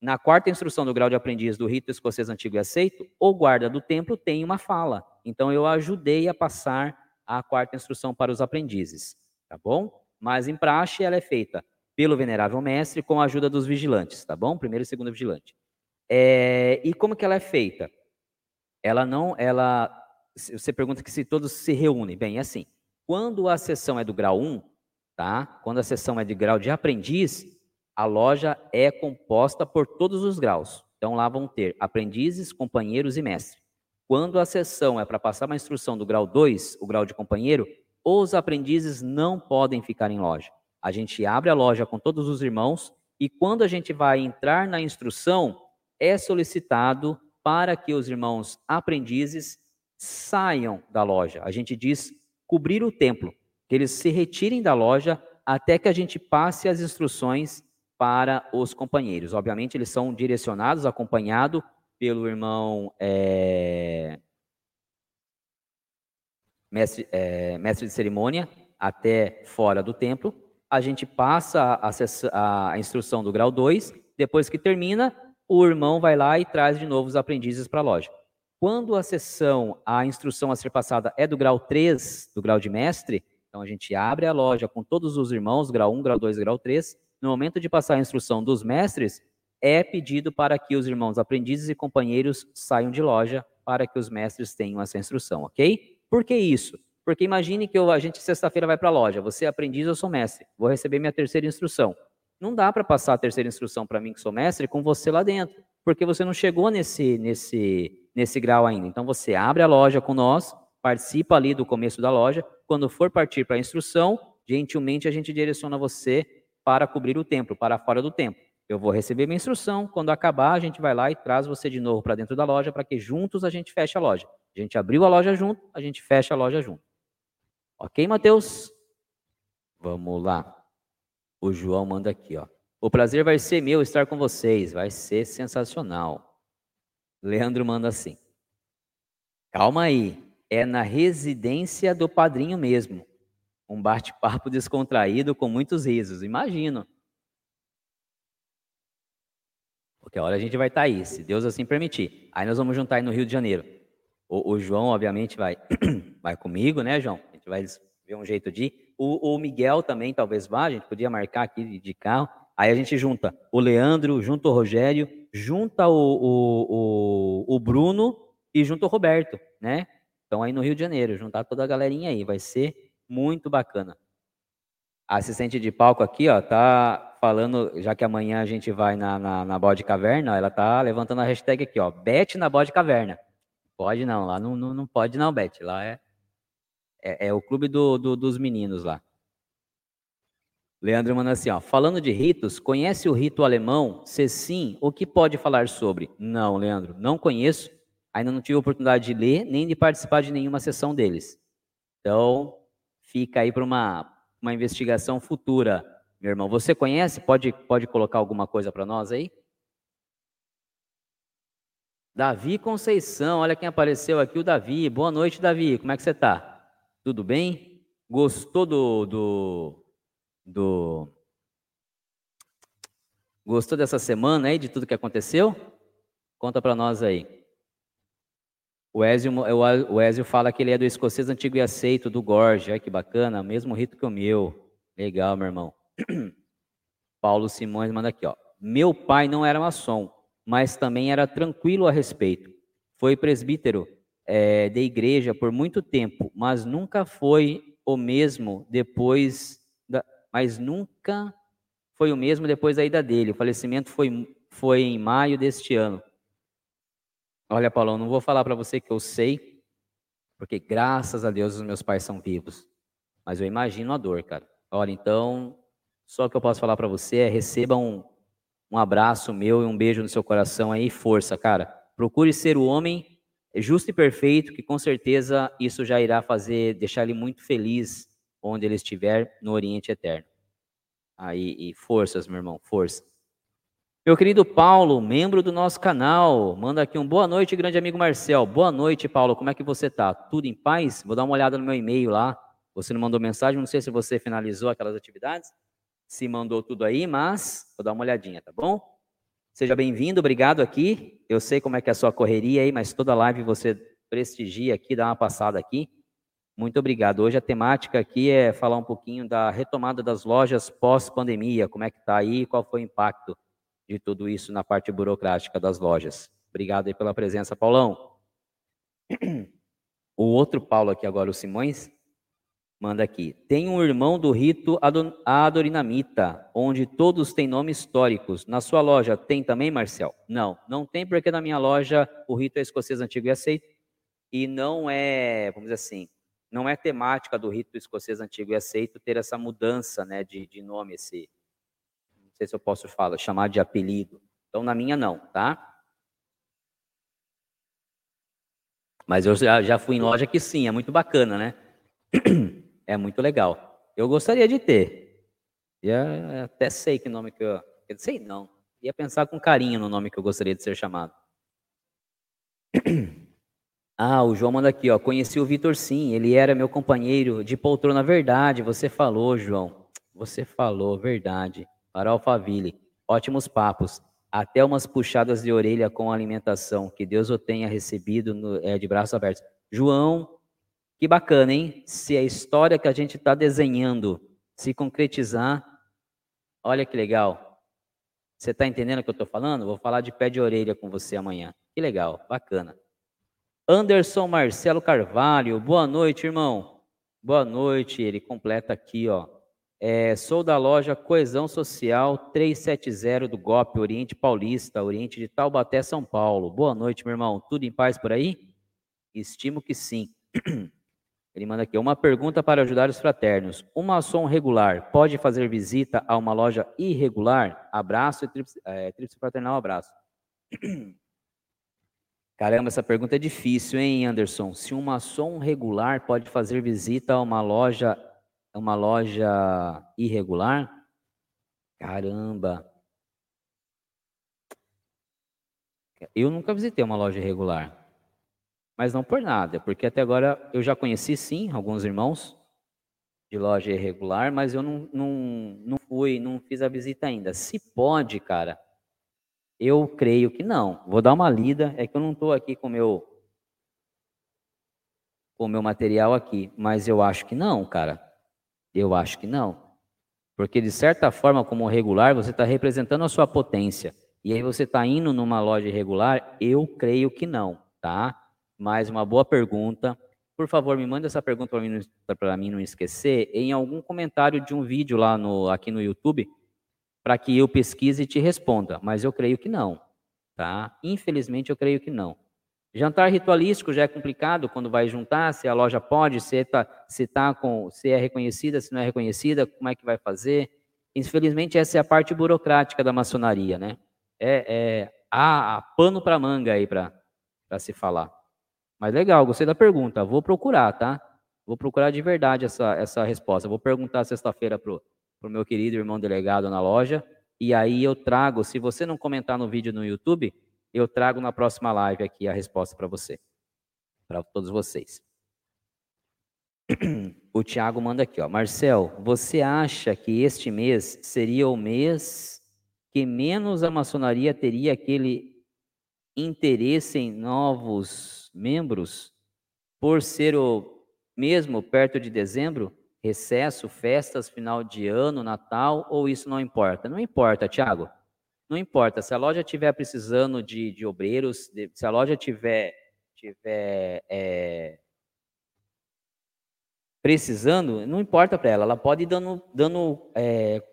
na quarta instrução do grau de aprendiz do rito escocês antigo e aceito, o guarda do templo tem uma fala. Então eu ajudei a passar a quarta instrução para os aprendizes, tá bom? mas em praxe ela é feita pelo venerável mestre com a ajuda dos vigilantes, tá bom? Primeiro e segundo vigilante. É, e como que ela é feita? Ela não, ela, você pergunta que se todos se reúnem. Bem, é assim, quando a sessão é do grau 1, tá? Quando a sessão é de grau de aprendiz, a loja é composta por todos os graus. Então lá vão ter aprendizes, companheiros e mestre. Quando a sessão é para passar uma instrução do grau 2, o grau de companheiro, os aprendizes não podem ficar em loja. A gente abre a loja com todos os irmãos e quando a gente vai entrar na instrução, é solicitado para que os irmãos aprendizes saiam da loja. A gente diz cobrir o templo, que eles se retirem da loja até que a gente passe as instruções para os companheiros. Obviamente, eles são direcionados, acompanhados pelo irmão é, mestre, é, mestre de cerimônia até fora do templo. A gente passa a, a instrução do grau 2. Depois que termina, o irmão vai lá e traz de novo os aprendizes para a loja. Quando a sessão, a instrução a ser passada é do grau 3, do grau de mestre, então a gente abre a loja com todos os irmãos, grau 1, grau 2, grau 3, no momento de passar a instrução dos mestres, é pedido para que os irmãos aprendizes e companheiros saiam de loja para que os mestres tenham essa instrução, ok? Por que isso? Porque imagine que eu, a gente sexta-feira vai para a loja, você é aprendiz, eu sou mestre, vou receber minha terceira instrução. Não dá para passar a terceira instrução para mim que sou mestre com você lá dentro, porque você não chegou nesse, nesse, nesse grau ainda. Então você abre a loja com nós, participa ali do começo da loja, quando for partir para a instrução, gentilmente a gente direciona você para cobrir o templo, para fora do templo. Eu vou receber minha instrução, quando acabar, a gente vai lá e traz você de novo para dentro da loja para que juntos a gente feche a loja. A gente abriu a loja junto, a gente fecha a loja junto. Ok, Mateus? Vamos lá. O João manda aqui, ó. O prazer vai ser meu estar com vocês, vai ser sensacional. Leandro manda assim. Calma aí, é na residência do padrinho mesmo. Um bate-papo descontraído com muitos risos, imagino. Porque a hora a gente vai estar tá aí, se Deus assim permitir. Aí nós vamos juntar aí no Rio de Janeiro. O, o João, obviamente, vai, vai comigo, né, João? A gente vai ver um jeito de ir. O, o, Miguel também talvez vá, a gente podia marcar aqui de carro. Aí a gente junta o Leandro, junta o Rogério, junta o, o, o, o Bruno e junta o Roberto, né? Então aí no Rio de Janeiro, juntar toda a galerinha aí, vai ser muito bacana. A assistente de palco aqui, ó, tá falando, já que amanhã a gente vai na, na, na Bode Caverna, ela tá levantando a hashtag aqui, ó, Bet na Bode Caverna. Pode não, lá não, não, não pode não, Bet, lá é, é, é o clube do, do, dos meninos lá. Leandro manda assim, ó, falando de ritos, conhece o rito alemão? Se sim, o que pode falar sobre? Não, Leandro, não conheço, ainda não tive oportunidade de ler, nem de participar de nenhuma sessão deles. Então, fica aí para uma, uma investigação futura, meu irmão. Você conhece? Pode, pode colocar alguma coisa para nós aí? Davi Conceição, olha quem apareceu aqui, o Davi. Boa noite, Davi. Como é que você está? Tudo bem? Gostou do, do, do. Gostou dessa semana aí, de tudo que aconteceu? Conta para nós aí. O Ezio, o Ezio fala que ele é do escocês antigo e aceito, do Gorge. Olha que bacana, mesmo rito que o meu. Legal, meu irmão. Paulo Simões manda aqui, ó. Meu pai não era maçom, mas também era tranquilo a respeito. Foi presbítero é, de igreja por muito tempo, mas nunca foi o mesmo depois da, mas nunca foi o mesmo depois da ida dele. O falecimento foi, foi em maio deste ano. Olha, Paulão, não vou falar para você que eu sei, porque graças a Deus os meus pais são vivos. Mas eu imagino a dor, cara. Olha, então, só o que eu posso falar para você é receba um, um abraço meu e um beijo no seu coração aí, força, cara. Procure ser o homem justo e perfeito, que com certeza isso já irá fazer, deixar ele muito feliz onde ele estiver no Oriente Eterno. Aí, e forças, meu irmão, força. Meu querido Paulo, membro do nosso canal, manda aqui um boa noite, grande amigo Marcel. Boa noite, Paulo. Como é que você tá? Tudo em paz? Vou dar uma olhada no meu e-mail lá. Você não mandou mensagem, não sei se você finalizou aquelas atividades, se mandou tudo aí, mas vou dar uma olhadinha, tá bom? Seja bem-vindo, obrigado aqui. Eu sei como é que é a sua correria aí, mas toda live você prestigia aqui, dá uma passada aqui. Muito obrigado. Hoje a temática aqui é falar um pouquinho da retomada das lojas pós-pandemia, como é que tá aí, qual foi o impacto de tudo isso na parte burocrática das lojas. Obrigado aí pela presença, Paulão. O outro Paulo aqui agora, o Simões, manda aqui. Tem um irmão do rito adorinamita, onde todos têm nomes históricos. Na sua loja tem também, Marcel? Não, não tem porque na minha loja o rito é escocês antigo e aceito. E não é, vamos dizer assim, não é temática do rito escocês antigo e aceito ter essa mudança né, de, de nome, esse, sei se eu posso falar, chamar de apelido. Então, na minha, não, tá? Mas eu já, já fui em loja que sim, é muito bacana, né? É muito legal. Eu gostaria de ter. E até sei que nome que eu. Eu sei não. Ia pensar com carinho no nome que eu gostaria de ser chamado. Ah, o João manda aqui, ó. Conheci o Vitor sim, ele era meu companheiro de poltrona. Verdade, você falou, João. Você falou, verdade para Alphaville. Ótimos papos. Até umas puxadas de orelha com alimentação. Que Deus o tenha recebido no, é, de braços abertos. João, que bacana, hein? Se a história que a gente está desenhando se concretizar, Olha que legal. Você está entendendo o que eu estou falando? Vou falar de pé de orelha com você amanhã. Que legal, bacana. Anderson Marcelo Carvalho, boa noite, irmão. Boa noite. Ele completa aqui, ó. É, sou da loja Coesão Social 370 do GOP, Oriente Paulista, Oriente de Taubaté, São Paulo. Boa noite, meu irmão. Tudo em paz por aí? Estimo que sim. Ele manda aqui, uma pergunta para ajudar os fraternos. Um maçom regular pode fazer visita a uma loja irregular? Abraço e tríplice, é, fraternal abraço. Caramba, essa pergunta é difícil, hein, Anderson? Se um maçom regular pode fazer visita a uma loja uma loja irregular? Caramba. Eu nunca visitei uma loja irregular. Mas não por nada, porque até agora eu já conheci sim alguns irmãos de loja irregular, mas eu não, não, não fui, não fiz a visita ainda. Se pode, cara, eu creio que não. Vou dar uma lida, é que eu não estou aqui com meu com meu material aqui, mas eu acho que não, cara. Eu acho que não. Porque, de certa forma, como regular, você está representando a sua potência. E aí você está indo numa loja irregular? Eu creio que não, tá? Mais uma boa pergunta. Por favor, me mande essa pergunta para mim, para mim não esquecer em algum comentário de um vídeo lá no, aqui no YouTube, para que eu pesquise e te responda. Mas eu creio que não, tá? Infelizmente, eu creio que não. Jantar ritualístico já é complicado quando vai juntar, se a loja pode, se está se tá com, se é reconhecida, se não é reconhecida, como é que vai fazer. Infelizmente, essa é a parte burocrática da maçonaria, né? É, é há, há pano para manga aí para se falar. Mas legal, gostei da pergunta. Vou procurar, tá? Vou procurar de verdade essa, essa resposta. Vou perguntar sexta-feira pro, pro meu querido irmão delegado na loja. E aí eu trago, se você não comentar no vídeo no YouTube, eu trago na próxima live aqui a resposta para você, para todos vocês. O Tiago manda aqui, ó. Marcel, você acha que este mês seria o mês que menos a maçonaria teria aquele interesse em novos membros por ser o mesmo perto de dezembro, recesso, festas, final de ano, Natal, ou isso não importa? Não importa, Tiago. Não importa, se a loja estiver precisando de, de obreiros, de, se a loja tiver, tiver é, precisando, não importa para ela, ela pode ir dando, dando é,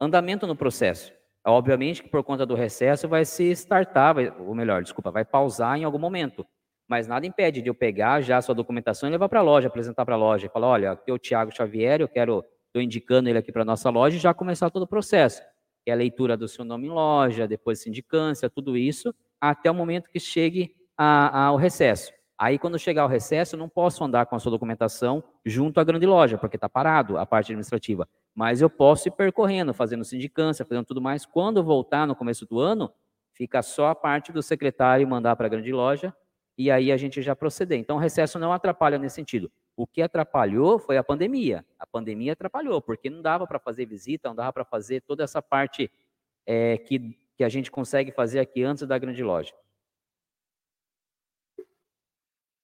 andamento no processo. Obviamente que por conta do recesso vai se startar, vai, ou melhor, desculpa, vai pausar em algum momento. Mas nada impede de eu pegar já a sua documentação e levar para a loja, apresentar para a loja e falar, olha, aqui é o Tiago Xavier, eu quero, estou indicando ele aqui para a nossa loja e já começar todo o processo que é a leitura do seu nome em loja, depois sindicância, tudo isso, até o momento que chegue a, ao recesso. Aí, quando chegar ao recesso, não posso andar com a sua documentação junto à grande loja, porque está parado a parte administrativa. Mas eu posso ir percorrendo, fazendo sindicância, fazendo tudo mais. Quando voltar no começo do ano, fica só a parte do secretário mandar para a grande loja, e aí a gente já proceder. Então, o recesso não atrapalha nesse sentido. O que atrapalhou foi a pandemia. A pandemia atrapalhou, porque não dava para fazer visita, não dava para fazer toda essa parte é, que, que a gente consegue fazer aqui antes da grande loja.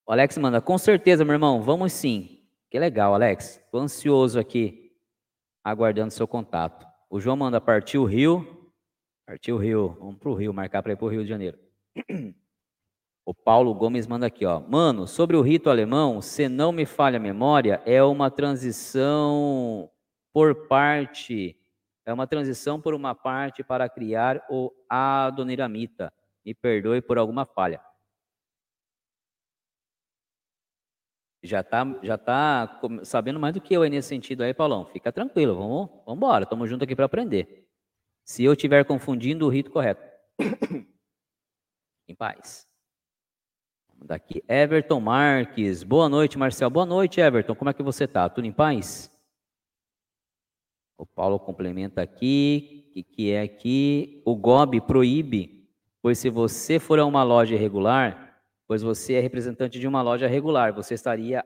O Alex manda, com certeza, meu irmão, vamos sim. Que legal, Alex. Estou ansioso aqui, aguardando seu contato. O João manda partir o Rio. Partiu o Rio. Vamos para o Rio, marcar para ir para o Rio de Janeiro. O Paulo Gomes manda aqui, ó. Mano, sobre o rito alemão, se não me falha a memória, é uma transição por parte, é uma transição por uma parte para criar o Adoniramita. Me perdoe por alguma falha. Já tá, já tá sabendo mais do que eu aí nesse sentido aí, Paulão. Fica tranquilo, vamos, vamos embora. Estamos juntos aqui para aprender. Se eu estiver confundindo o rito correto. em paz. Daqui, Everton Marques. Boa noite, Marcel. Boa noite, Everton. Como é que você está? Tudo em paz? O Paulo complementa aqui, que, que é aqui, o GOB proíbe, pois se você for a uma loja regular, pois você é representante de uma loja regular, você estaria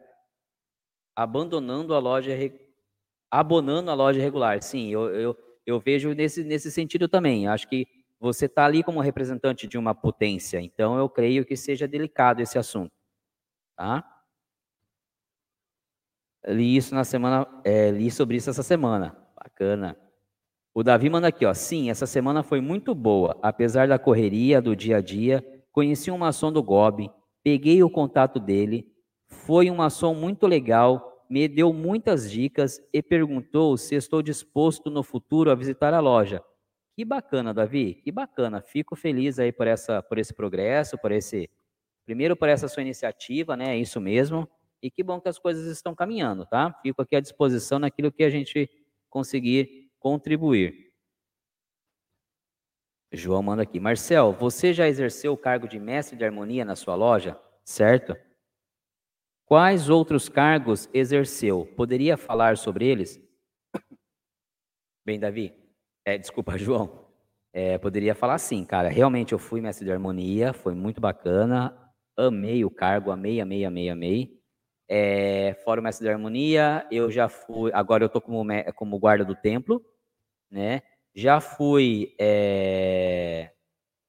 abandonando a loja, abonando a loja regular. Sim, eu, eu, eu vejo nesse, nesse sentido também. Acho que você está ali como representante de uma potência, então eu creio que seja delicado esse assunto, tá? Li isso na semana, é, li sobre isso essa semana, bacana. O Davi manda aqui, ó. Sim, essa semana foi muito boa. Apesar da correria do dia a dia, conheci um maçom do Gobi, peguei o contato dele, foi um maçom muito legal, me deu muitas dicas e perguntou se estou disposto no futuro a visitar a loja. Que bacana, Davi, que bacana. Fico feliz aí por essa por esse progresso, por esse primeiro por essa sua iniciativa, né? É isso mesmo. E que bom que as coisas estão caminhando, tá? Fico aqui à disposição naquilo que a gente conseguir contribuir. João manda aqui. Marcel, você já exerceu o cargo de mestre de harmonia na sua loja? Certo? Quais outros cargos exerceu? Poderia falar sobre eles? Bem, Davi, é, desculpa, João. É, poderia falar sim, cara. Realmente eu fui mestre de harmonia, foi muito bacana. Amei o cargo, amei, amei, amei, amei. É, fora o mestre de harmonia, eu já fui. Agora eu tô como, como guarda do templo, né? Já fui, é,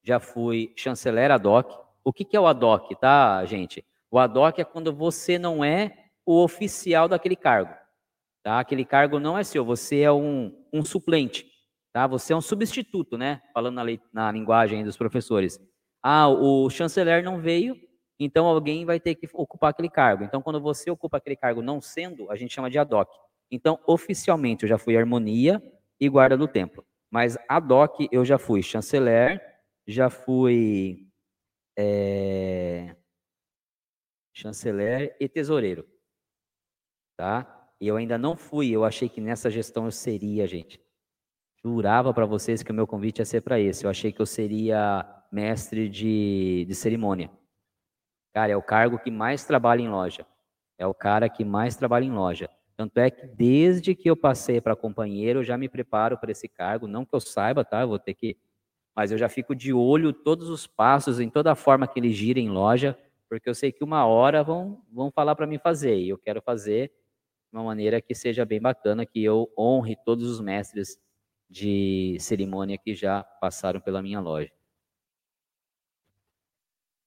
já fui chanceler ad hoc. O que, que é o ad hoc, tá, gente? O ad hoc é quando você não é o oficial daquele cargo. Tá? Aquele cargo não é seu, você é um, um suplente. Tá? Você é um substituto, né? Falando na, lei, na linguagem dos professores. Ah, o chanceler não veio, então alguém vai ter que ocupar aquele cargo. Então, quando você ocupa aquele cargo não sendo, a gente chama de ad hoc. Então, oficialmente, eu já fui harmonia e guarda do templo. Mas ad hoc eu já fui chanceler, já fui é, chanceler e tesoureiro. Tá? E eu ainda não fui, eu achei que nessa gestão eu seria, gente. Jurava para vocês que o meu convite ia ser para esse. Eu achei que eu seria mestre de, de cerimônia. Cara, é o cargo que mais trabalha em loja. É o cara que mais trabalha em loja. Tanto é que desde que eu passei para companheiro, eu já me preparo para esse cargo. Não que eu saiba, tá? Eu vou ter que. Mas eu já fico de olho todos os passos, em toda a forma que ele gira em loja, porque eu sei que uma hora vão, vão falar para mim fazer, e eu quero fazer de uma maneira que seja bem bacana, que eu honre todos os mestres de cerimônia que já passaram pela minha loja.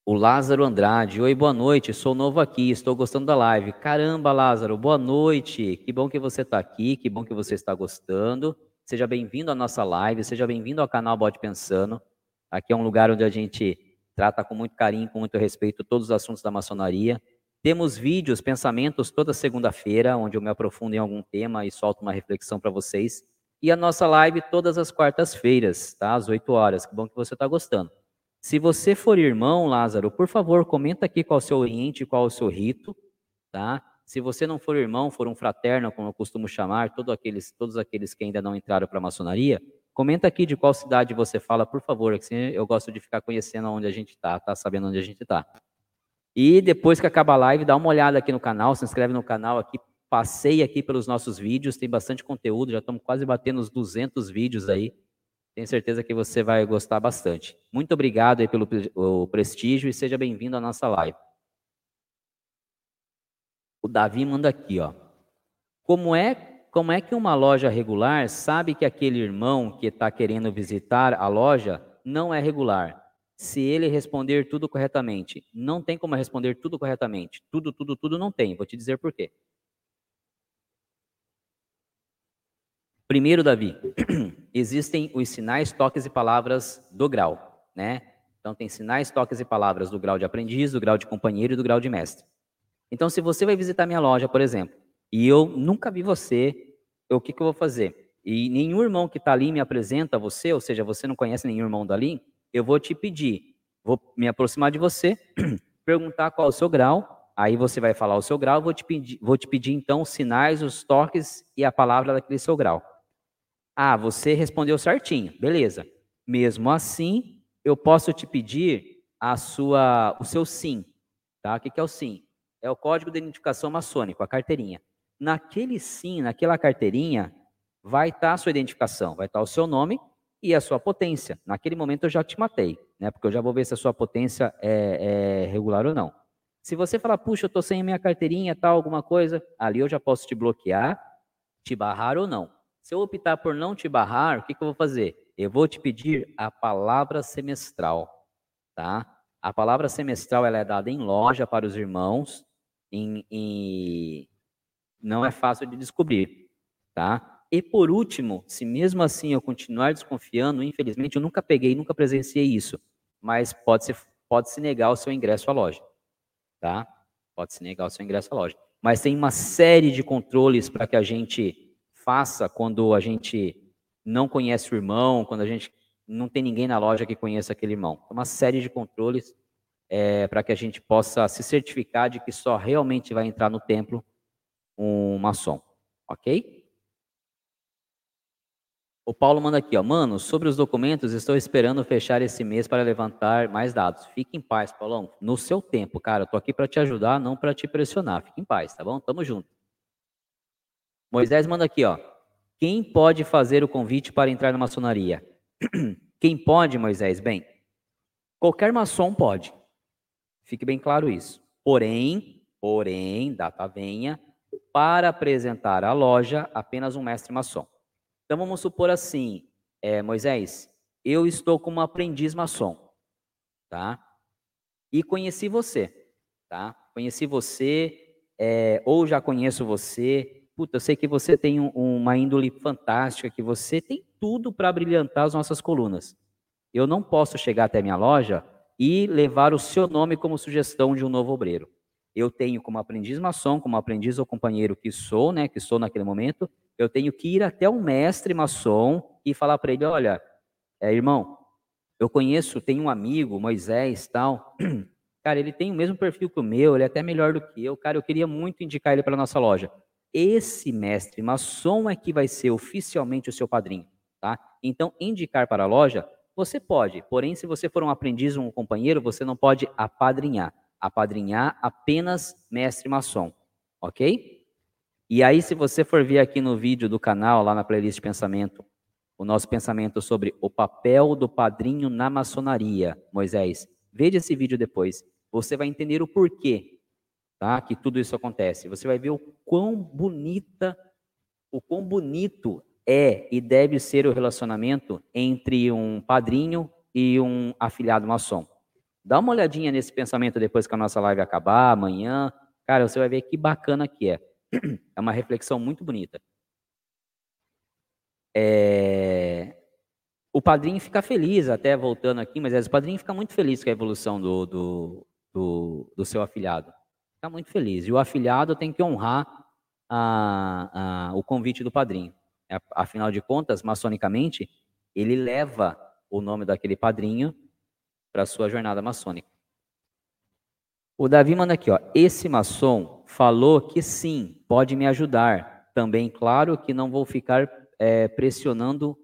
O Lázaro Andrade, oi, boa noite, sou novo aqui, estou gostando da live. Caramba, Lázaro, boa noite, que bom que você está aqui, que bom que você está gostando. Seja bem-vindo à nossa live, seja bem-vindo ao canal Bode Pensando. Aqui é um lugar onde a gente trata com muito carinho, com muito respeito todos os assuntos da maçonaria. Temos vídeos, pensamentos toda segunda-feira, onde eu me aprofundo em algum tema e solto uma reflexão para vocês. E a nossa live todas as quartas-feiras, tá? Às 8 horas. Que bom que você está gostando. Se você for irmão, Lázaro, por favor, comenta aqui qual é o seu oriente, qual é o seu rito, tá? Se você não for irmão, for um fraterno, como eu costumo chamar, todos aqueles, todos aqueles que ainda não entraram para a maçonaria, Comenta aqui de qual cidade você fala, por favor, que eu gosto de ficar conhecendo onde a gente está, tá sabendo onde a gente está. E depois que acaba a live, dá uma olhada aqui no canal, se inscreve no canal aqui, passei aqui pelos nossos vídeos, tem bastante conteúdo, já estamos quase batendo os 200 vídeos aí. Tenho certeza que você vai gostar bastante. Muito obrigado aí pelo prestígio e seja bem-vindo à nossa live. O Davi manda aqui, ó. Como é como é que uma loja regular sabe que aquele irmão que está querendo visitar a loja não é regular? Se ele responder tudo corretamente, não tem como responder tudo corretamente. Tudo, tudo, tudo não tem. Vou te dizer por quê. Primeiro, Davi, existem os sinais, toques e palavras do grau, né? Então tem sinais, toques e palavras do grau de aprendiz, do grau de companheiro e do grau de mestre. Então, se você vai visitar minha loja, por exemplo, e eu nunca vi você, o que, que eu vou fazer? E nenhum irmão que está ali me apresenta você, ou seja, você não conhece nenhum irmão dali, eu vou te pedir, vou me aproximar de você, perguntar qual é o seu grau, aí você vai falar o seu grau, vou te pedir, vou te pedir então os sinais, os toques e a palavra daquele seu grau. Ah, você respondeu certinho, beleza. Mesmo assim, eu posso te pedir a sua, o seu sim, tá? O que é o sim? É o código de identificação maçônico, a carteirinha naquele sim, naquela carteirinha, vai estar tá a sua identificação, vai estar tá o seu nome e a sua potência. Naquele momento eu já te matei, né? Porque eu já vou ver se a sua potência é, é regular ou não. Se você falar, puxa, eu estou sem a minha carteirinha, tal, alguma coisa, ali eu já posso te bloquear, te barrar ou não. Se eu optar por não te barrar, o que, que eu vou fazer? Eu vou te pedir a palavra semestral, tá? A palavra semestral ela é dada em loja para os irmãos, em, em, não é fácil de descobrir, tá? E por último, se mesmo assim eu continuar desconfiando, infelizmente eu nunca peguei, nunca presenciei isso, mas pode se pode se negar o seu ingresso à loja, tá? Pode se negar o seu ingresso à loja. Mas tem uma série de controles para que a gente faça quando a gente não conhece o irmão, quando a gente não tem ninguém na loja que conheça aquele irmão. Uma série de controles é, para que a gente possa se certificar de que só realmente vai entrar no templo um maçom, ok? O Paulo manda aqui, ó, mano, sobre os documentos, estou esperando fechar esse mês para levantar mais dados. Fique em paz, Paulão. No seu tempo, cara, tô aqui para te ajudar, não para te pressionar. Fique em paz, tá bom? Tamo junto. Moisés manda aqui, ó. Quem pode fazer o convite para entrar na maçonaria? Quem pode, Moisés? Bem, qualquer maçom pode. Fique bem claro isso. Porém, porém, data venha, para apresentar a loja, apenas um mestre maçom. Então vamos supor assim, é, Moisés, eu estou como aprendiz maçom, tá? E conheci você, tá? Conheci você, é, ou já conheço você. Puta, eu sei que você tem um, uma índole fantástica, que você tem tudo para brilhantar as nossas colunas. Eu não posso chegar até minha loja e levar o seu nome como sugestão de um novo obreiro. Eu tenho como aprendiz maçom, como aprendiz ou companheiro que sou, né, que sou naquele momento, eu tenho que ir até um mestre maçom e falar para ele: olha, é, irmão, eu conheço, tenho um amigo, Moisés tal. Cara, ele tem o mesmo perfil que o meu, ele é até melhor do que eu. Cara, eu queria muito indicar ele para nossa loja. Esse mestre maçom é que vai ser oficialmente o seu padrinho, tá? Então, indicar para a loja, você pode. Porém, se você for um aprendiz ou um companheiro, você não pode apadrinhar. Apadrinhar apenas mestre maçom, ok? E aí, se você for ver aqui no vídeo do canal, lá na playlist Pensamento, o nosso pensamento sobre o papel do padrinho na maçonaria, Moisés, veja esse vídeo depois. Você vai entender o porquê tá, que tudo isso acontece. Você vai ver o quão bonita, o quão bonito é e deve ser o relacionamento entre um padrinho e um afiliado maçom. Dá uma olhadinha nesse pensamento depois que a nossa live acabar, amanhã. Cara, você vai ver que bacana que é. É uma reflexão muito bonita. É... O padrinho fica feliz, até voltando aqui, mas é, o padrinho fica muito feliz com a evolução do, do, do, do seu afilhado. Fica muito feliz. E o afilhado tem que honrar a, a, o convite do padrinho. É, afinal de contas, maçonicamente, ele leva o nome daquele padrinho para a sua jornada maçônica. O Davi manda aqui, ó. Esse maçom falou que sim, pode me ajudar. Também, claro que não vou ficar é, pressionando.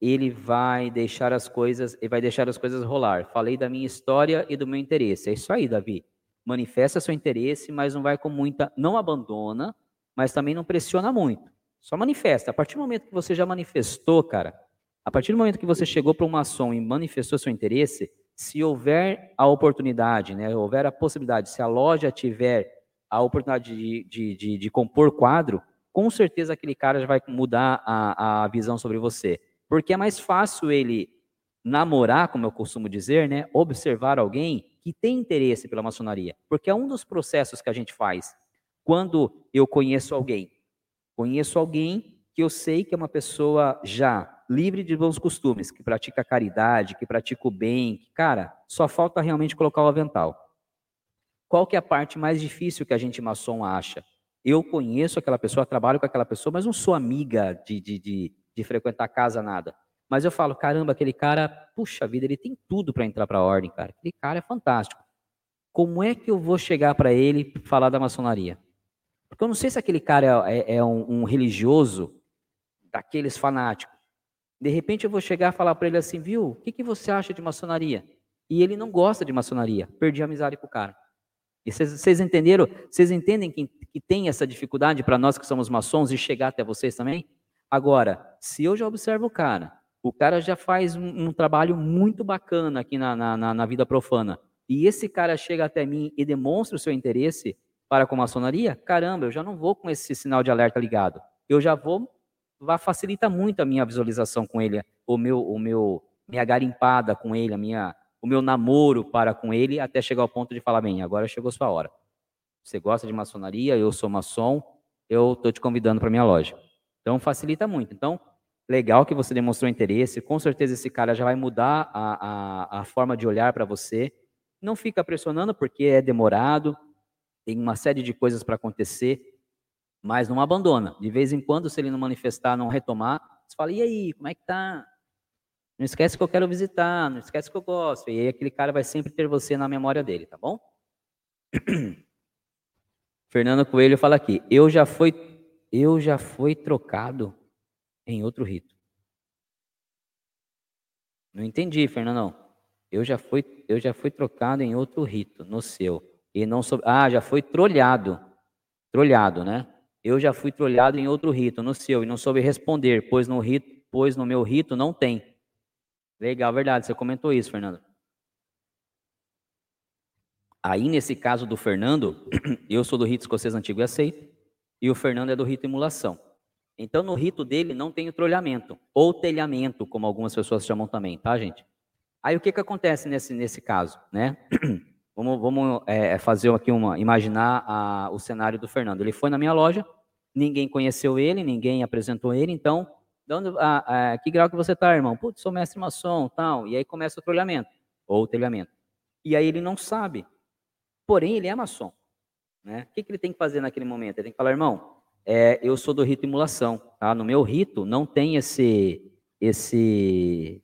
Ele vai deixar as coisas, ele vai deixar as coisas rolar. Falei da minha história e do meu interesse. É isso aí, Davi. Manifesta seu interesse, mas não vai com muita, não abandona, mas também não pressiona muito. Só manifesta. A partir do momento que você já manifestou, cara, a partir do momento que você chegou para um maçom e manifestou seu interesse, se houver a oportunidade, né, houver a possibilidade, se a loja tiver a oportunidade de, de, de, de compor quadro, com certeza aquele cara já vai mudar a, a visão sobre você. Porque é mais fácil ele namorar, como eu costumo dizer, né, observar alguém que tem interesse pela maçonaria. Porque é um dos processos que a gente faz quando eu conheço alguém. Conheço alguém que eu sei que é uma pessoa já livre de bons costumes, que pratica caridade, que pratica o bem. Cara, só falta realmente colocar o avental. Qual que é a parte mais difícil que a gente maçom acha? Eu conheço aquela pessoa, trabalho com aquela pessoa, mas não sou amiga de, de, de, de frequentar casa, nada. Mas eu falo, caramba, aquele cara, puxa vida, ele tem tudo para entrar para a ordem, cara. Aquele cara é fantástico. Como é que eu vou chegar para ele e falar da maçonaria? Porque eu não sei se aquele cara é, é, é um, um religioso daqueles fanáticos. De repente eu vou chegar e falar para ele assim, viu, o que, que você acha de maçonaria? E ele não gosta de maçonaria. Perdi a amizade com o cara. E vocês entenderam? Vocês entendem que, que tem essa dificuldade para nós que somos maçons de chegar até vocês também? Agora, se eu já observo o cara, o cara já faz um, um trabalho muito bacana aqui na, na, na, vida profana, e esse cara chega até mim e demonstra o seu interesse para com a maçonaria, caramba, eu já não vou com esse sinal de alerta ligado. Eu já vou, vai facilita muito a minha visualização com ele, o meu, o meu, minha garimpada com ele, a minha o meu namoro para com ele até chegar ao ponto de falar, bem, agora chegou sua hora. Você gosta de maçonaria, eu sou maçom, eu estou te convidando para minha loja. Então facilita muito. Então, legal que você demonstrou interesse. Com certeza esse cara já vai mudar a, a, a forma de olhar para você. Não fica pressionando porque é demorado, tem uma série de coisas para acontecer, mas não abandona. De vez em quando, se ele não manifestar, não retomar, você fala, e aí, como é que tá? Não esquece que eu quero visitar, não esquece que eu gosto. E aí aquele cara vai sempre ter você na memória dele, tá bom? Fernando Coelho fala aqui, eu já fui, eu já fui trocado em outro rito. Não entendi, Fernandão. Eu já fui, eu já fui trocado em outro rito, no seu. E não sou, ah, já foi trolhado. Trolhado, né? Eu já fui trolhado em outro rito, no seu, e não soube responder, pois no rito, pois no meu rito não tem. Legal, verdade, você comentou isso, Fernando. Aí, nesse caso do Fernando, eu sou do rito escocês antigo e aceito, e o Fernando é do rito emulação. Então, no rito dele não tem o trolhamento, ou telhamento, como algumas pessoas chamam também, tá, gente? Aí, o que que acontece nesse, nesse caso, né? Vamos, vamos é, fazer aqui uma, imaginar a, o cenário do Fernando. Ele foi na minha loja, ninguém conheceu ele, ninguém apresentou ele, então, dando, a, a, que grau que você está, irmão? Putz, sou mestre maçom, tal. E aí começa o trolhamento, ou o telhamento. E aí ele não sabe, porém ele é maçom. Né? O que, que ele tem que fazer naquele momento? Ele tem que falar, irmão, é, eu sou do rito imulação, tá? No meu rito não tem esse, esse,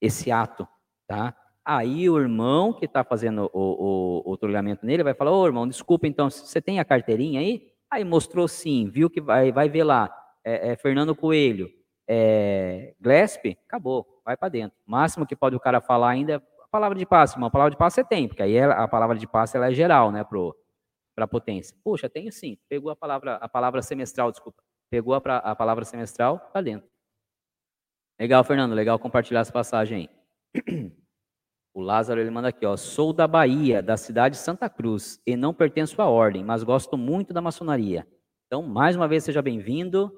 esse ato, tá? Aí o irmão que está fazendo o, o, o trolhamento nele vai falar, ô irmão, desculpa, então, você tem a carteirinha aí? Aí mostrou sim, viu que vai, vai ver lá, é, é Fernando Coelho, é, Glesp, acabou, vai para dentro. Máximo que pode o cara falar ainda é a palavra de passe, uma palavra de passe você tem, porque aí a palavra de passe ela é geral, né, para potência. Puxa, tenho sim, pegou a palavra, a palavra semestral, desculpa, pegou a, a palavra semestral, tá dentro. Legal, Fernando, legal compartilhar essa passagem aí. O Lázaro ele manda aqui, ó. Sou da Bahia, da cidade de Santa Cruz, e não pertenço à ordem, mas gosto muito da maçonaria. Então, mais uma vez, seja bem-vindo.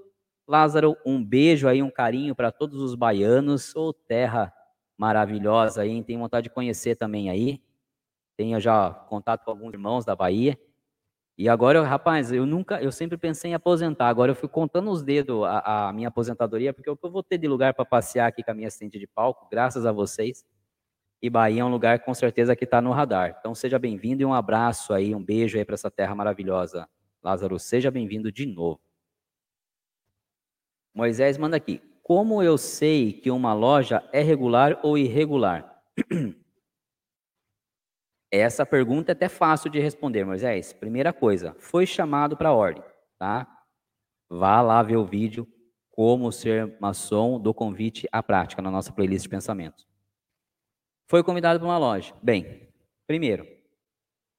Lázaro, um beijo aí, um carinho para todos os baianos. Ô, oh, terra maravilhosa aí, tem vontade de conhecer também aí. Tenho já contato com alguns irmãos da Bahia. E agora, rapaz, eu nunca, eu sempre pensei em aposentar. Agora eu fui contando os dedos a, a minha aposentadoria, porque que eu vou ter de lugar para passear aqui com a minha assistente de palco, graças a vocês. E Bahia é um lugar com certeza que está no radar. Então seja bem-vindo e um abraço aí, um beijo aí para essa terra maravilhosa. Lázaro, seja bem-vindo de novo. Moisés manda aqui. Como eu sei que uma loja é regular ou irregular? Essa pergunta é até fácil de responder, Moisés. Primeira coisa, foi chamado para a ordem, tá? Vá lá ver o vídeo Como Ser Maçom do Convite à Prática na nossa playlist de pensamentos. Foi convidado para uma loja. Bem, primeiro,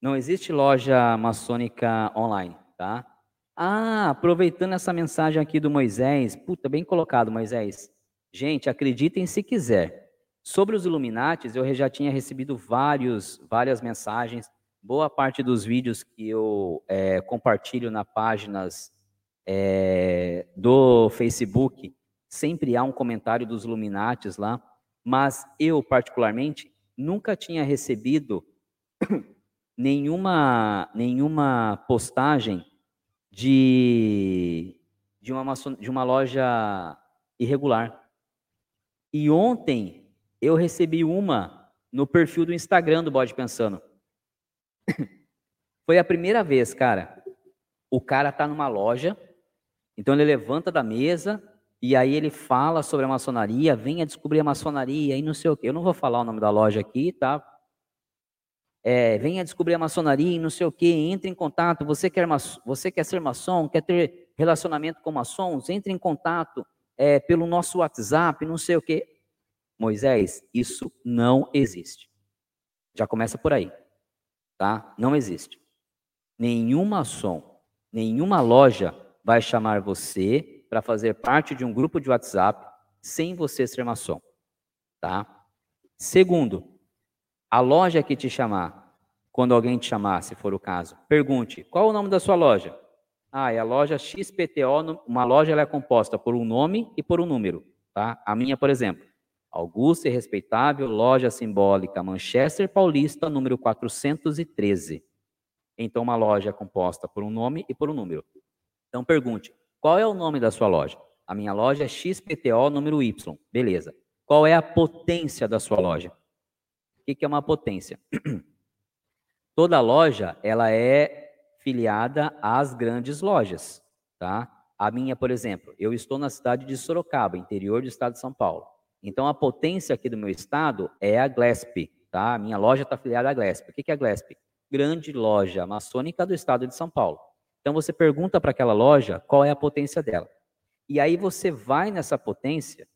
não existe loja maçônica online, tá? Ah, aproveitando essa mensagem aqui do Moisés, puta, bem colocado, Moisés. Gente, acreditem se quiser. Sobre os Illuminates, eu já tinha recebido vários, várias mensagens. Boa parte dos vídeos que eu é, compartilho nas páginas é, do Facebook, sempre há um comentário dos Illuminates lá mas eu, particularmente, nunca tinha recebido nenhuma, nenhuma postagem de, de, uma, de uma loja irregular. E ontem eu recebi uma no perfil do Instagram do Bode Pensando. Foi a primeira vez, cara. O cara tá numa loja, então ele levanta da mesa, e aí ele fala sobre a maçonaria, venha descobrir a maçonaria e não sei o quê. Eu não vou falar o nome da loja aqui, tá? É, venha descobrir a maçonaria e não sei o quê, entre em contato. Você quer, você quer ser maçom, quer ter relacionamento com maçons? Entre em contato é, pelo nosso WhatsApp, não sei o quê. Moisés, isso não existe. Já começa por aí, tá? Não existe. Nenhum maçom, nenhuma loja vai chamar você para fazer parte de um grupo de WhatsApp sem você ser maçom, tá? Segundo, a loja que te chamar, quando alguém te chamar, se for o caso, pergunte: qual o nome da sua loja? Ah, é a loja XPTO. Uma loja ela é composta por um nome e por um número, tá? A minha, por exemplo, Augusta e Respeitável, Loja Simbólica Manchester Paulista, número 413. Então, uma loja é composta por um nome e por um número. Então, pergunte: qual é o nome da sua loja? A minha loja é XPTO número Y. Beleza. Qual é a potência da sua loja? O que é uma potência? Toda loja, ela é filiada às grandes lojas, tá? A minha, por exemplo, eu estou na cidade de Sorocaba, interior do estado de São Paulo. Então, a potência aqui do meu estado é a Glesp, tá? A minha loja está filiada à Glesp. O que é a Glesp? Grande loja maçônica do estado de São Paulo. Então, você pergunta para aquela loja qual é a potência dela. E aí você vai nessa potência,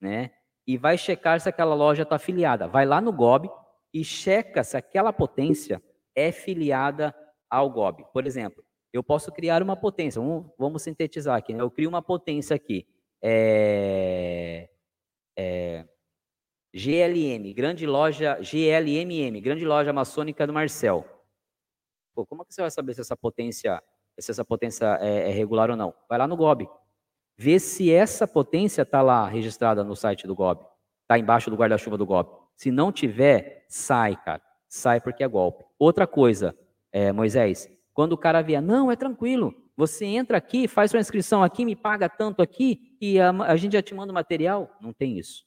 né? E vai checar se aquela loja está filiada. Vai lá no GOB e checa se aquela potência é filiada ao GOB. Por exemplo, eu posso criar uma potência. Vamos, vamos sintetizar aqui. Né? Eu crio uma potência aqui. É, é, GLM, grande loja, GLMM, grande loja maçônica do Marcel. Pô, como é que você vai saber se essa potência, se essa potência é, é regular ou não? Vai lá no GOB. Vê se essa potência está lá registrada no site do GOB. Está embaixo do guarda-chuva do GOB. Se não tiver, sai, cara. Sai porque é golpe. Outra coisa, é, Moisés, quando o cara vier, não, é tranquilo. Você entra aqui, faz sua inscrição aqui, me paga tanto aqui e a, a gente já te manda o material. Não tem isso.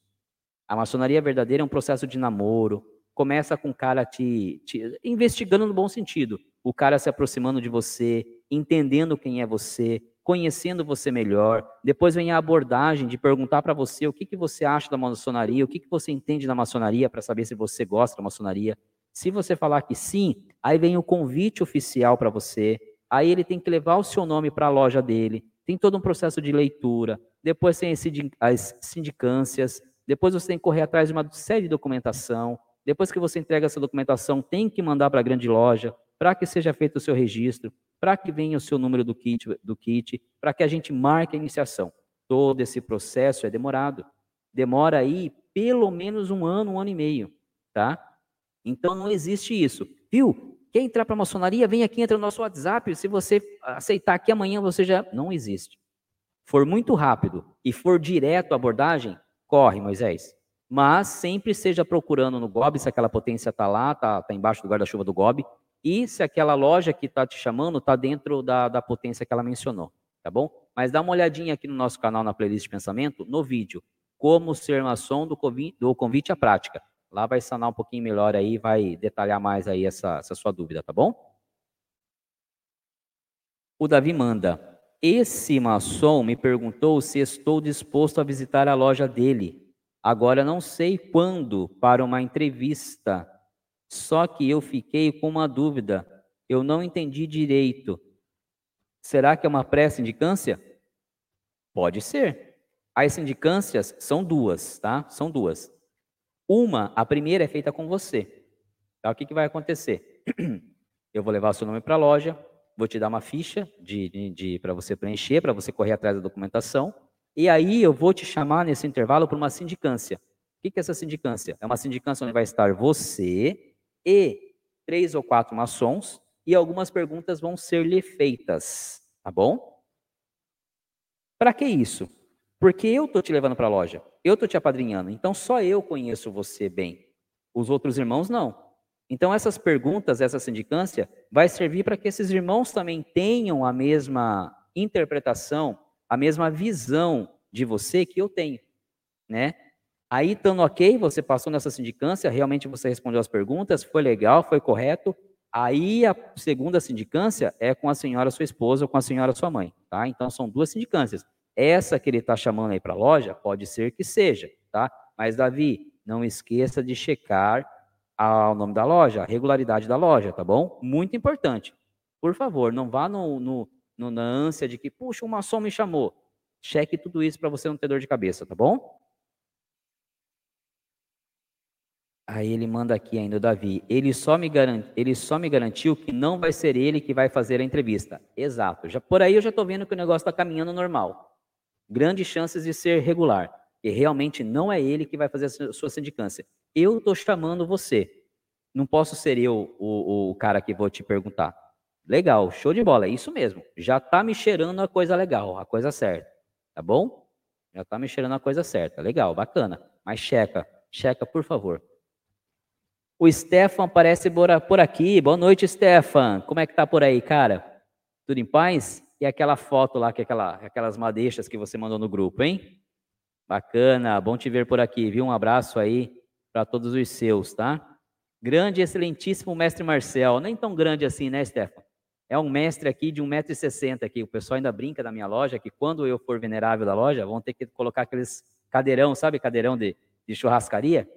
A maçonaria verdadeira é um processo de namoro. Começa com o cara te, te investigando no bom sentido. O cara se aproximando de você, entendendo quem é você, conhecendo você melhor. Depois vem a abordagem de perguntar para você o que, que você acha da maçonaria, o que, que você entende da maçonaria, para saber se você gosta da maçonaria. Se você falar que sim, aí vem o convite oficial para você, aí ele tem que levar o seu nome para a loja dele, tem todo um processo de leitura, depois tem as sindicâncias, depois você tem que correr atrás de uma série de documentação, depois que você entrega essa documentação, tem que mandar para a grande loja, para que seja feito o seu registro, para que venha o seu número do kit, do kit para que a gente marque a iniciação. Todo esse processo é demorado. Demora aí pelo menos um ano, um ano e meio, tá? Então não existe isso. Viu? Quer entrar para a maçonaria? Vem aqui, entra no nosso WhatsApp. Se você aceitar aqui amanhã, você já. Não existe. For muito rápido e for direto a abordagem, corre, Moisés. Mas sempre seja procurando no GOB se aquela potência está lá, está tá embaixo do guarda-chuva do GOB, e se aquela loja que está te chamando está dentro da, da potência que ela mencionou, tá bom? Mas dá uma olhadinha aqui no nosso canal, na playlist de pensamento, no vídeo, como ser maçom do convite à prática. Lá vai sanar um pouquinho melhor aí, vai detalhar mais aí essa, essa sua dúvida, tá bom? O Davi manda. Esse maçom me perguntou se estou disposto a visitar a loja dele. Agora não sei quando para uma entrevista. Só que eu fiquei com uma dúvida. Eu não entendi direito. Será que é uma pré-sindicância? Pode ser. As sindicâncias são duas, tá? São duas. Uma, a primeira é feita com você. Tá? O que, que vai acontecer? Eu vou levar o seu nome para a loja, vou te dar uma ficha de, de, de para você preencher, para você correr atrás da documentação, e aí eu vou te chamar nesse intervalo para uma sindicância. O que, que é essa sindicância? É uma sindicância onde vai estar você e três ou quatro maçons, e algumas perguntas vão ser lhe feitas, tá bom? Para que isso? Porque eu estou te levando para a loja, eu estou te apadrinhando, então só eu conheço você bem. Os outros irmãos não. Então essas perguntas, essa sindicância, vai servir para que esses irmãos também tenham a mesma interpretação, a mesma visão de você que eu tenho, né? Aí, estando ok, você passou nessa sindicância, realmente você respondeu as perguntas, foi legal, foi correto. Aí, a segunda sindicância é com a senhora sua esposa ou com a senhora sua mãe, tá? Então, são duas sindicâncias. Essa que ele está chamando aí para a loja, pode ser que seja, tá? Mas, Davi, não esqueça de checar o nome da loja, a regularidade da loja, tá bom? Muito importante. Por favor, não vá no, no, no na ânsia de que, puxa, uma maçom me chamou. Cheque tudo isso para você não ter dor de cabeça, tá bom? Aí ele manda aqui ainda o Davi. Ele só, me ele só me garantiu que não vai ser ele que vai fazer a entrevista. Exato. Já, por aí eu já estou vendo que o negócio está caminhando normal grandes chances de ser regular. E realmente não é ele que vai fazer a sua sindicância. Eu estou chamando você. Não posso ser eu o, o cara que vou te perguntar. Legal, show de bola, é isso mesmo. Já está me cheirando a coisa legal, a coisa certa. Tá bom? Já está me cheirando a coisa certa. Legal, bacana. Mas checa, checa, por favor. O Stefan aparece por aqui. Boa noite, Stefan. Como é que tá por aí, cara? Tudo em paz? E aquela foto lá, que é aquela, aquelas madeixas que você mandou no grupo, hein? Bacana, bom te ver por aqui, viu? Um abraço aí para todos os seus, tá? Grande, excelentíssimo mestre Marcel. Nem tão grande assim, né, Stefan? É um mestre aqui de 1,60m aqui. O pessoal ainda brinca na minha loja que quando eu for venerável da loja, vão ter que colocar aqueles cadeirão, sabe cadeirão de, de churrascaria?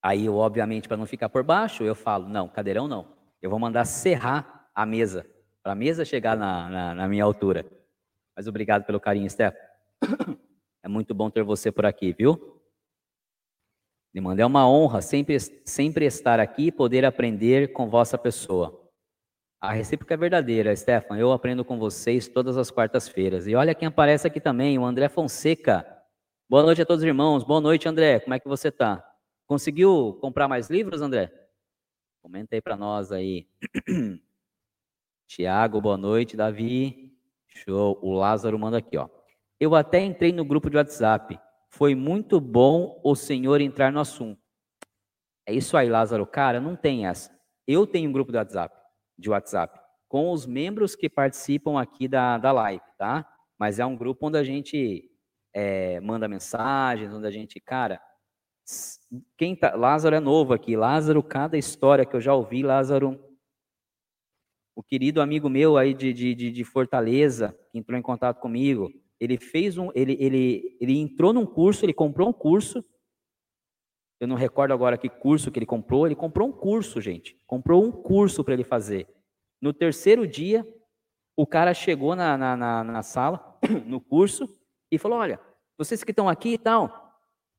Aí eu, obviamente, para não ficar por baixo, eu falo, não, cadeirão não. Eu vou mandar serrar a mesa, para a mesa chegar na, na, na, minha altura. Mas obrigado pelo carinho, Stefan. É muito bom ter você por aqui, viu? Demanda é uma honra sempre, sempre estar aqui e poder aprender com vossa pessoa. A recíproca é verdadeira, Stefan. Eu aprendo com vocês todas as quartas-feiras. E olha quem aparece aqui também, o André Fonseca. Boa noite a todos os irmãos. Boa noite, André. Como é que você está? Conseguiu comprar mais livros, André? Comenta aí para nós aí. Tiago, boa noite. Davi, show. O Lázaro manda aqui, ó. Eu até entrei no grupo de WhatsApp. Foi muito bom o senhor entrar no assunto. É isso aí, Lázaro. Cara, não tem essa. Eu tenho um grupo de WhatsApp, de WhatsApp com os membros que participam aqui da, da live, tá? Mas é um grupo onde a gente é, manda mensagens, onde a gente, cara, quem tá, Lázaro é novo aqui. Lázaro, cada história que eu já ouvi, Lázaro, o querido amigo meu aí de, de, de Fortaleza, que entrou em contato comigo, ele fez um, ele, ele, ele entrou num curso, ele comprou um curso. Eu não recordo agora que curso que ele comprou. Ele comprou um curso, gente. Comprou um curso para ele fazer. No terceiro dia, o cara chegou na, na, na, na sala, no curso, e falou: Olha, vocês que estão aqui e tal,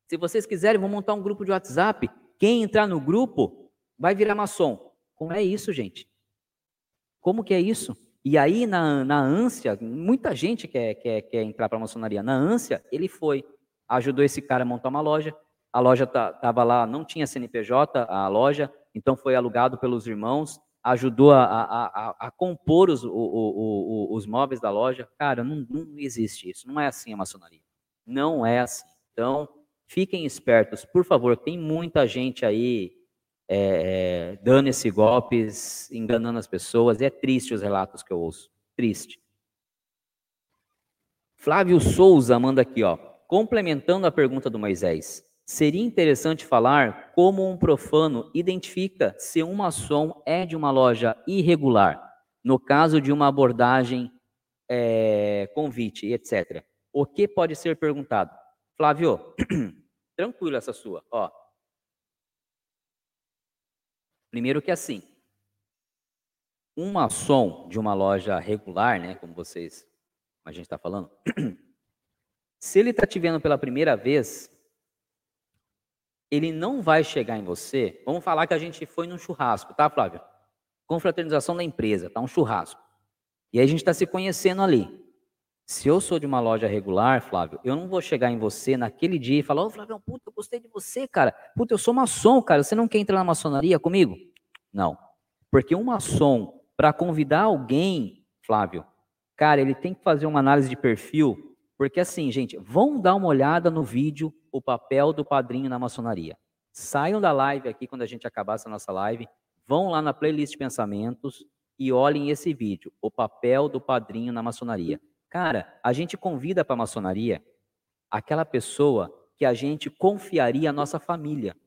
se vocês quiserem, vou montar um grupo de WhatsApp. Quem entrar no grupo vai virar maçom. Como é isso, gente? Como que é isso? E aí, na, na ânsia, muita gente quer, quer, quer entrar para a maçonaria. Na ânsia, ele foi, ajudou esse cara a montar uma loja. A loja estava lá, não tinha CNPJ, a loja, então foi alugado pelos irmãos, ajudou a, a, a, a compor os, o, o, o, os móveis da loja. Cara, não, não existe isso, não é assim a maçonaria. Não é assim. Então, fiquem espertos, por favor, tem muita gente aí é, é, dando esses golpes, enganando as pessoas. É triste os relatos que eu ouço. Triste. Flávio Souza manda aqui, ó. Complementando a pergunta do Moisés, seria interessante falar como um profano identifica se um maçom é de uma loja irregular, no caso de uma abordagem é, convite, etc. O que pode ser perguntado? Flávio, tranquilo essa sua, ó. Primeiro que assim, um maçom de uma loja regular, né, como vocês, a gente está falando, se ele está te vendo pela primeira vez, ele não vai chegar em você. Vamos falar que a gente foi num churrasco, tá, Flávio? Confraternização da empresa, tá um churrasco. E aí a gente está se conhecendo ali. Se eu sou de uma loja regular, Flávio, eu não vou chegar em você naquele dia e falar, ô oh, Flávio, puta, eu gostei de você, cara. Puta, eu sou maçom, cara. Você não quer entrar na maçonaria comigo? Não. Porque um maçom, para convidar alguém, Flávio, cara, ele tem que fazer uma análise de perfil. Porque assim, gente, vão dar uma olhada no vídeo o papel do padrinho na maçonaria. Saiam da live aqui quando a gente acabar essa nossa live, vão lá na playlist Pensamentos e olhem esse vídeo, o papel do padrinho na maçonaria. Cara, a gente convida para a maçonaria aquela pessoa que a gente confiaria a nossa família.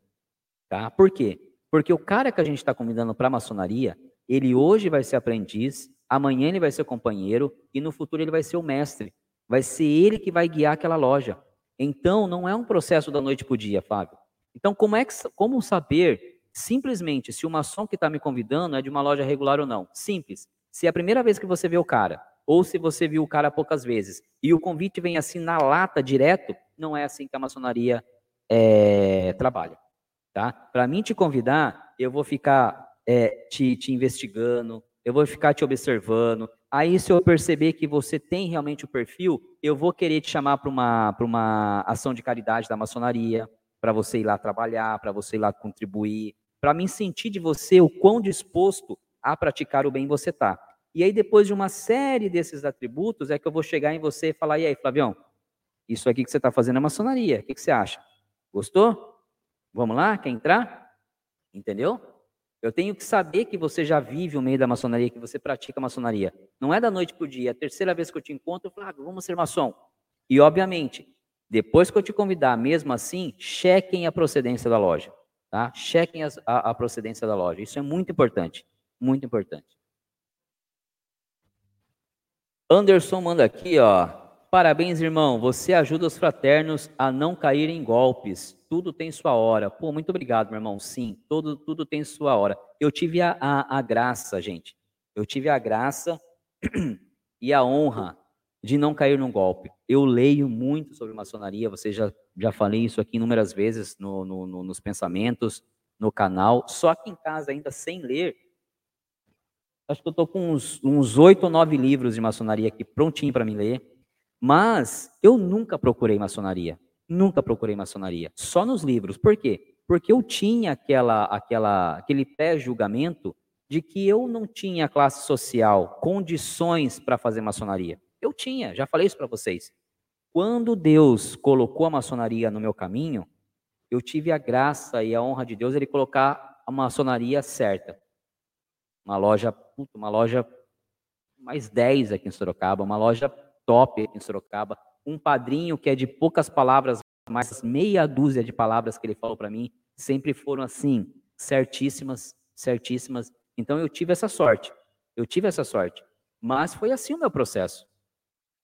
Tá? Por quê? Porque o cara que a gente está convidando para a maçonaria, ele hoje vai ser aprendiz, amanhã ele vai ser companheiro e no futuro ele vai ser o mestre. Vai ser ele que vai guiar aquela loja. Então, não é um processo da noite para o dia, Fábio. Então, como, é que, como saber simplesmente se o maçom que está me convidando é de uma loja regular ou não? Simples. Se é a primeira vez que você vê o cara, ou se você viu o cara poucas vezes e o convite vem assim na lata direto, não é assim que a maçonaria é, trabalha. Tá? Para mim te convidar, eu vou ficar é, te, te investigando, eu vou ficar te observando. Aí, se eu perceber que você tem realmente o perfil, eu vou querer te chamar para uma, uma ação de caridade da maçonaria, para você ir lá trabalhar, para você ir lá contribuir, para mim sentir de você o quão disposto a praticar o bem você está. E aí, depois de uma série desses atributos, é que eu vou chegar em você e falar: e aí, Flavião, isso aqui que você está fazendo é maçonaria, o que, que você acha? Gostou? Vamos lá? Quer entrar? Entendeu? Eu tenho que saber que você já vive o meio da maçonaria, que você pratica maçonaria. Não é da noite para o dia. É a terceira vez que eu te encontro, eu falo, ah, vamos ser maçom. E, obviamente, depois que eu te convidar, mesmo assim, chequem a procedência da loja. Tá? Chequem a, a, a procedência da loja. Isso é muito importante. Muito importante. Anderson manda aqui, ó. Parabéns, irmão. Você ajuda os fraternos a não caírem em golpes. Tudo tem sua hora. Pô, muito obrigado, meu irmão. Sim, tudo, tudo tem sua hora. Eu tive a, a, a graça, gente. Eu tive a graça e a honra de não cair num golpe. Eu leio muito sobre maçonaria, você já, já falei isso aqui inúmeras vezes no, no, no, nos pensamentos, no canal, só que em casa ainda sem ler. Acho que eu estou com uns oito ou nove livros de maçonaria aqui prontinho para me ler, mas eu nunca procurei maçonaria, nunca procurei maçonaria, só nos livros. Por quê? Porque eu tinha aquela, aquela, aquele pré-julgamento de que eu não tinha classe social, condições para fazer maçonaria. Eu tinha, já falei isso para vocês. Quando Deus colocou a maçonaria no meu caminho, eu tive a graça e a honra de Deus ele colocar a maçonaria certa. Uma loja, uma loja mais 10 aqui em Sorocaba, uma loja top aqui em Sorocaba, um padrinho que é de poucas palavras, mais meia dúzia de palavras que ele falou para mim, sempre foram assim, certíssimas, certíssimas. Então eu tive essa sorte. Eu tive essa sorte. Mas foi assim o meu processo.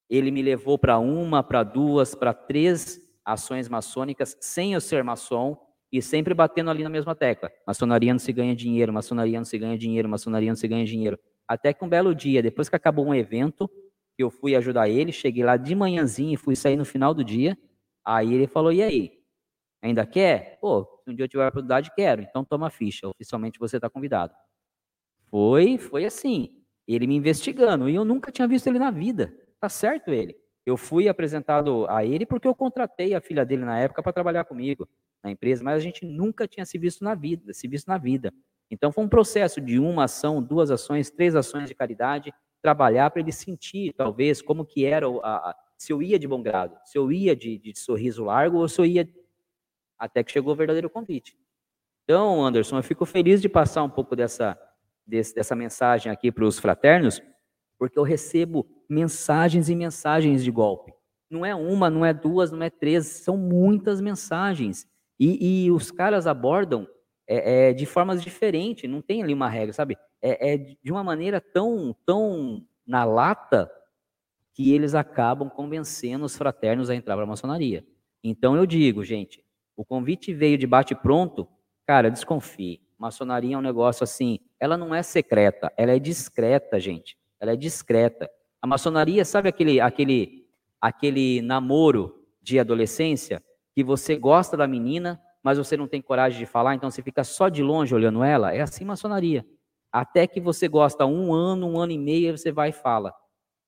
Ele me levou para uma, para duas, para três ações maçônicas sem eu ser maçom e sempre batendo ali na mesma tecla. Maçonaria não se ganha dinheiro, maçonaria não se ganha dinheiro, maçonaria não se ganha dinheiro. Até que um belo dia, depois que acabou um evento, eu fui ajudar ele, cheguei lá de manhãzinha e fui sair no final do dia. Aí ele falou: "E aí? Ainda quer? Pô, se um dia eu tiver a oportunidade, quero. Então toma a ficha. Oficialmente você está convidado." Foi, foi assim. Ele me investigando e eu nunca tinha visto ele na vida. Tá certo ele. Eu fui apresentado a ele porque eu contratei a filha dele na época para trabalhar comigo na empresa, mas a gente nunca tinha se visto na vida, se visto na vida. Então foi um processo de uma ação, duas ações, três ações de caridade, trabalhar para ele sentir, talvez, como que era, a, a, se eu ia de bom grado, se eu ia de, de sorriso largo ou se eu ia até que chegou o verdadeiro convite. Então, Anderson, eu fico feliz de passar um pouco dessa, desse, dessa mensagem aqui para os fraternos, porque eu recebo mensagens e mensagens de golpe. Não é uma, não é duas, não é três, são muitas mensagens. E, e os caras abordam é, é, de formas diferentes, não tem ali uma regra, sabe? É, é de uma maneira tão, tão na lata que eles acabam convencendo os fraternos a entrar para a maçonaria. Então eu digo, gente, o convite veio de bate-pronto, cara, desconfie. Maçonaria é um negócio assim, ela não é secreta, ela é discreta, gente. Ela é discreta. A maçonaria, sabe aquele, aquele, aquele namoro de adolescência que você gosta da menina, mas você não tem coragem de falar, então você fica só de longe olhando ela? É assim maçonaria. Até que você gosta um ano, um ano e meio, você vai e fala.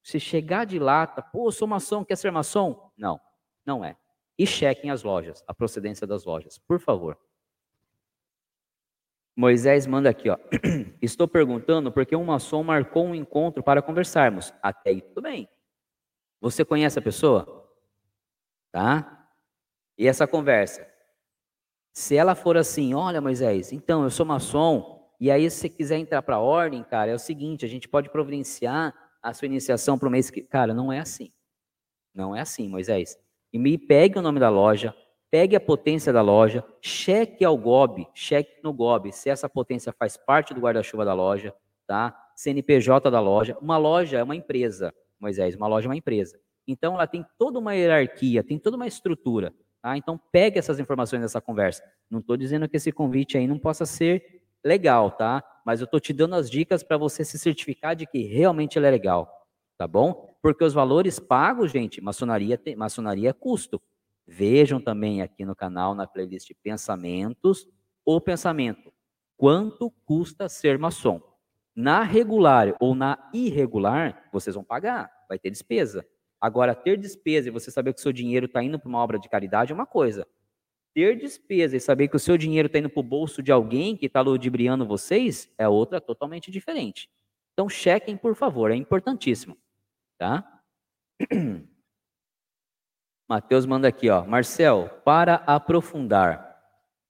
Se chegar de lata, pô, sou maçom, quer ser maçom? Não, não é. E chequem as lojas, a procedência das lojas, por favor. Moisés manda aqui, ó. Estou perguntando porque um maçom marcou um encontro para conversarmos. Até aí tudo bem. Você conhece a pessoa? Tá? E essa conversa? Se ela for assim, olha Moisés, então eu sou maçom, e aí se você quiser entrar para a ordem, cara, é o seguinte, a gente pode providenciar a sua iniciação para o mês que... Cara, não é assim. Não é assim, Moisés. E me pegue o nome da loja, pegue a potência da loja, cheque ao GOB, cheque no GOB se essa potência faz parte do guarda-chuva da loja, tá? CNPJ da loja. Uma loja é uma empresa, Moisés, uma loja é uma empresa. Então ela tem toda uma hierarquia, tem toda uma estrutura, tá? Então pegue essas informações nessa conversa. Não estou dizendo que esse convite aí não possa ser legal, tá? Mas eu estou te dando as dicas para você se certificar de que realmente ele é legal, tá bom? Porque os valores pagos, gente, maçonaria, maçonaria é custo. Vejam também aqui no canal, na playlist Pensamentos, o pensamento. Quanto custa ser maçom? Na regular ou na irregular, vocês vão pagar, vai ter despesa. Agora, ter despesa e você saber que o seu dinheiro está indo para uma obra de caridade é uma coisa. Ter despesa e saber que o seu dinheiro está indo para o bolso de alguém que está ludibriando vocês é outra totalmente diferente. Então, chequem, por favor, é importantíssimo. Tá? Mateus manda aqui, ó. Marcel, para aprofundar,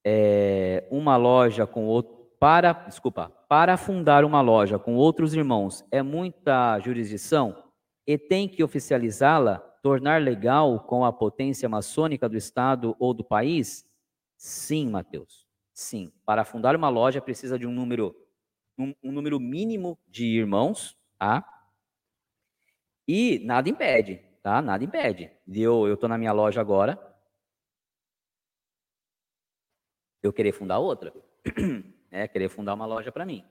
é, uma loja com outro, para, desculpa, para fundar uma loja com outros irmãos é muita jurisdição e tem que oficializá-la, tornar legal com a potência maçônica do estado ou do país? Sim, Mateus. Sim. Para fundar uma loja precisa de um número um, um número mínimo de irmãos, tá? E nada impede, tá? Nada impede. Eu eu tô na minha loja agora, eu querer fundar outra. é, querer fundar uma loja para mim.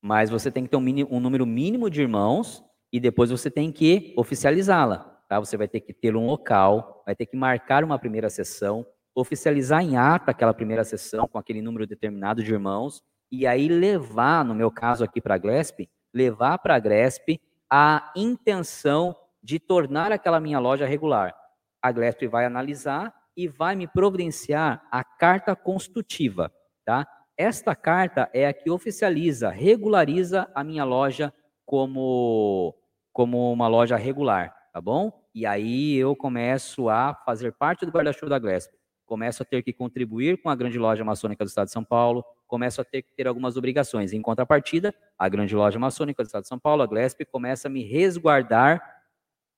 Mas você tem que ter um, mínimo, um, número mínimo de irmãos e depois você tem que oficializá-la. Tá? Você vai ter que ter um local, vai ter que marcar uma primeira sessão, oficializar em ata aquela primeira sessão com aquele número determinado de irmãos e aí levar, no meu caso aqui para a Glesp, levar para a Glesp a intenção de tornar aquela minha loja regular. A Glesp vai analisar e vai me providenciar a carta constitutiva, tá? Esta carta é a que oficializa, regulariza a minha loja como, como uma loja regular, tá bom? E aí eu começo a fazer parte do guarda-chuva da Glesp. Começo a ter que contribuir com a grande loja maçônica do Estado de São Paulo, começo a ter que ter algumas obrigações. Em contrapartida, a grande loja maçônica do Estado de São Paulo, a Glesp, começa a me resguardar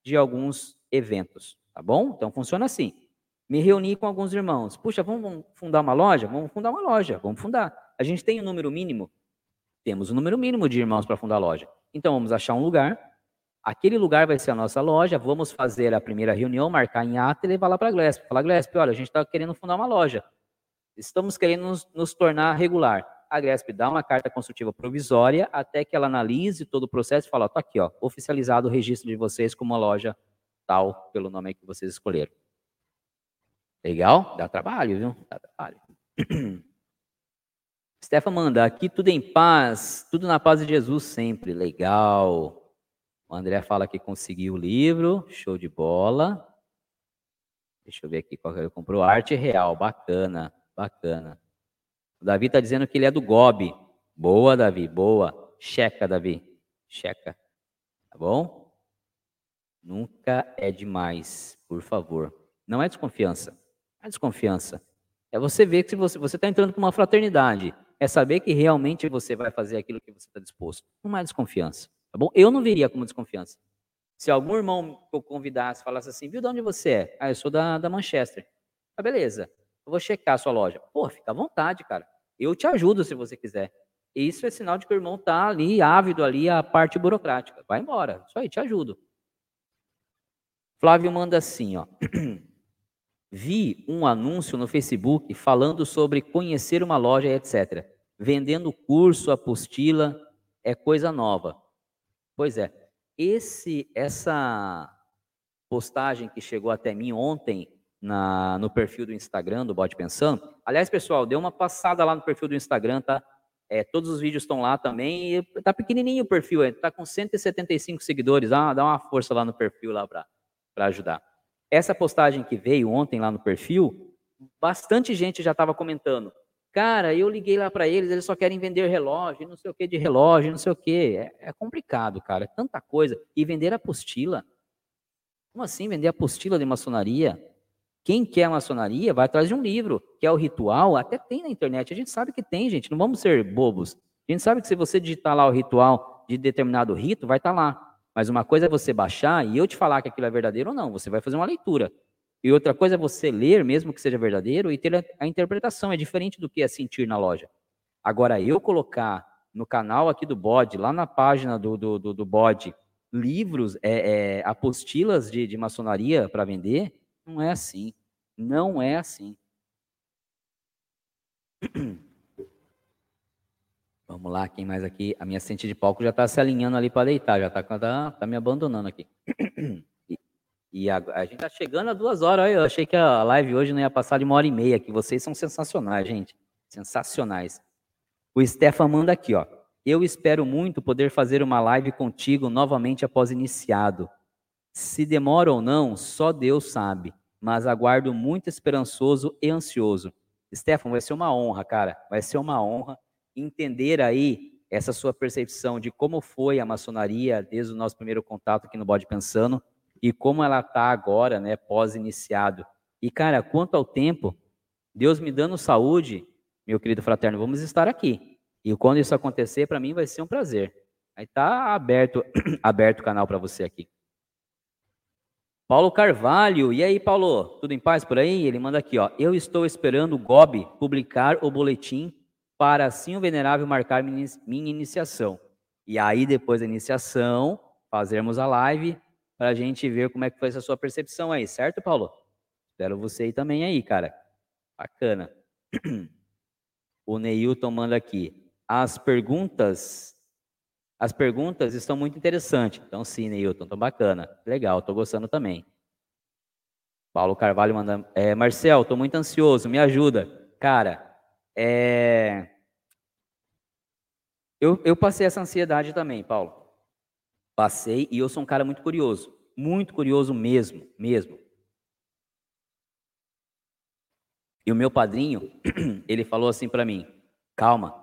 de alguns eventos, tá bom? Então funciona assim me reuni com alguns irmãos. Puxa, vamos fundar uma loja? Vamos fundar uma loja, vamos fundar. A gente tem um número mínimo? Temos um número mínimo de irmãos para fundar a loja. Então vamos achar um lugar. Aquele lugar vai ser a nossa loja. Vamos fazer a primeira reunião, marcar em ata e levar lá para a Glesp. Falar, Glesp, olha, a gente está querendo fundar uma loja. Estamos querendo nos, nos tornar regular. A Glesp dá uma carta construtiva provisória até que ela analise todo o processo e fala, está aqui, ó, oficializado o registro de vocês como uma loja tal, pelo nome que vocês escolheram. Legal? Dá trabalho, viu? Dá trabalho. Stefan manda, aqui tudo em paz, tudo na paz de Jesus sempre. Legal. O André fala que conseguiu o livro, show de bola. Deixa eu ver aqui qual que ele comprou. Arte real, bacana, bacana. O Davi está dizendo que ele é do GOB. Boa, Davi, boa. Checa, Davi. Checa. Tá bom? Nunca é demais, por favor. Não é desconfiança. A desconfiança é você ver que você está entrando com uma fraternidade. É saber que realmente você vai fazer aquilo que você está disposto. Não é desconfiança. Tá bom? Eu não viria como desconfiança. Se algum irmão que eu convidasse falasse assim, viu de onde você é? Ah, eu sou da, da Manchester. Ah, beleza. Eu vou checar a sua loja. Pô, fica à vontade, cara. Eu te ajudo se você quiser. Isso é sinal de que o irmão está ali, ávido ali, a parte burocrática. Vai embora. Isso aí, te ajudo. Flávio manda assim, ó. Vi um anúncio no Facebook falando sobre conhecer uma loja, etc. Vendendo curso, apostila, é coisa nova. Pois é. Esse, essa postagem que chegou até mim ontem na, no perfil do Instagram do Bode Pensando. Aliás, pessoal, dê uma passada lá no perfil do Instagram, tá? É, todos os vídeos estão lá também. E tá pequenininho o perfil, está com 175 seguidores. Ah, dá uma força lá no perfil lá para ajudar. Essa postagem que veio ontem lá no perfil, bastante gente já estava comentando. Cara, eu liguei lá para eles, eles só querem vender relógio, não sei o que de relógio, não sei o que. É, é, complicado, cara, é tanta coisa. E vender apostila. Como assim vender apostila de maçonaria? Quem quer maçonaria vai atrás de um livro, que é o ritual, até tem na internet. A gente sabe que tem, gente, não vamos ser bobos. A gente sabe que se você digitar lá o ritual de determinado rito, vai estar tá lá. Mas uma coisa é você baixar e eu te falar que aquilo é verdadeiro ou não. Você vai fazer uma leitura. E outra coisa é você ler, mesmo que seja verdadeiro, e ter a, interpretação. É diferente do que é sentir na loja. Agora, eu colocar no canal aqui do Bode, lá na página do, do, do, do Bode, livros, é, é, apostilas de, de maçonaria para vender, não é assim. Não é assim. Vamos lá, quem mais aqui? A minha assistente de palco já está se alinhando ali para deitar, já está tá, tá me abandonando aqui. E, a, a, gente está chegando a duas horas. Eu achei que a live hoje não ia passar de uma hora e meia, que vocês são sensacionais, gente. Sensacionais. O Stefan manda aqui, ó. Eu espero muito poder fazer uma live contigo novamente após iniciado. Se demora ou não, só Deus sabe. Mas aguardo muito esperançoso e ansioso. Stefan, vai ser uma honra, cara. Vai ser uma honra entender aí essa sua percepção de como foi a maçonaria desde o nosso primeiro contato aqui no Bode Pensando e como ela está agora, né, pós-iniciado. E, cara, quanto ao tempo, Deus me dando saúde, meu querido fraterno, vamos estar aqui. E quando isso acontecer, para mim vai ser um prazer. Aí tá aberto, aberto o canal para você aqui. Paulo Carvalho, e aí, Paulo, tudo em paz por aí? Ele manda aqui, ó. Eu estou esperando o GOB publicar o boletim para assim o venerável marcar minha iniciação. E aí, depois da iniciação, fazermos a live para a gente ver como é que foi essa sua percepção aí, certo, Paulo? Espero você aí também aí, cara. Bacana. O Neilton manda aqui. As perguntas, as perguntas estão muito interessantes. Então, sim, Neilton, estão bacana. Legal, estou gostando também. Paulo Carvalho manda. É, Marcel, estou muito ansioso, me ajuda. Cara, é... eu, eu passei essa ansiedade também, Paulo. Passei e eu sou um cara muito curioso. Muito curioso mesmo, mesmo. E o meu padrinho, ele falou assim para mim: calma,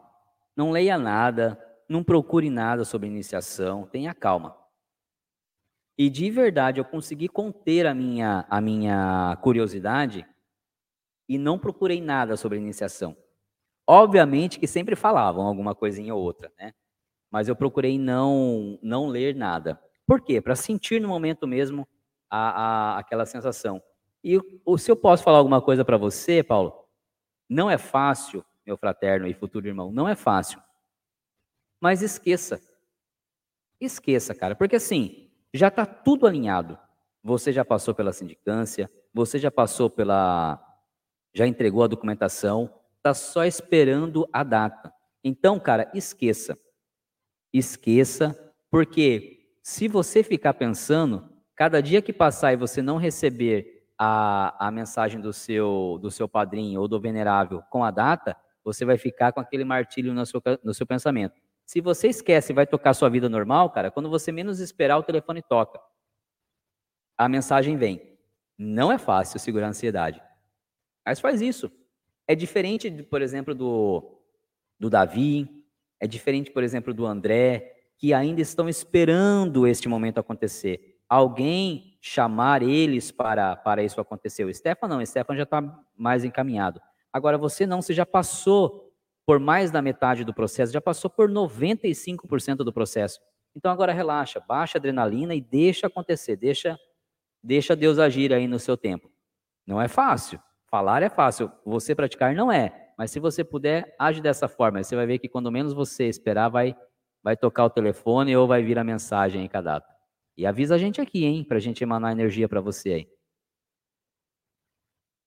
não leia nada, não procure nada sobre iniciação, tenha calma. E de verdade eu consegui conter a minha, a minha curiosidade e não procurei nada sobre iniciação. Obviamente que sempre falavam alguma coisinha ou outra, né? Mas eu procurei não, não ler nada. Por quê? Para sentir no momento mesmo a, a, aquela sensação. E se eu posso falar alguma coisa para você, Paulo, não é fácil, meu fraterno e futuro irmão, não é fácil. Mas esqueça. Esqueça, cara, porque assim, já está tudo alinhado. Você já passou pela sindicância, você já passou pela. já entregou a documentação, está só esperando a data. Então, cara, esqueça. Esqueça, porque se você ficar pensando, cada dia que passar e você não receber a, a mensagem do seu, do seu padrinho ou do venerável com a data, você vai ficar com aquele martírio no seu, no seu pensamento. Se você esquece e vai tocar sua vida normal, cara, quando você menos esperar, o telefone toca. A mensagem vem. Não é fácil segurar a ansiedade. Mas faz isso. É diferente, por exemplo, do, do Davi, é diferente, por exemplo, do André, que ainda estão esperando este momento acontecer alguém chamar eles para, para isso acontecer. O Stefan não, o Stefan já está mais encaminhado. Agora, você não, você já passou por mais da metade do processo, já passou por 95% do processo. Então agora relaxa, baixa a adrenalina e deixa acontecer, deixa, deixa Deus agir aí no seu tempo. Não é fácil. Falar é fácil, você praticar não é. Mas se você puder, age dessa forma. Você vai ver que quando menos você esperar, vai, vai tocar o telefone ou vai vir a mensagem em cada data. E avisa a gente aqui, hein, para a gente emanar energia para você aí.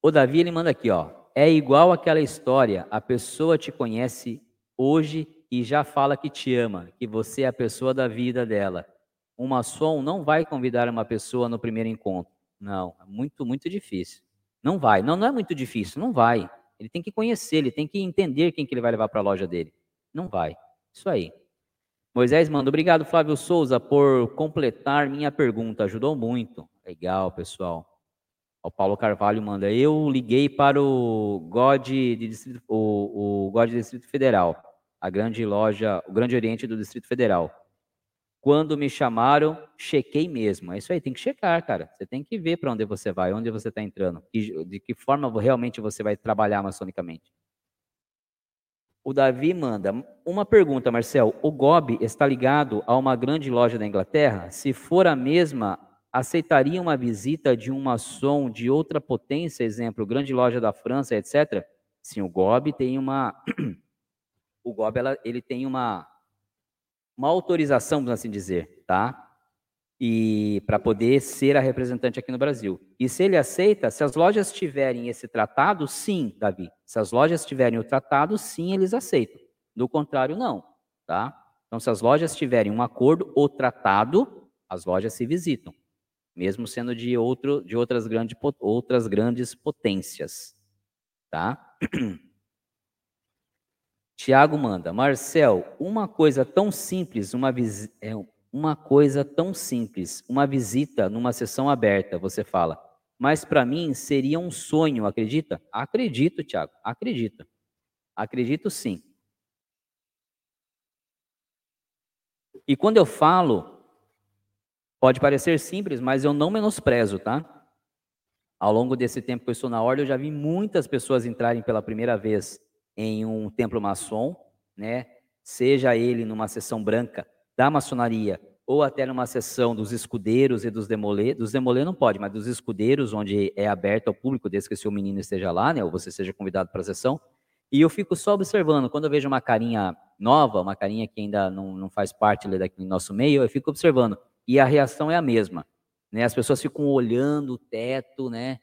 O Davi, ele manda aqui, ó. É igual aquela história, a pessoa te conhece hoje e já fala que te ama, que você é a pessoa da vida dela. Uma som não vai convidar uma pessoa no primeiro encontro. Não, é muito, muito difícil. Não vai. Não, não é muito difícil, não vai. Ele tem que conhecer, ele tem que entender quem que ele vai levar para a loja dele. Não vai. Isso aí. Moisés manda, obrigado Flávio Souza por completar minha pergunta, ajudou muito. Legal, pessoal. O Paulo Carvalho manda, eu liguei para o God de Distrito, o, o God Distrito Federal, a grande loja, o Grande Oriente do Distrito Federal. Quando me chamaram, chequei mesmo. É isso aí, tem que checar, cara. Você tem que ver para onde você vai, onde você está entrando, de que forma realmente você vai trabalhar maçonicamente. O Davi manda uma pergunta, Marcel. O GOB está ligado a uma grande loja da Inglaterra? Se for a mesma, aceitaria uma visita de um maçom de outra potência, exemplo, grande loja da França, etc? Sim, o GOB tem uma o GOB ela, ele tem uma uma autorização, vamos assim dizer, tá? e para poder ser a representante aqui no Brasil. E se ele aceita, se as lojas tiverem esse tratado, sim, Davi. Se as lojas tiverem o tratado, sim, eles aceitam. Do contrário, não, tá? Então, se as lojas tiverem um acordo ou tratado, as lojas se visitam, mesmo sendo de outro, de outras grandes, outras grandes potências, tá? Tiago manda, Marcel, uma coisa tão simples, uma, é, uma coisa tão simples, uma visita numa sessão aberta, você fala. Mas para mim seria um sonho, acredita? Acredito, Tiago, acredito. Acredito sim. E quando eu falo, pode parecer simples, mas eu não menosprezo, tá? Ao longo desse tempo que eu estou na ordem, eu já vi muitas pessoas entrarem pela primeira vez em um templo maçom, né? seja ele numa sessão branca da maçonaria ou até numa sessão dos escudeiros e dos demolê. Dos demolê não pode, mas dos escudeiros, onde é aberto ao público, desde que o seu menino esteja lá, né, ou você seja convidado para a sessão. E eu fico só observando, quando eu vejo uma carinha nova, uma carinha que ainda não, não faz parte ali daquele nosso meio, eu fico observando. E a reação é a mesma. Né? As pessoas ficam olhando o teto, né?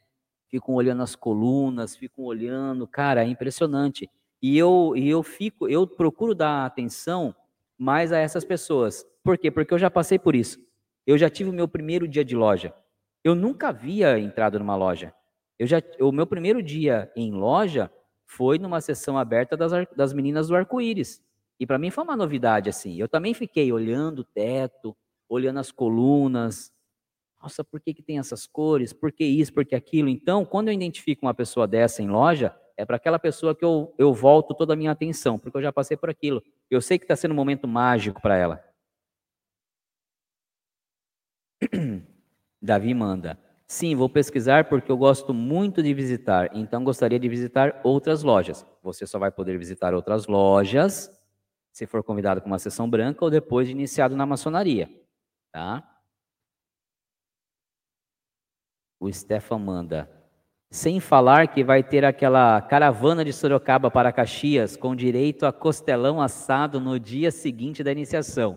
ficam olhando as colunas, ficam olhando, cara, é impressionante. E eu, e eu fico, eu procuro dar atenção mais a essas pessoas. Por quê? Porque eu já passei por isso. Eu já tive o meu primeiro dia de loja. Eu nunca havia entrado numa loja. Eu já, o meu primeiro dia em loja foi numa sessão aberta das, das meninas do arco-íris. E para mim foi uma novidade assim. Eu também fiquei olhando o teto, olhando as colunas. Nossa, por que, que tem essas cores? Por que isso? Por que aquilo? Então, quando eu identifico uma pessoa dessa em loja, é para aquela pessoa que eu, eu volto toda a minha atenção, porque eu já passei por aquilo. Eu sei que está sendo um momento mágico para ela. Davi manda. Sim, vou pesquisar porque eu gosto muito de visitar, então gostaria de visitar outras lojas. Você só vai poder visitar outras lojas se for convidado com uma sessão branca ou depois de iniciado na maçonaria, tá? O Stefan manda. Sem falar que vai ter aquela caravana de Sorocaba para Caxias com direito a costelão assado no dia seguinte da iniciação.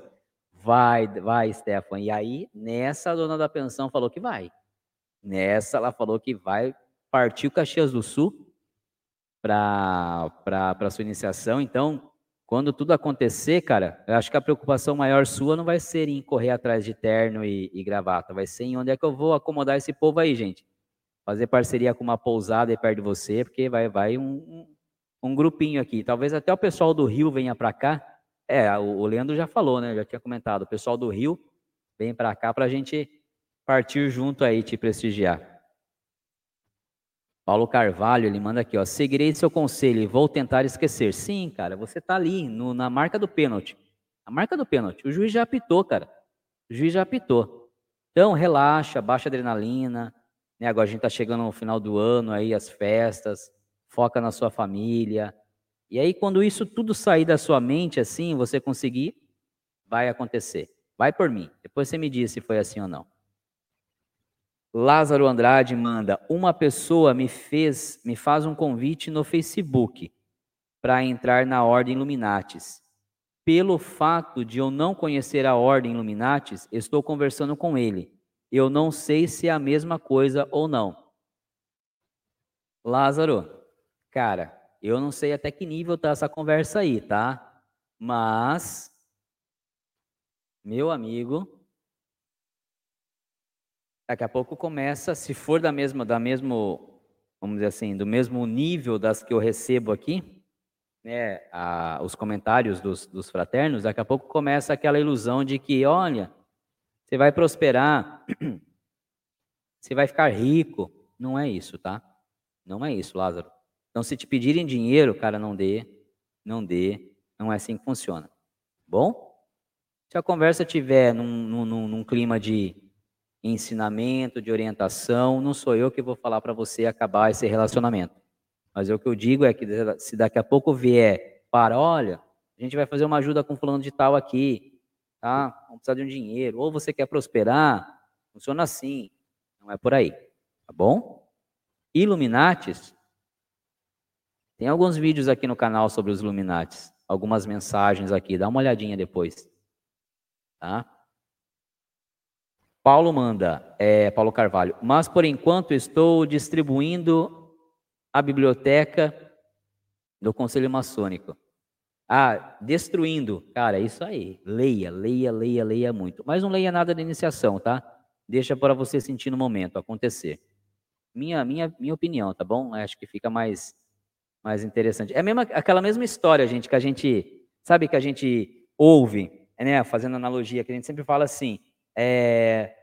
Vai, vai, Stefan. E aí, nessa, a dona da pensão falou que vai. Nessa, ela falou que vai partir o Caxias do Sul para sua iniciação. Então, quando tudo acontecer, cara, eu acho que a preocupação maior sua não vai ser em correr atrás de terno e, e gravata, vai ser em onde é que eu vou acomodar esse povo aí, gente fazer parceria com uma pousada aí perto de você, porque vai, vai um, um, grupinho aqui. Talvez até o pessoal do Rio venha para cá. É, o, o Leandro já falou, né? Já tinha comentado. O pessoal do Rio vem para cá para a gente partir junto aí, te prestigiar. Paulo Carvalho, ele manda aqui, ó. Seguirei seu conselho e vou tentar esquecer. Sim, cara, você tá ali no, na marca do pênalti. A marca do pênalti. O juiz já apitou, cara. O juiz já apitou. Então, relaxa, baixa adrenalina, né? Agora a gente está chegando no final do ano, aí as festas, foca na sua família. E aí, quando isso tudo sair da sua mente, assim, você conseguir, vai acontecer. Vai por mim. Depois você me diz se foi assim ou não. Lázaro Andrade manda: Uma pessoa me fez, me faz um convite no Facebook para entrar na Ordem Illuminatis. Pelo fato de eu não conhecer a Ordem Illuminatis, estou conversando com ele. Eu não sei se é a mesma coisa ou não. Lázaro, cara, eu não sei até que nível tá essa conversa aí, tá? Mas, meu amigo, daqui a pouco começa, se for da mesma, da mesmo, vamos dizer assim, do mesmo nível das que eu recebo aqui, né, a, os comentários dos, dos fraternos, daqui a pouco começa aquela ilusão de que, olha, você vai prosperar, você vai ficar rico. Não é isso, tá? Não é isso, Lázaro. Então, se te pedirem dinheiro, cara, não dê, não dê. Não é assim que funciona. Bom? Se a conversa tiver num, num, num clima de ensinamento, de orientação, não sou eu que vou falar para você acabar esse relacionamento. Mas o que eu digo é que se daqui a pouco vier para, olha, a gente vai fazer uma ajuda com fulano de tal aqui, tá? Vamos precisar de um dinheiro. Ou você quer prosperar, funciona assim. Não é por aí, tá bom? Illuminates, tem alguns vídeos aqui no canal sobre os Illuminates, algumas mensagens aqui, dá uma olhadinha depois, tá? Paulo manda, é, Paulo Carvalho, mas por enquanto estou distribuindo a biblioteca do Conselho Maçônico. Ah, destruindo. Cara, é isso aí. Leia, leia, leia, leia muito. Mas não leia nada da iniciação, tá? Deixa para você sentir no momento acontecer. Minha, minha, minha opinião, tá bom? Acho que fica mais, mais interessante. É mesma, aquela mesma história, gente, que a gente, sabe, que a gente ouve, né? Fazendo analogia, que a gente sempre fala assim, é,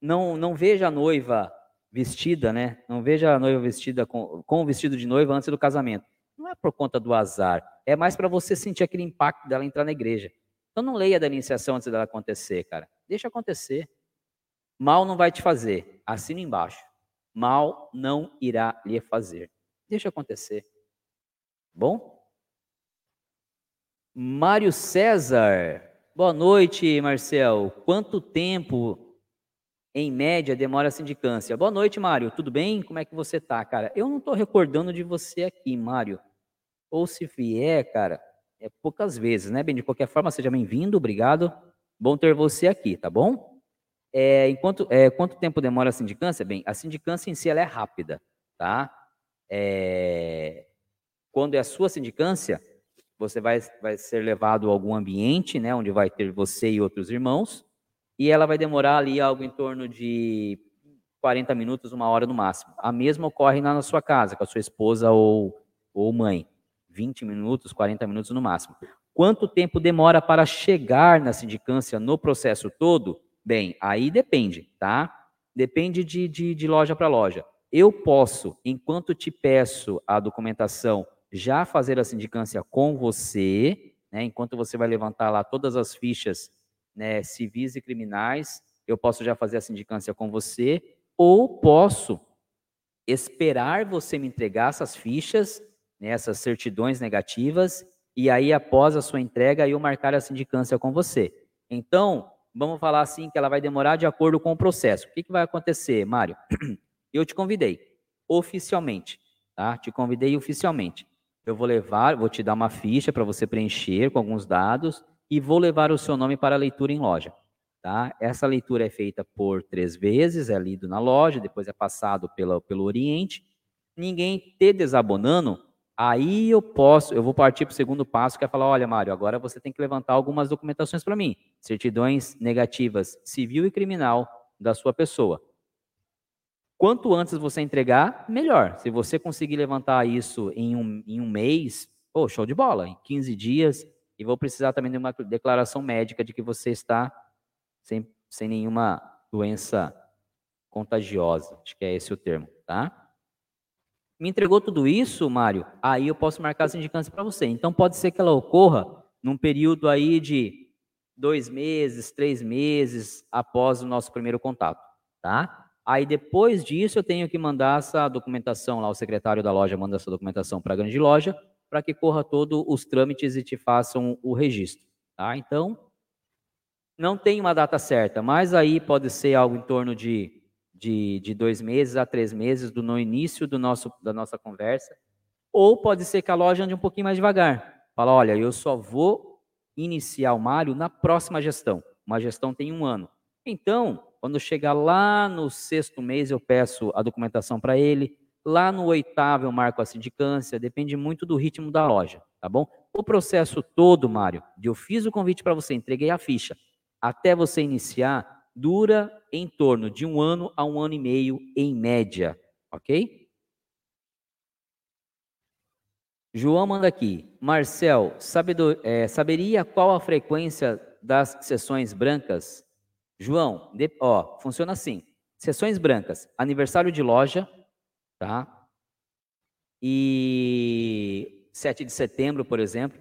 não, não veja a noiva vestida, né? Não veja a noiva vestida com, com o vestido de noiva antes do casamento. Não é por conta do azar é mais para você sentir aquele impacto dela entrar na igreja. Então não leia da iniciação antes dela acontecer, cara. Deixa acontecer. Mal não vai te fazer. Assina embaixo. Mal não irá lhe fazer. Deixa acontecer. Bom? Mário César. Boa noite, Marcel. Quanto tempo, em média, demora a sindicância? Boa noite, Mário. Tudo bem? Como é que você tá, cara? Eu não estou recordando de você aqui, Mário. Ou se vier, cara, é poucas vezes, né? Bem, de qualquer forma, seja bem-vindo, obrigado. Bom ter você aqui, tá bom? É, enquanto, é, quanto tempo demora a sindicância? Bem, a sindicância em si ela é rápida, tá? É, quando é a sua sindicância, você vai, vai ser levado a algum ambiente, né, onde vai ter você e outros irmãos, e ela vai demorar ali algo em torno de 40 minutos, uma hora no máximo. A mesma ocorre na sua casa, com a sua esposa ou, ou mãe. 20 minutos, 40 minutos no máximo. Quanto tempo demora para chegar na sindicância no processo todo? Bem, aí depende, tá? Depende de, de, de loja para loja. Eu posso, enquanto te peço a documentação já fazer a sindicância com você, né, enquanto você vai levantar lá todas as fichas né, civis e criminais, eu posso já fazer a sindicância com você, ou posso esperar você me entregar essas fichas, né, certidões negativas, e aí após a sua entrega eu marcar a sindicância com você. Então, vamos falar assim que ela vai demorar de acordo com o processo. O que, que vai acontecer, Mário? Eu te convidei oficialmente, tá? Te convidei oficialmente. Eu vou levar, vou te dar uma ficha para você preencher com alguns dados e vou levar o seu nome para leitura em loja. Tá? Essa leitura é feita por três vezes, é lido na loja, depois é passado pela, pelo Oriente. Ninguém te desabonando, aí eu posso, eu vou partir para o segundo passo, que é falar, olha, Mário, agora você tem que levantar algumas documentações para mim. Certidões negativas civil e criminal da sua pessoa. Quanto antes você entregar, melhor. Se você conseguir levantar isso em um, em um mês, show de bola, em 15 dias, e vou precisar também de uma declaração médica de que você está sem, sem nenhuma doença contagiosa. Acho que é esse o termo, tá? Me entregou tudo isso, Mário, aí eu posso marcar as indicâncias para você. Então pode ser que ela ocorra num período aí de dois meses, três meses após o nosso primeiro contato, tá? Aí depois disso eu tenho que mandar essa documentação lá, o secretário da loja manda essa documentação para a grande loja, para que corra todos os trâmites e te façam o registro. Tá? Então, não tem uma data certa, mas aí pode ser algo em torno de, de, de dois meses a três meses do no início do nosso, da nossa conversa, ou pode ser que a loja ande um pouquinho mais devagar. Fala, olha, eu só vou iniciar o Mário na próxima gestão. Uma gestão tem um ano. Então, quando chegar lá no sexto mês, eu peço a documentação para ele. Lá no oitavo, eu marco a sindicância. Depende muito do ritmo da loja, tá bom? O processo todo, Mário, de eu fiz o convite para você, entreguei a ficha, até você iniciar, dura em torno de um ano a um ano e meio, em média, ok? João manda aqui. Marcel, é, saberia qual a frequência das sessões brancas João, de, ó, funciona assim. Sessões brancas, aniversário de loja, tá? E 7 de setembro, por exemplo,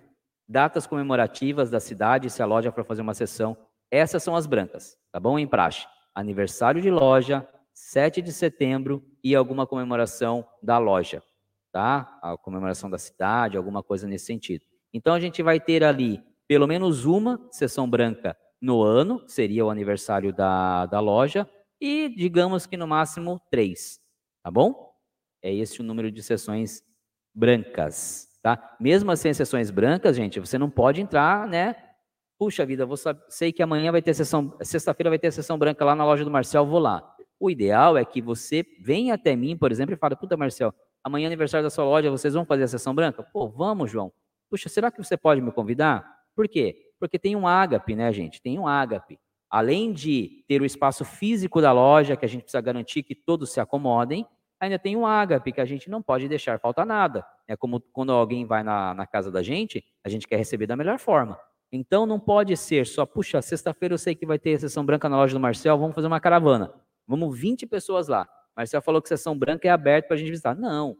datas comemorativas da cidade, se a loja for fazer uma sessão, essas são as brancas, tá bom? Em praxe. Aniversário de loja, 7 de setembro e alguma comemoração da loja, tá? A comemoração da cidade, alguma coisa nesse sentido. Então a gente vai ter ali pelo menos uma sessão branca no ano, seria o aniversário da, da loja, e digamos que no máximo três, tá bom? É esse o número de sessões brancas, tá? Mesmo assim, sessões brancas, gente, você não pode entrar, né? Puxa vida, vou sei que amanhã vai ter sessão, sexta-feira vai ter sessão branca lá na loja do Marcel, vou lá. O ideal é que você venha até mim, por exemplo, e fale, puta, Marcel, amanhã é aniversário da sua loja, vocês vão fazer a sessão branca? Pô, vamos, João. Puxa, será que você pode me convidar? Por quê? Porque tem um ágape, né, gente? Tem um ágape. Além de ter o espaço físico da loja, que a gente precisa garantir que todos se acomodem, ainda tem um ágape, que a gente não pode deixar faltar nada. É como quando alguém vai na, na casa da gente, a gente quer receber da melhor forma. Então não pode ser só, puxa, sexta-feira eu sei que vai ter sessão branca na loja do Marcel, vamos fazer uma caravana. Vamos 20 pessoas lá. Marcel falou que sessão branca é aberta para a gente visitar. Não,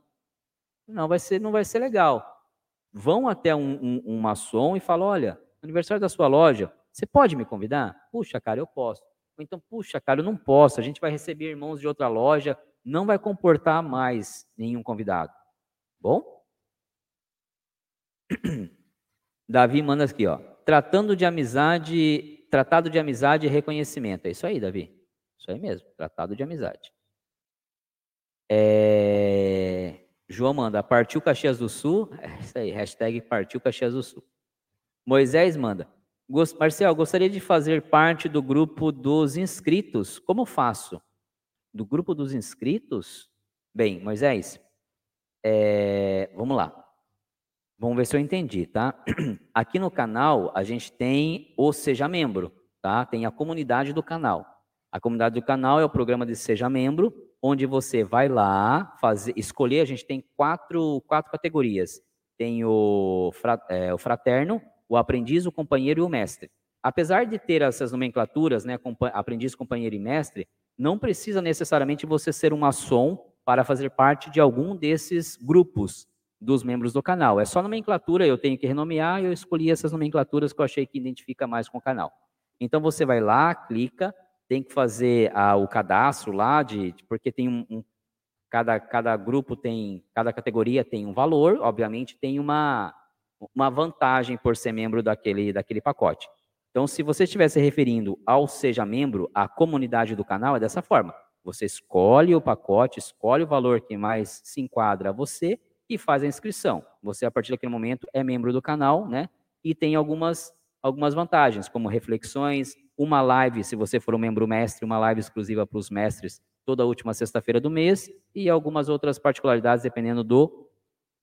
não vai ser, não vai ser legal. Vão até um, um, um maçom e falam, olha, aniversário da sua loja, você pode me convidar? Puxa, cara, eu posso. Ou então, puxa, cara, eu não posso. A gente vai receber irmãos de outra loja, não vai comportar mais nenhum convidado. Bom? Davi manda aqui, ó. Tratando de amizade, tratado de amizade e reconhecimento. É isso aí, Davi. Isso aí mesmo, tratado de amizade. É... João manda, partiu Caxias do Sul. É isso aí, hashtag partiu Caxias do Sul. Moisés manda, Marcel, gostaria de fazer parte do grupo dos inscritos. Como faço? Do grupo dos inscritos? Bem, Moisés, é... vamos lá. Vamos ver se eu entendi, tá? Aqui no canal a gente tem o Seja Membro, tá? Tem a comunidade do canal. A comunidade do canal é o programa de Seja Membro, onde você vai lá fazer, escolher. A gente tem quatro, quatro categorias. Tem o, é, o fraterno, o aprendiz, o companheiro e o mestre. Apesar de ter essas nomenclaturas, né, aprendiz, companheiro e mestre, não precisa necessariamente você ser um maçom para fazer parte de algum desses grupos dos membros do canal. É só nomenclatura, eu tenho que renomear, e eu escolhi essas nomenclaturas que eu achei que identifica mais com o canal. Então você vai lá, clica, tem que fazer ah, o cadastro lá, de, porque tem um, um, cada, cada grupo tem, cada categoria tem um valor, obviamente tem uma, uma vantagem por ser membro daquele, daquele pacote. Então, se você estiver se referindo ao Seja Membro, a comunidade do canal, é dessa forma. Você escolhe o pacote, escolhe o valor que mais se enquadra a você e faz a inscrição. Você, a partir daquele momento, é membro do canal, né? E tem algumas, algumas vantagens, como reflexões, uma live, se você for um membro mestre, uma live exclusiva para os mestres toda última sexta-feira do mês e algumas outras particularidades dependendo do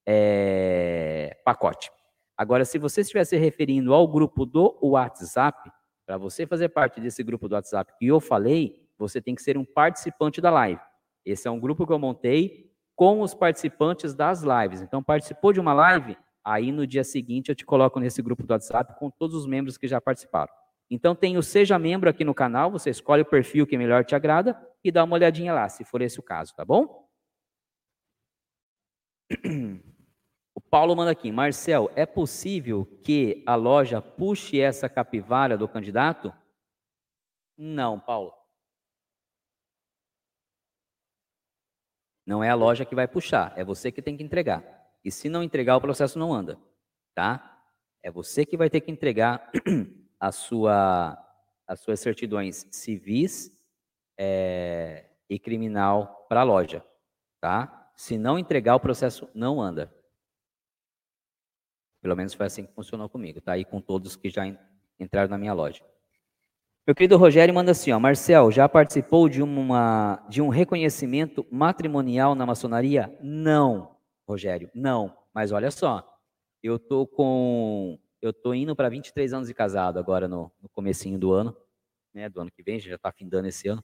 é, pacote. Agora, se você estiver se referindo ao grupo do WhatsApp, para você fazer parte desse grupo do WhatsApp que eu falei, você tem que ser um participante da live. Esse é um grupo que eu montei com os participantes das lives. Então, participou de uma live, aí no dia seguinte eu te coloco nesse grupo do WhatsApp com todos os membros que já participaram. Então tem o Seja Membro aqui no canal, você escolhe o perfil que melhor te agrada e dá uma olhadinha lá, se for esse o caso, tá bom? O Paulo manda aqui, Marcel, é possível que a loja puxe essa capivara do candidato? Não, Paulo. Não é a loja que vai puxar, é você que tem que entregar. E se não entregar, o processo não anda, tá? É você que vai ter que entregar a sua, as suas certidões civis é, e criminal para a loja, tá? Se não entregar, o processo não anda. Pelo menos foi assim que funcionou comigo, tá? E com todos que já entraram na minha loja. Meu querido Rogério manda assim, ó, Marcel, já participou de, uma, de um reconhecimento matrimonial na maçonaria? Não, Rogério, não. Mas olha só, eu tô com eu tô indo para 23 anos de casado agora no, no comecinho do ano, né, do ano que vem, já está findando esse ano.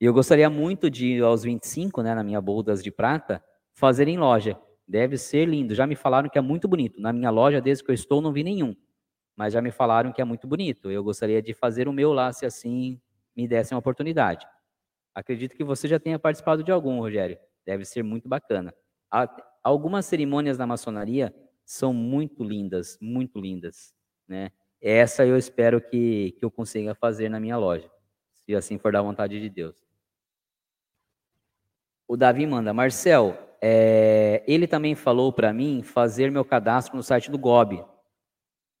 E eu gostaria muito de, aos 25, né, na minha boldas de prata, fazer em loja. Deve ser lindo. Já me falaram que é muito bonito. Na minha loja, desde que eu estou, não vi nenhum. Mas já me falaram que é muito bonito. Eu gostaria de fazer o meu lá, se assim me dessem uma oportunidade. Acredito que você já tenha participado de algum, Rogério. Deve ser muito bacana. Algumas cerimônias na maçonaria são muito lindas, muito lindas, né? Essa eu espero que, que eu consiga fazer na minha loja, se assim for da vontade de Deus. O Davi manda, Marcel, é, ele também falou para mim fazer meu cadastro no site do GOB.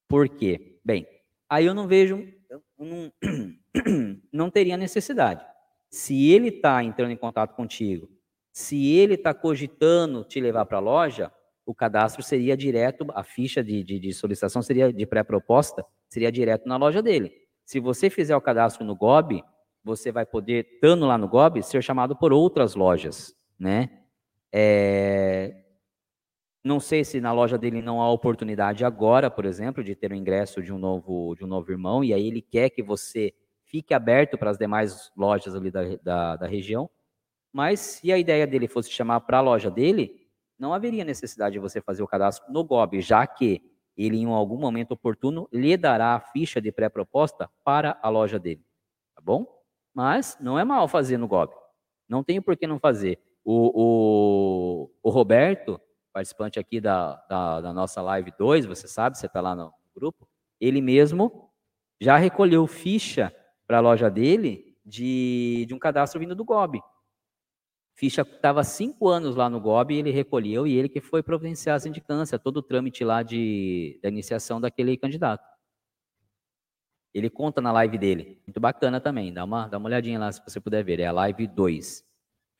Por quê? Bem, aí eu não vejo, eu não, não teria necessidade. Se ele está entrando em contato contigo, se ele está cogitando te levar para a loja, o cadastro seria direto, a ficha de, de, de solicitação seria de pré-proposta, seria direto na loja dele. Se você fizer o cadastro no GOB, você vai poder, estando lá no GOB, ser chamado por outras lojas, né? É... Não sei se na loja dele não há oportunidade agora, por exemplo, de ter o ingresso de um novo, de um novo irmão, e aí ele quer que você fique aberto para as demais lojas ali da, da, da região. Mas se a ideia dele fosse chamar para a loja dele, não haveria necessidade de você fazer o cadastro no GOB, já que ele, em algum momento oportuno, lhe dará a ficha de pré-proposta para a loja dele. Tá bom? Mas não é mal fazer no GOB. Não tem por que não fazer. O, o, o Roberto, participante aqui da, da, da, nossa live 2, você sabe, você está lá no grupo, ele mesmo já recolheu ficha para a loja dele de, de um cadastro vindo do GOB. Ficha estava cinco anos lá no GOB ele recolheu e ele que foi providenciar a sindicância, todo o trâmite lá de, da iniciação daquele candidato. Ele conta na live dele. Muito bacana também. Dá uma, dá uma olhadinha lá se você puder ver. É a live 2.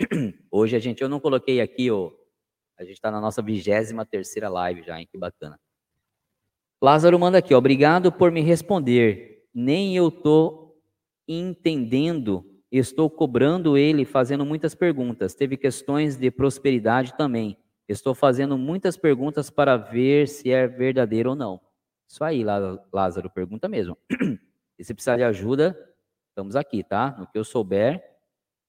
Hoje a gente, eu não coloquei aqui, ó, a gente está na nossa 23 terceira live já, hein? Que bacana. Lázaro manda aqui, obrigado por me responder. Nem eu tô entendendo, estou cobrando ele, fazendo muitas perguntas. Teve questões de prosperidade também. Estou fazendo muitas perguntas para ver se é verdadeiro ou não. Isso aí, Lázaro, pergunta mesmo. E se precisar de ajuda, estamos aqui, tá? No que eu souber,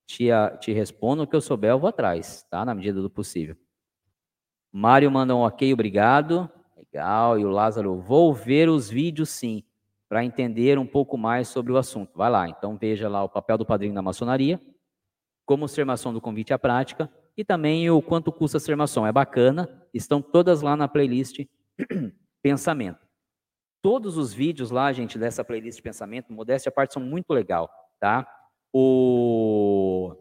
te, te respondo. No que eu souber, eu vou atrás, tá? Na medida do possível. Mário manda um ok, obrigado. Legal. E o Lázaro, vou ver os vídeos sim, para entender um pouco mais sobre o assunto. Vai lá, então veja lá o papel do padrinho na maçonaria, como ser maçom do convite à prática e também o quanto custa ser maçom. É bacana, estão todas lá na playlist Pensamento. Todos os vídeos lá, gente, dessa playlist pensamento, modéstia à parte, são muito legal, tá? O,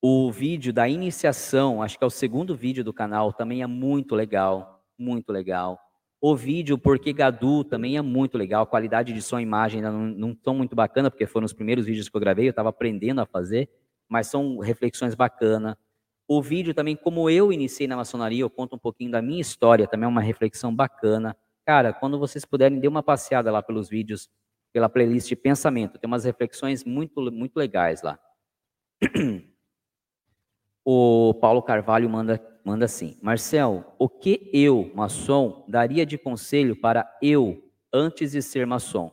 o vídeo da iniciação, acho que é o segundo vídeo do canal, também é muito legal, muito legal. O vídeo Porque Gadu também é muito legal, a qualidade de som e imagem ainda não estão muito bacana, porque foram os primeiros vídeos que eu gravei, eu estava aprendendo a fazer, mas são reflexões bacanas. O vídeo também, como eu iniciei na maçonaria, eu conto um pouquinho da minha história, também é uma reflexão bacana. Cara, quando vocês puderem, dê uma passeada lá pelos vídeos, pela playlist de pensamento. Tem umas reflexões muito, muito legais lá. O Paulo Carvalho manda, manda assim: Marcel, o que eu, maçom, daria de conselho para eu antes de ser maçom?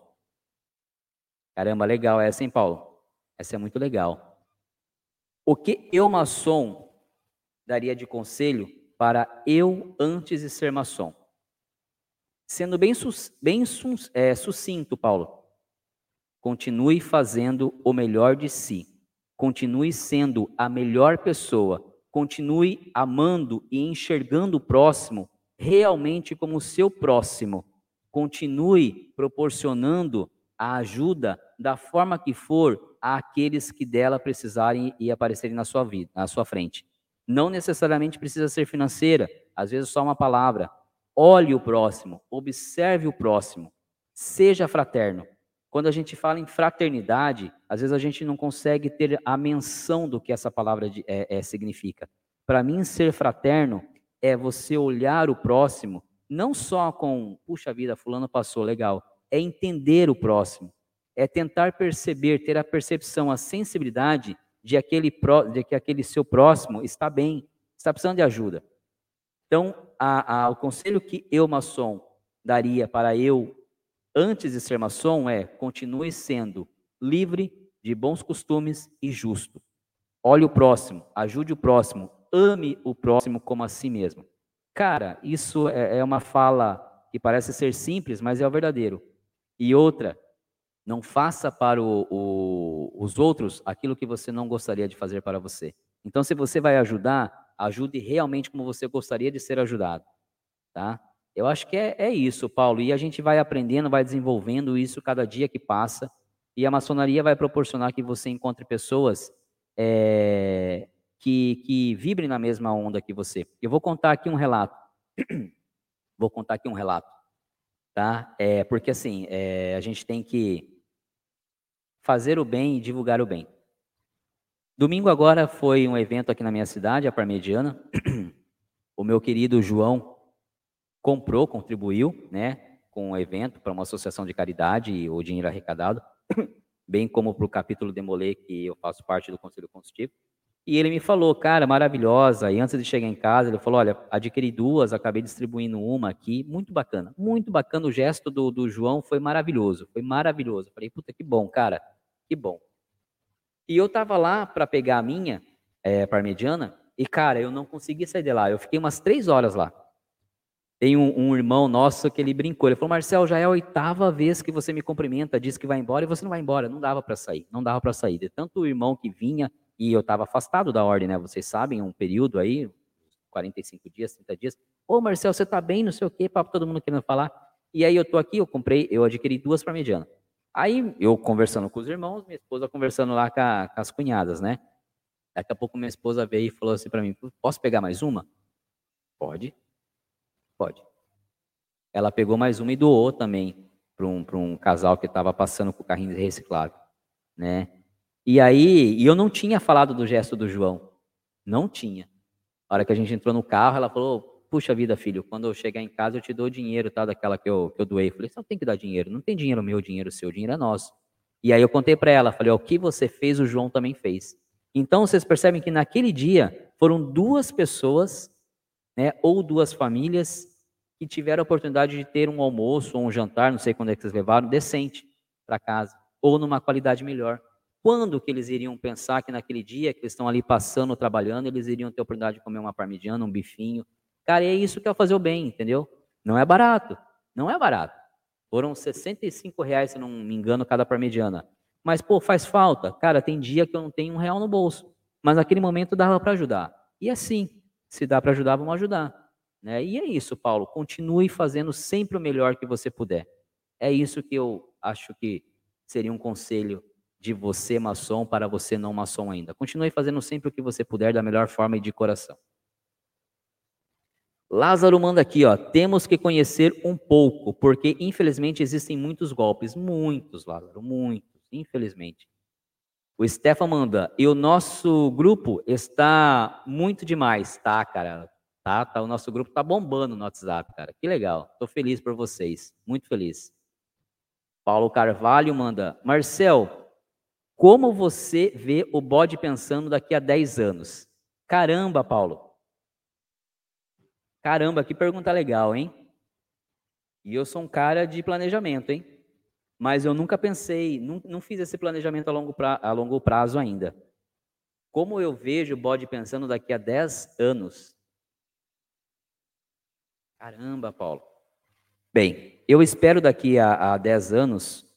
Caramba, legal essa, hein, Paulo? Essa é muito legal. O que eu, maçom, daria de conselho para eu antes de ser maçom? Sendo bem, bem é, sucinto, Paulo, continue fazendo o melhor de si. Continue sendo a melhor pessoa. Continue amando e enxergando o próximo realmente como seu próximo. Continue proporcionando a ajuda da forma que for àqueles que dela precisarem e aparecerem na sua vida, na sua frente. Não necessariamente precisa ser financeira, às vezes só uma palavra, Olhe o próximo, observe o próximo, seja fraterno. Quando a gente fala em fraternidade, às vezes a gente não consegue ter a menção do que essa palavra de, é, é, significa. Para mim, ser fraterno é você olhar o próximo, não só com, puxa vida, fulano passou, legal. É entender o próximo, é tentar perceber, ter a percepção, a sensibilidade de, aquele, de que aquele seu próximo está bem, está precisando de ajuda. Então, a, a, o conselho que eu, maçom, daria para eu, antes de ser maçom, é continue sendo livre de bons costumes e justo. Olhe o próximo, ajude o próximo, ame o próximo como a si mesmo. Cara, isso é, é uma fala que parece ser simples, mas é o verdadeiro. E outra, não faça para o, o, os outros aquilo que você não gostaria de fazer para você. Então, se você vai ajudar, ajude realmente como você gostaria de ser ajudado, tá? Eu acho que é, é isso, Paulo, e a gente vai aprendendo, vai desenvolvendo isso cada dia que passa, e a maçonaria vai proporcionar que você encontre pessoas é, que, que vibrem na mesma onda que você. Eu vou contar aqui um relato. vou contar aqui um relato, tá? É, porque assim, é, a gente tem que fazer o bem e divulgar o bem. Domingo agora foi um evento aqui na minha cidade, a Parmediana. O meu querido João comprou, contribuiu, né, com o evento para uma associação de caridade e o dinheiro arrecadado, bem como para o capítulo Demolê, que eu faço parte do Conselho Consultivo. E ele me falou, cara, maravilhosa. E antes de chegar em casa, ele falou: olha, adquiri duas, acabei distribuindo uma aqui. Muito bacana, muito bacana. O gesto do, do João foi maravilhoso, foi maravilhoso. Falei, puta, que bom, cara, que bom. E eu tava lá para pegar a minha é, parmegiana e, cara, eu não consegui sair de lá. Eu fiquei umas três horas lá. Tem um, um, irmão nosso que ele brincou. Ele falou: Marcel, já é a oitava vez que você me cumprimenta, diz que vai embora e você não vai embora. Não dava para sair, não dava para sair. De tanto o irmão que vinha e eu estava afastado da ordem, né? Vocês sabem, um período aí, 45 dias, 30 dias. Ô, Marcel, você tá bem? Não sei o quê, papo todo mundo querendo falar. E aí eu tô aqui, eu comprei, eu adquiri duas parmegianas. Aí eu conversando com os irmãos, minha esposa conversando lá com, a, com as cunhadas, né? Daqui a pouco minha esposa veio e falou assim para mim: Posso pegar mais uma? Pode. Pode. Ela pegou mais uma e doou também para um, um casal que estava passando com o carrinho reciclável. Né? E aí, e eu não tinha falado do gesto do João. Não tinha. A hora que a gente entrou no carro, ela falou: Puxa vida, filho, quando eu chegar em casa eu te dou dinheiro, tá? Daquela que eu, que eu doei. Eu falei: Você não tem que dar dinheiro. Não tem dinheiro meu, dinheiro seu, dinheiro é nosso. E aí eu contei para ela, falei: O que você fez, o João também fez. Então vocês percebem que naquele dia foram duas pessoas, né, ou duas famílias que tiveram a oportunidade de ter um almoço ou um jantar, não sei quando é que vocês levaram, decente para casa, ou numa qualidade melhor. Quando que eles iriam pensar que naquele dia que eles estão ali passando, trabalhando, eles iriam ter a oportunidade de comer uma parmigiana, um bifinho? Cara, é isso que é fazer o bem, entendeu? Não é barato, não é barato. Foram 65 reais, se não me engano, cada parmigiana. Mas, pô, faz falta. Cara, tem dia que eu não tenho um real no bolso. Mas naquele momento dava para ajudar. E assim, se dá para ajudar, vamos ajudar. Né? E é isso, Paulo. Continue fazendo sempre o melhor que você puder. É isso que eu acho que seria um conselho de você, maçom, para você não maçom ainda. Continue fazendo sempre o que você puder da melhor forma e de coração. Lázaro manda aqui, ó. Temos que conhecer um pouco, porque infelizmente existem muitos golpes. Muitos, Lázaro, muitos infelizmente. O Stefan manda, e o nosso grupo está muito demais, tá, cara? Tá, tá, o nosso grupo tá bombando no WhatsApp, cara. Que legal. Tô feliz por vocês, muito feliz. Paulo Carvalho manda, Marcel, como você vê o bode pensando daqui a 10 anos? Caramba, Paulo. Caramba, que pergunta legal, hein? E eu sou um cara de planejamento, hein? Mas eu nunca pensei, não, não fiz esse planejamento a longo, pra, a longo prazo ainda. Como eu vejo o bode pensando daqui a 10 anos? Caramba, Paulo. Bem, eu espero daqui a, a 10 anos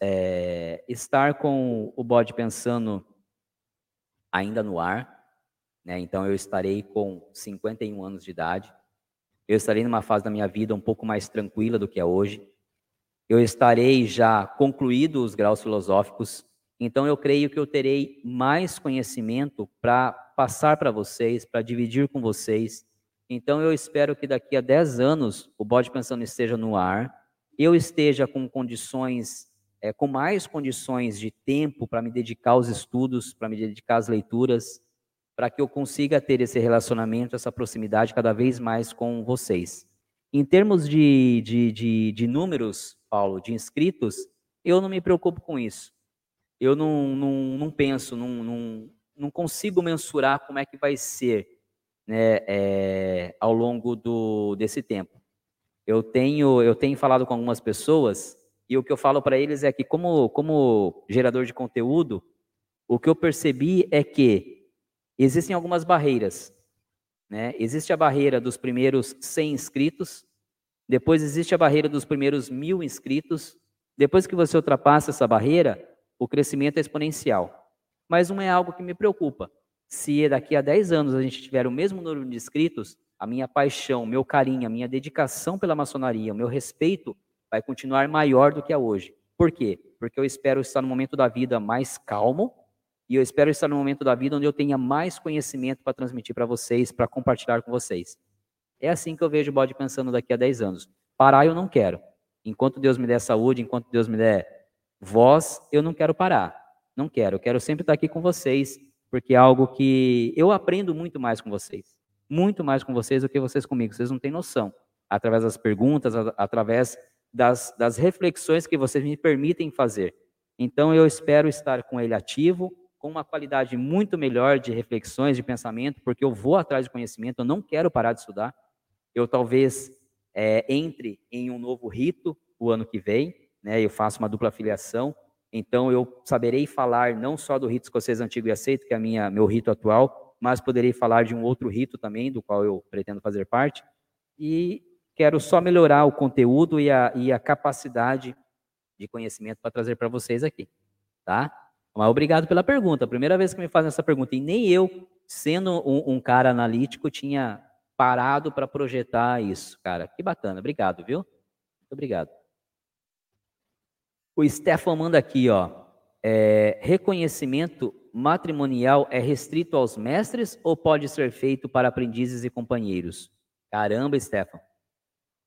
é, estar com o bode pensando ainda no ar. Né? Então, eu estarei com 51 anos de idade. Eu estarei numa fase da minha vida um pouco mais tranquila do que é hoje eu estarei já concluído os graus filosóficos, então eu creio que eu terei mais conhecimento para passar para vocês, para dividir com vocês. Então eu espero que daqui a 10 anos o Bode Pensando esteja no ar, eu esteja com condições, é, com mais condições de tempo para me dedicar aos estudos, para me dedicar às leituras, para que eu consiga ter esse relacionamento, essa proximidade cada vez mais com vocês. Em termos de, de, de, de números, Paulo, de inscritos, eu não me preocupo com isso. Eu não, não, não penso, não, não, não consigo mensurar como é que vai ser né, é, ao longo do, desse tempo. Eu tenho, eu tenho falado com algumas pessoas e o que eu falo para eles é que, como, como gerador de conteúdo, o que eu percebi é que existem algumas barreiras. Né? Existe a barreira dos primeiros 100 inscritos, depois existe a barreira dos primeiros mil inscritos. Depois que você ultrapassa essa barreira, o crescimento é exponencial. Mas não é algo que me preocupa. Se daqui a 10 anos a gente tiver o mesmo número de inscritos, a minha paixão, meu carinho, a minha dedicação pela maçonaria, o meu respeito vai continuar maior do que é hoje. Por quê? Porque eu espero estar no momento da vida mais calmo e eu espero estar no momento da vida onde eu tenha mais conhecimento para transmitir para vocês, para compartilhar com vocês. É assim que eu vejo o bode pensando daqui a 10 anos. Parar eu não quero. Enquanto Deus me der saúde, enquanto Deus me der voz, eu não quero parar. Não quero. Eu quero sempre estar aqui com vocês, porque é algo que eu aprendo muito mais com vocês. Muito mais com vocês do que vocês comigo. Vocês não têm noção. Através das perguntas, através das, das reflexões que vocês me permitem fazer. Então eu espero estar com ele ativo, com uma qualidade muito melhor de reflexões, de pensamento, porque eu vou atrás de conhecimento, eu não quero parar de estudar eu talvez é, entre em um novo rito o ano que vem, né? Eu faço uma dupla filiação, então eu saberei falar não só do rito escocês antigo e aceito, que é a minha meu rito atual, mas poderei falar de um outro rito também, do qual eu pretendo fazer parte. E quero só melhorar o conteúdo e a, e a capacidade de conhecimento para trazer para vocês aqui, tá? Mas obrigado pela pergunta. Primeira vez que me fazem essa pergunta e nem eu, sendo um, um cara analítico, tinha parado para projetar isso, cara. Que bacana. Obrigado, viu? Muito obrigado. O Stefan manda aqui, ó. é, reconhecimento matrimonial é restrito aos mestres ou pode ser feito para aprendizes e companheiros? Caramba, Stefan.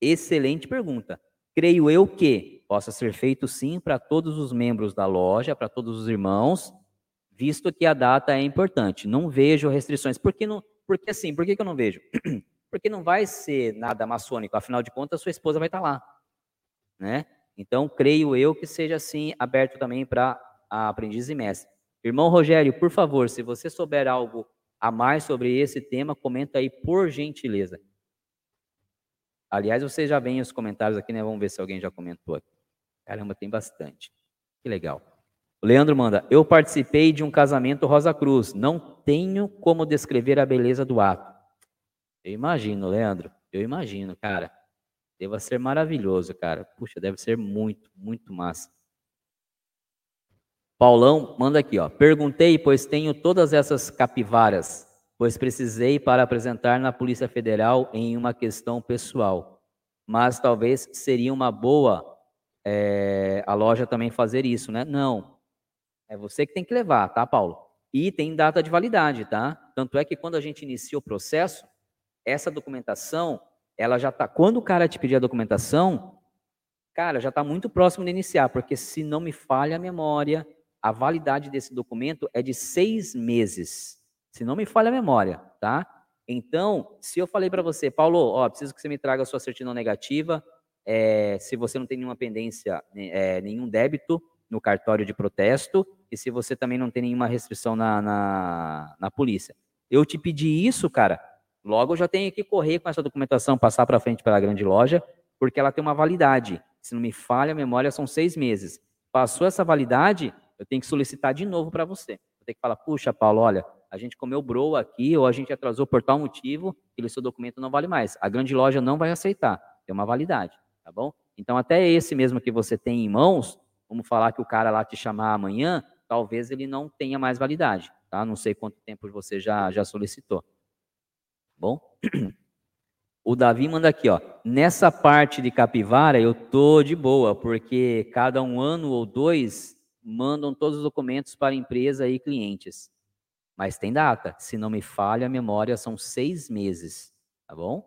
Excelente pergunta. Creio eu que possa ser feito sim para todos os membros da loja, para todos os irmãos, visto que a data é importante. Não vejo restrições. Por que não? Porque assim, por que, eu não vejo? Porque não vai ser nada maçônico, afinal de contas, sua esposa vai estar lá. Né? Então, creio eu que seja assim aberto também para aprendiz e mestre. Irmão Rogério, por favor, se você souber algo a mais sobre esse tema, comenta aí por gentileza. Aliás, vocês já veem os comentários aqui, né? Vamos ver se alguém já comentou aqui. Caramba, tem bastante. Que legal. O Leandro manda: Eu participei de um casamento Rosa Cruz. Não tenho como descrever a beleza do ato. Eu imagino, Leandro. Eu imagino, cara. Deva ser maravilhoso, cara. Puxa, deve ser muito, muito massa. Paulão manda aqui, ó. Perguntei, pois tenho todas essas capivaras pois precisei para apresentar na Polícia Federal em uma questão pessoal. Mas talvez seria uma boa é, a loja também fazer isso, né? Não. É você que tem que levar, tá, Paulo? E tem data de validade, tá? Tanto é que quando a gente inicia o processo, essa documentação, ela já tá. Quando o cara te pedir a documentação, cara, já está muito próximo de iniciar, porque se não me falha a memória, a validade desse documento é de seis meses. Se não me falha a memória, tá? Então, se eu falei para você, Paulo, ó, preciso que você me traga a sua certidão negativa, é, se você não tem nenhuma pendência, é, nenhum débito no cartório de protesto, e se você também não tem nenhuma restrição na, na, na polícia. Eu te pedi isso, cara, logo eu já tenho que correr com essa documentação, passar para frente pela grande loja, porque ela tem uma validade. Se não me falha a memória, são seis meses. Passou essa validade, eu tenho que solicitar de novo para você. Eu tenho que falar, puxa, Paulo, olha, a gente comeu bro aqui ou a gente atrasou por tal motivo, ele seu documento não vale mais. A grande loja não vai aceitar, tem uma validade, tá bom? Então até esse mesmo que você tem em mãos, vamos falar que o cara lá te chamar amanhã, talvez ele não tenha mais validade, tá? Não sei quanto tempo você já já solicitou. Bom? O Davi manda aqui, ó. Nessa parte de capivara eu tô de boa, porque cada um ano ou dois mandam todos os documentos para empresa e clientes. Mas tem data. Se não me falha a memória, são seis meses. Tá bom?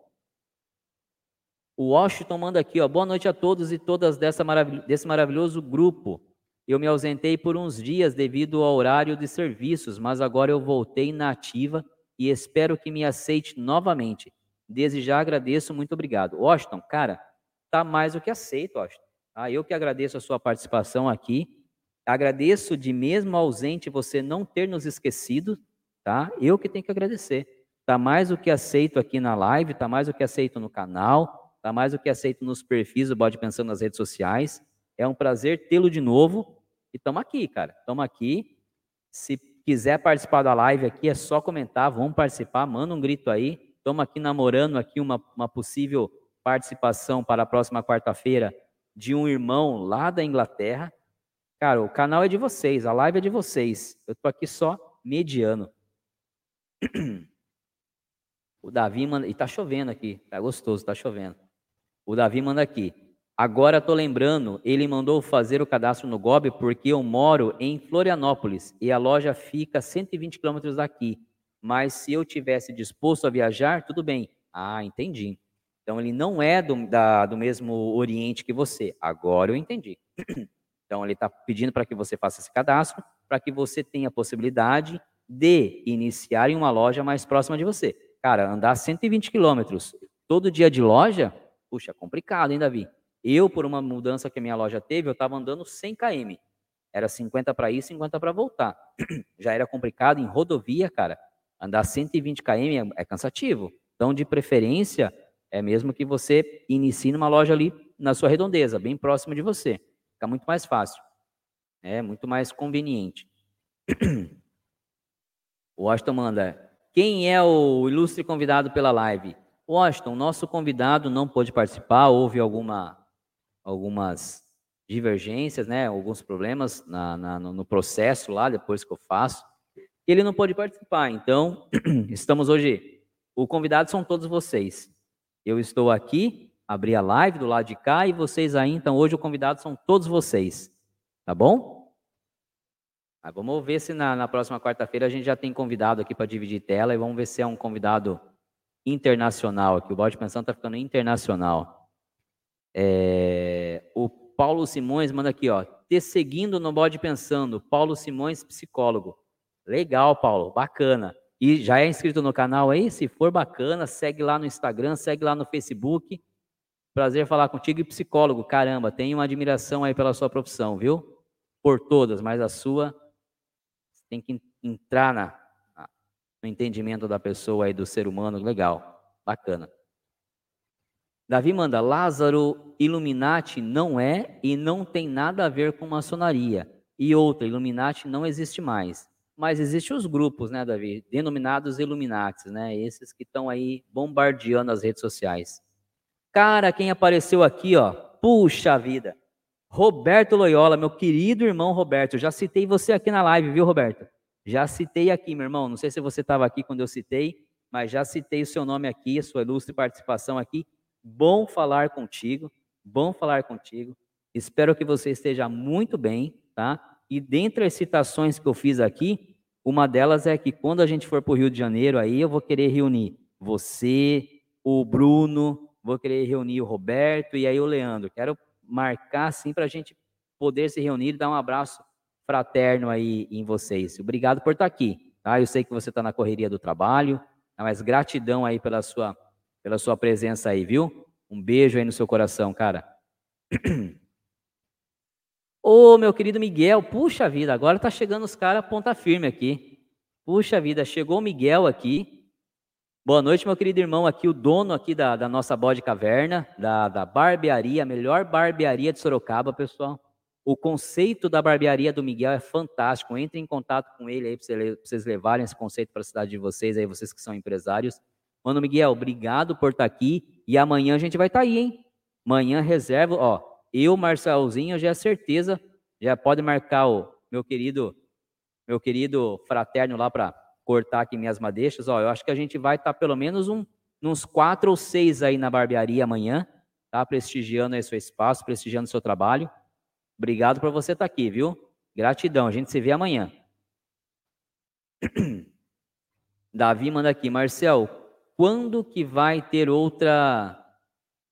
O Washington manda aqui, ó. Boa noite a todos e todas dessa desse maravilhoso grupo. Eu me ausentei por uns dias devido ao horário de serviços, mas agora eu voltei na ativa e espero que me aceite novamente. Desde já agradeço, muito obrigado. Washington, cara, tá mais do que aceito, Washington. Ah, eu que agradeço a sua participação aqui Agradeço de mesmo ausente você não ter nos esquecido, tá? Eu que tenho que agradecer. Tá mais do que aceito aqui na live, tá mais do que aceito no canal, tá mais do que aceito nos perfis do Bode Pensando nas redes sociais. É um prazer tê-lo de novo. E estamos aqui, cara. Estamos aqui. Se quiser participar da live aqui, é só comentar, vamos participar, manda um grito aí. Estamos aqui namorando aqui uma, uma possível participação para a próxima quarta-feira de um irmão lá da Inglaterra. Cara, o canal é de vocês, a live é de vocês. Eu tô aqui só mediano. O Davi manda. E tá chovendo aqui. Tá gostoso, tá chovendo. O Davi manda aqui. Agora tô lembrando, ele mandou fazer o cadastro no GOB porque eu moro em Florianópolis e a loja fica 120 quilômetros daqui. Mas se eu tivesse disposto a viajar, tudo bem. Ah, entendi. Então ele não é do, da, do mesmo Oriente que você. Agora eu entendi. Então, ele está pedindo para que você faça esse cadastro, para que você tenha a possibilidade de iniciar em uma loja mais próxima de você. Cara, andar 120 quilômetros todo dia de loja, puxa, complicado, hein, Davi? Eu, por uma mudança que a minha loja teve, eu estava andando 100 km. Era 50 para ir, 50 para voltar. Já era complicado em rodovia, cara. Andar 120 km é, é cansativo. Então, de preferência, é mesmo que você inicie numa loja ali na sua redondeza, bem próxima de você. Fica muito mais fácil. É muito mais conveniente. O Washington manda. Quem é o ilustre convidado pela live? Washington, nosso convidado não pôde participar, houve alguma, algumas divergências, né, alguns problemas na, na, no processo lá, depois que eu faço. Ele não pôde participar, então estamos hoje. O convidado são todos vocês. Eu estou aqui abrir a live do lado de cá e vocês aí, então hoje o convidado são todos vocês. Tá bom? Vamos ver se na, na próxima quarta-feira a gente já tem convidado aqui para dividir tela e vamos ver se é um convidado internacional aqui. O Balde Pensão está ficando internacional. É, o Paulo Simões manda aqui, ó. Te seguindo no Bode Pensando. Paulo Simões, psicólogo. Legal, Paulo. Bacana. E já é inscrito no canal aí? Se for bacana, segue lá no Instagram, segue lá no Facebook. Prazer falar contigo e psicólogo. Caramba, tenho uma admiração aí pela sua profissão, viu? Por todas, mas a sua tem que entrar na, no entendimento da pessoa aí, do ser humano. Legal, bacana. Davi manda, Lázaro Illuminati não é e não tem nada a ver com maçonaria. E outra, Illuminati não existe mais. Mas existem os grupos, né, Davi? Denominados Illuminatis, né? Esses que estão aí bombardeando as redes sociais. Cara, quem apareceu aqui, ó, puxa vida. Roberto Loyola, meu querido irmão Roberto. Já citei você aqui na live, viu, Roberto? Já citei aqui, meu irmão. Não sei se você estava aqui quando eu citei, mas já citei o seu nome aqui, a sua ilustre participação aqui. Bom falar contigo, bom falar contigo. Espero que você esteja muito bem, tá? E dentre as citações que eu fiz aqui, uma delas é que quando a gente for para o Rio de Janeiro, aí eu vou querer reunir você, o Bruno, vou querer reunir o Roberto e aí o Leandro. Quero marcar assim para a gente poder se reunir e dar um abraço fraterno aí em vocês. Obrigado por estar aqui. Tá? Eu sei que você está na correria do trabalho, mas gratidão aí pela sua, pela sua presença aí, viu? Um beijo aí no seu coração, cara. Ô, meu querido Miguel, puxa vida, agora tá chegando os caras ponta firme aqui. Puxa vida, chegou o Miguel aqui. Boa noite, meu querido irmão, aqui o dono aqui da, da nossa bode caverna, da, da barbearia, a melhor barbearia de Sorocaba, pessoal. O conceito da barbearia do Miguel é fantástico. Entre em contato com ele aí para vocês levarem esse conceito para a cidade de vocês, aí vocês que são empresários. Mano Miguel, obrigado por estar tá aqui e amanhã a gente vai estar tá aí, hein? Amanhã reserva, ó, eu, Marcelzinho, já é certeza, já pode marcar o meu querido, meu querido fraterno lá para cortar aqui minhas madeixas, ó, eu acho que a gente vai estar tá pelo menos um, uns quatro ou seis aí na barbearia amanhã, tá? Prestigiando aí seu espaço, prestigiando seu trabalho. Obrigado por você estar aqui, viu? Gratidão. A gente se vê amanhã. Davi manda aqui, Marcel, quando que vai ter outra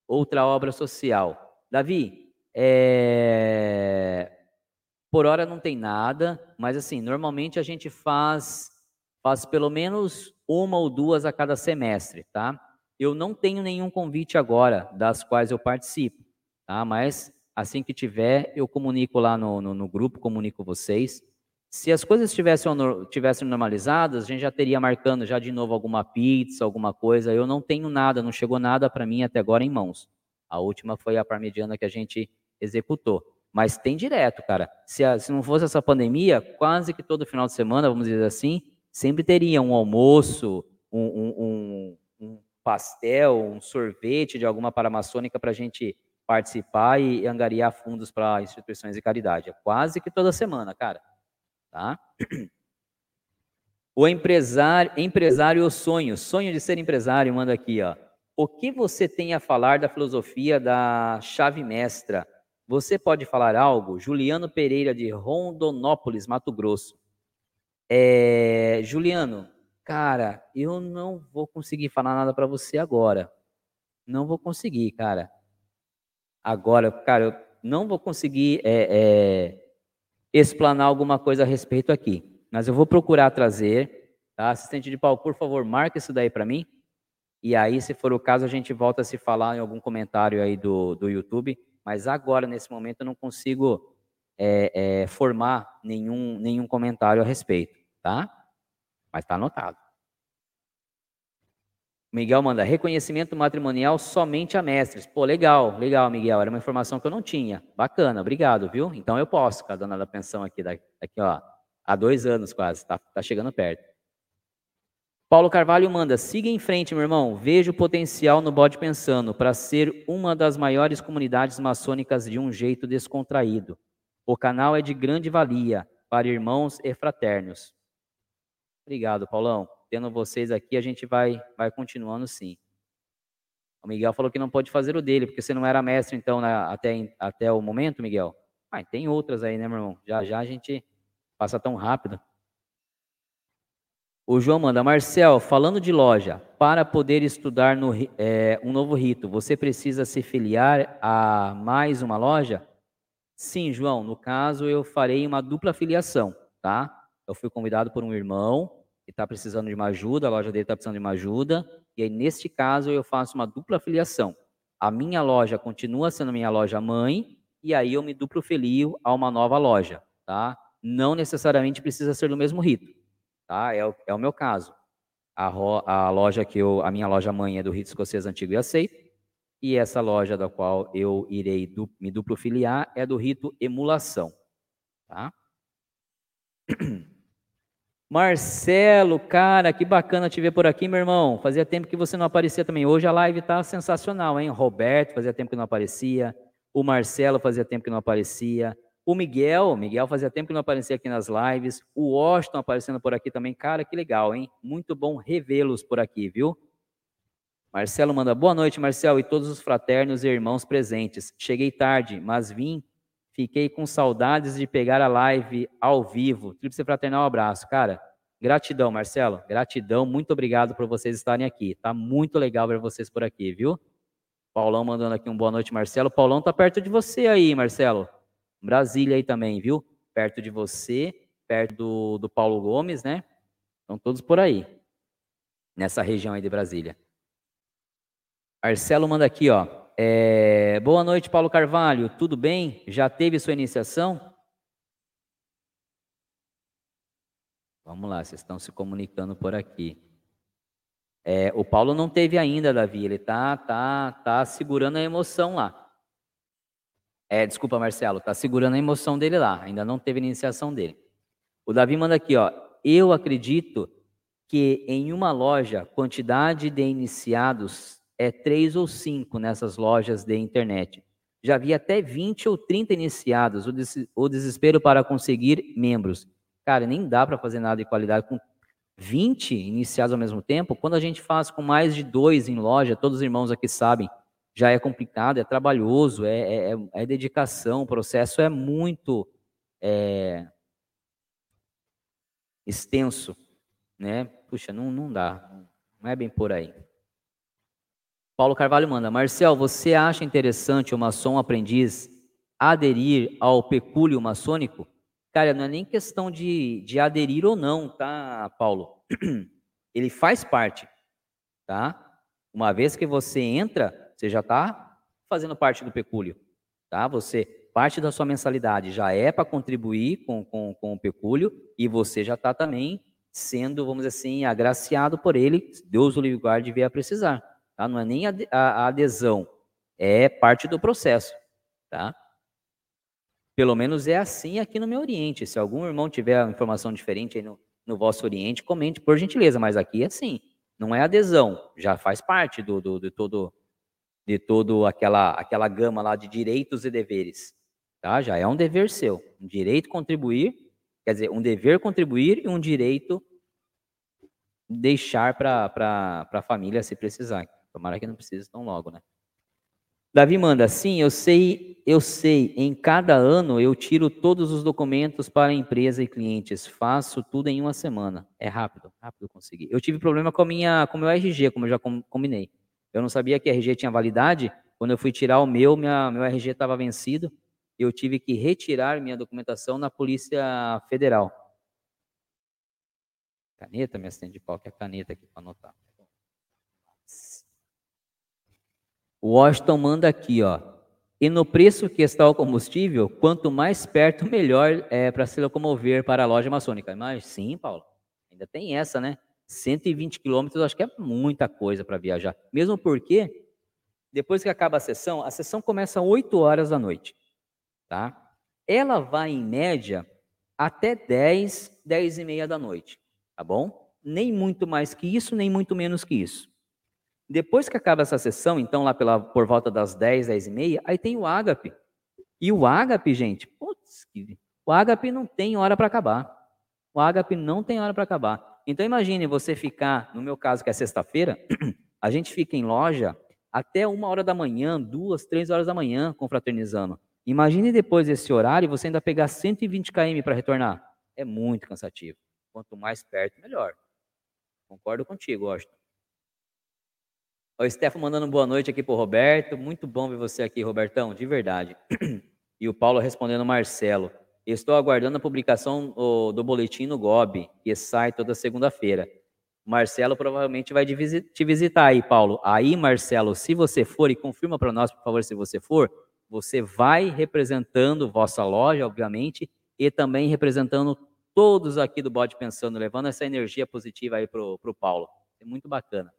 outra obra social? Davi, é... por hora não tem nada, mas assim, normalmente a gente faz faz pelo menos uma ou duas a cada semestre, tá? Eu não tenho nenhum convite agora das quais eu participo, tá? Mas Assim que tiver, eu comunico lá no, no, no grupo, comunico vocês. Se as coisas tivessem, tivessem normalizadas, a gente já teria marcando já de novo alguma pizza, alguma coisa. Eu não tenho nada, não chegou nada para mim até agora em mãos. A última foi a parmegiana que a gente executou. Mas tem direto, cara. Se, a, se não fosse essa pandemia, quase que todo final de semana, vamos dizer assim, sempre teria um almoço, um, um, um, um pastel, um sorvete de alguma paramaçônica para a gente participar e angariar fundos para instituições de caridade. É quase que toda semana, cara. Tá? O empresário, empresário o sonho, sonho de ser empresário, manda aqui, ó. O que você tem a falar da filosofia da chave mestra? Você pode falar algo? Juliano Pereira, de Rondonópolis, Mato Grosso. É, Juliano, cara, eu não vou conseguir falar nada para você agora. Não vou conseguir, cara. Agora, cara, eu não vou conseguir é, é, explanar alguma coisa a respeito aqui, mas eu vou procurar trazer. Tá? Assistente de Paulo, por favor, marque isso daí para mim. E aí, se for o caso, a gente volta a se falar em algum comentário aí do, do YouTube. Mas agora, nesse momento, eu não consigo é, é, formar nenhum, nenhum comentário a respeito, tá? Mas está anotado. Miguel manda reconhecimento matrimonial somente a mestres. Pô, legal, legal, Miguel. Era uma informação que eu não tinha. Bacana, obrigado, viu? Então eu posso, com a dona da pensão aqui, daqui, ó, há dois anos quase, tá, tá chegando perto. Paulo Carvalho manda, siga em frente, meu irmão. Vejo potencial no Bode Pensando para ser uma das maiores comunidades maçônicas de um jeito descontraído. O canal é de grande valia para irmãos e fraternos. Obrigado, Paulão tendo vocês aqui, a gente vai, vai continuando sim. O Miguel falou que não pode fazer o dele, porque você não era mestre, então, até, até o momento, Miguel. Ah, tem outras aí, né, meu irmão? Já já a gente Passa tão rápido. O João manda, Marcel, falando de loja, para poder estudar no, é, um novo rito, você precisa se filiar a mais uma loja? Sim, João, no caso eu farei uma dupla filiação, tá? Eu fui convidado por um irmão está precisando de uma ajuda, a loja dele está precisando de uma ajuda, e aí neste caso eu faço uma dupla filiação. A minha loja continua sendo minha loja mãe, e aí eu me duplo filio a uma nova loja, tá? Não necessariamente precisa ser do mesmo rito, tá? É o, é o meu caso. A, ro, a loja que eu, a minha loja mãe é do rito escocês antigo e aceito, e essa loja da qual eu irei du, me duplo filiar é do rito emulação, tá? Marcelo, cara, que bacana te ver por aqui, meu irmão. Fazia tempo que você não aparecia também. Hoje a live tá sensacional, hein? Roberto fazia tempo que não aparecia. O Marcelo fazia tempo que não aparecia. O Miguel, Miguel fazia tempo que não aparecia aqui nas lives. O Washington aparecendo por aqui também. Cara, que legal, hein? Muito bom revê-los por aqui, viu? Marcelo manda boa noite, Marcelo, e todos os fraternos e irmãos presentes. Cheguei tarde, mas vim Fiquei com saudades de pegar a live ao vivo. Tríplice fraternal abraço. Cara, gratidão, Marcelo. Gratidão. Muito obrigado por vocês estarem aqui. Tá muito legal ver vocês por aqui, viu? Paulão mandando aqui um boa noite, Marcelo. Paulão tá perto de você aí, Marcelo. Brasília aí também, viu? Perto de você, perto do, do Paulo Gomes, né? Estão todos por aí. Nessa região aí de Brasília. Marcelo manda aqui, ó. É, boa noite, Paulo Carvalho. Tudo bem? Já teve sua iniciação? Vamos lá, vocês estão se comunicando por aqui. É, o Paulo não teve ainda, Davi. Ele tá, tá, tá segurando a emoção lá. É, desculpa, Marcelo. Tá segurando a emoção dele lá. Ainda não teve iniciação dele. O Davi manda aqui, ó. Eu acredito que em uma loja, quantidade de iniciados é, três ou cinco nessas lojas de internet. Já vi até 20 ou 30 iniciados, o, des o desespero para conseguir membros. Cara, nem dá para fazer nada de qualidade com 20 iniciados ao mesmo tempo. Quando a gente faz com mais de dois em loja, todos os irmãos aqui sabem, já é complicado, é trabalhoso, é, é, é, é dedicação, o processo é muito é, extenso, né? Puxa, não, não dá, não é bem por aí. Paulo Carvalho manda, Marcel, você acha interessante o maçom aprendiz aderir ao pecúlio maçônico? Cara, não é nem questão de, de aderir ou não, tá, Paulo? Ele faz parte, tá? Uma vez que você entra, você já está fazendo parte do pecúlio, tá? Você, parte da sua mensalidade já é para contribuir com, com, com o pecúlio e você já está também sendo, vamos dizer assim, agraciado por ele, Deus o livre guarde vier a precisar. Tá? Não é nem a, a, adesão, é parte do processo. Tá? Pelo menos é assim aqui no meu Oriente. Se algum irmão tiver informação diferente aí no, no vosso Oriente, comente por gentileza, mas aqui é assim. Não é adesão, já faz parte do, do, de todo de todo aquela aquela gama lá de direitos e deveres, tá? Já é um dever seu, um direito contribuir, quer dizer, um dever contribuir e um direito deixar para a família se precisar. Tomara que não precise tão logo, né? Davi manda, sim, eu sei, eu sei, em cada ano eu tiro todos os documentos para a empresa e clientes, faço tudo em uma semana. É rápido, rápido conseguir. Eu tive problema com a minha, com o meu RG, como eu já combinei. Eu não sabia que RG tinha validade, quando eu fui tirar o meu, minha, meu RG estava vencido, eu tive que retirar minha documentação na Polícia Federal. Caneta, me assistente de qualquer caneta aqui para anotar. O Washington manda aqui, ó. E no preço que está o combustível, quanto mais perto, melhor é para se locomover para a loja maçônica. Mas sim, Paulo, ainda tem essa, né? 120 quilômetros, acho que é muita coisa para viajar. Mesmo porque, depois que acaba a sessão, a sessão começa às 8 horas da noite, tá? Ela vai, em média, até 10, 10 e meia da noite, tá bom? Nem muito mais que isso, nem muito menos que isso. Depois que acaba essa sessão, então lá pela, por volta das 10, 10 e meia, aí tem o ágape. E o ágape, gente, putz, o ágape não tem hora para acabar. O ágape não tem hora para acabar. Então imagine você ficar, no meu caso que é sexta-feira, a gente fica em loja até uma hora da manhã, duas, três horas da manhã confraternizando. Imagine depois desse horário você ainda pegar 120 km para retornar. é muito cansativo. Quanto mais perto, melhor. Concordo contigo, Washington. O Stefano mandando boa noite aqui pro Roberto. Muito bom ver você aqui, Robertão, de verdade. E o Paulo respondendo Marcelo. Estou aguardando a publicação do boletim no GOB, que sai toda segunda-feira. Marcelo provavelmente vai te visitar aí, Paulo. Aí, Marcelo, se você for, e confirma para nós, por favor, se você for, você vai representando vossa loja, obviamente, e também representando todos aqui do Bode Pensando, levando essa energia positiva aí para o Paulo. É muito bacana.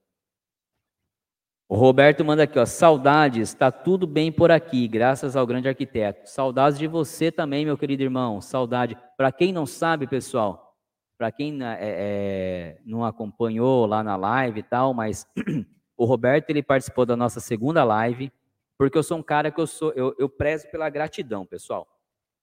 O Roberto manda aqui, ó, saudades, está tudo bem por aqui, graças ao grande arquiteto. Saudades de você também, meu querido irmão, saudade. Para quem não sabe, pessoal, para quem é, é, não acompanhou lá na live e tal, mas o Roberto ele participou da nossa segunda live, porque eu sou um cara que eu sou, eu, eu prezo pela gratidão, pessoal.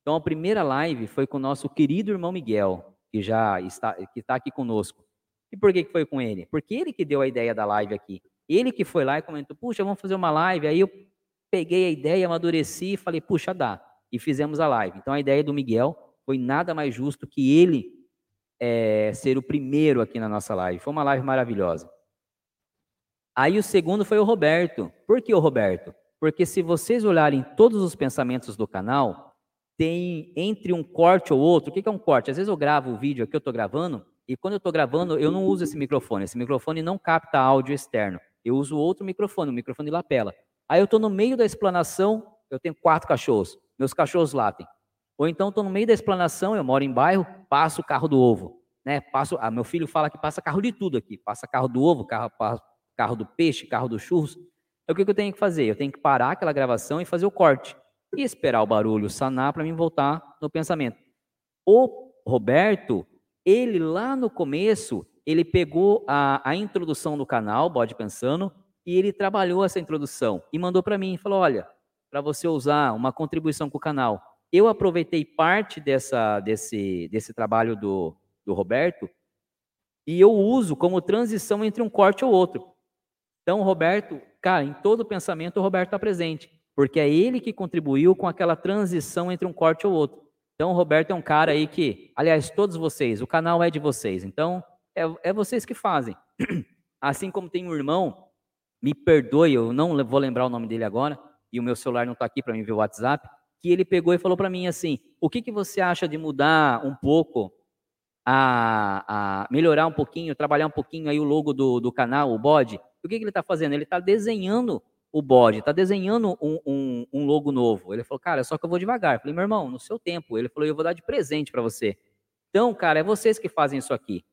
Então a primeira live foi com o nosso querido irmão Miguel, que já está, que está aqui conosco. E por que, que foi com ele? Porque ele que deu a ideia da live aqui. Ele que foi lá e comentou: puxa, vamos fazer uma live. Aí eu peguei a ideia, amadureci e falei: puxa, dá. E fizemos a live. Então a ideia do Miguel foi nada mais justo que ele é, ser o primeiro aqui na nossa live. Foi uma live maravilhosa. Aí o segundo foi o Roberto. Por que o Roberto? Porque se vocês olharem todos os pensamentos do canal, tem entre um corte ou outro. O que é um corte? Às vezes eu gravo o vídeo aqui, eu estou gravando, e quando eu estou gravando, eu não uso esse microfone. Esse microfone não capta áudio externo eu uso outro microfone, o microfone de lapela. Aí eu estou no meio da explanação, eu tenho quatro cachorros, meus cachorros latem. Ou então estou no meio da explanação, eu moro em bairro, passo o carro do ovo. Né? Passo, ah, meu filho fala que passa carro de tudo aqui. Passa carro do ovo, carro, carro do peixe, carro do churros. Então, o que, que eu tenho que fazer? Eu tenho que parar aquela gravação e fazer o corte. E esperar o barulho sanar para mim voltar no pensamento. O Roberto, ele lá no começo, ele pegou a, a introdução do canal, Bode Pensando, e ele trabalhou essa introdução e mandou para mim, falou, olha, para você usar uma contribuição com o canal. Eu aproveitei parte dessa, desse, desse trabalho do, do Roberto e eu uso como transição entre um corte ou outro. Então, Roberto, cara, em todo pensamento o Roberto está presente, porque é ele que contribuiu com aquela transição entre um corte ou outro. Então, o Roberto é um cara aí que, aliás, todos vocês, o canal é de vocês. Então, é, é vocês que fazem. Assim como tem um irmão, me perdoe, eu não vou lembrar o nome dele agora, e o meu celular não está aqui para me ver o WhatsApp, que ele pegou e falou para mim assim: o que, que você acha de mudar um pouco, a, a, melhorar um pouquinho, trabalhar um pouquinho aí o logo do, do canal, o bode? O que, que ele está fazendo? Ele está desenhando o bode, está desenhando um, um, um, logo novo. Ele falou, cara, só que eu vou devagar. Eu falei, meu irmão, no seu tempo. Ele falou, eu vou dar de presente para você. Então, cara, é vocês que fazem isso aqui.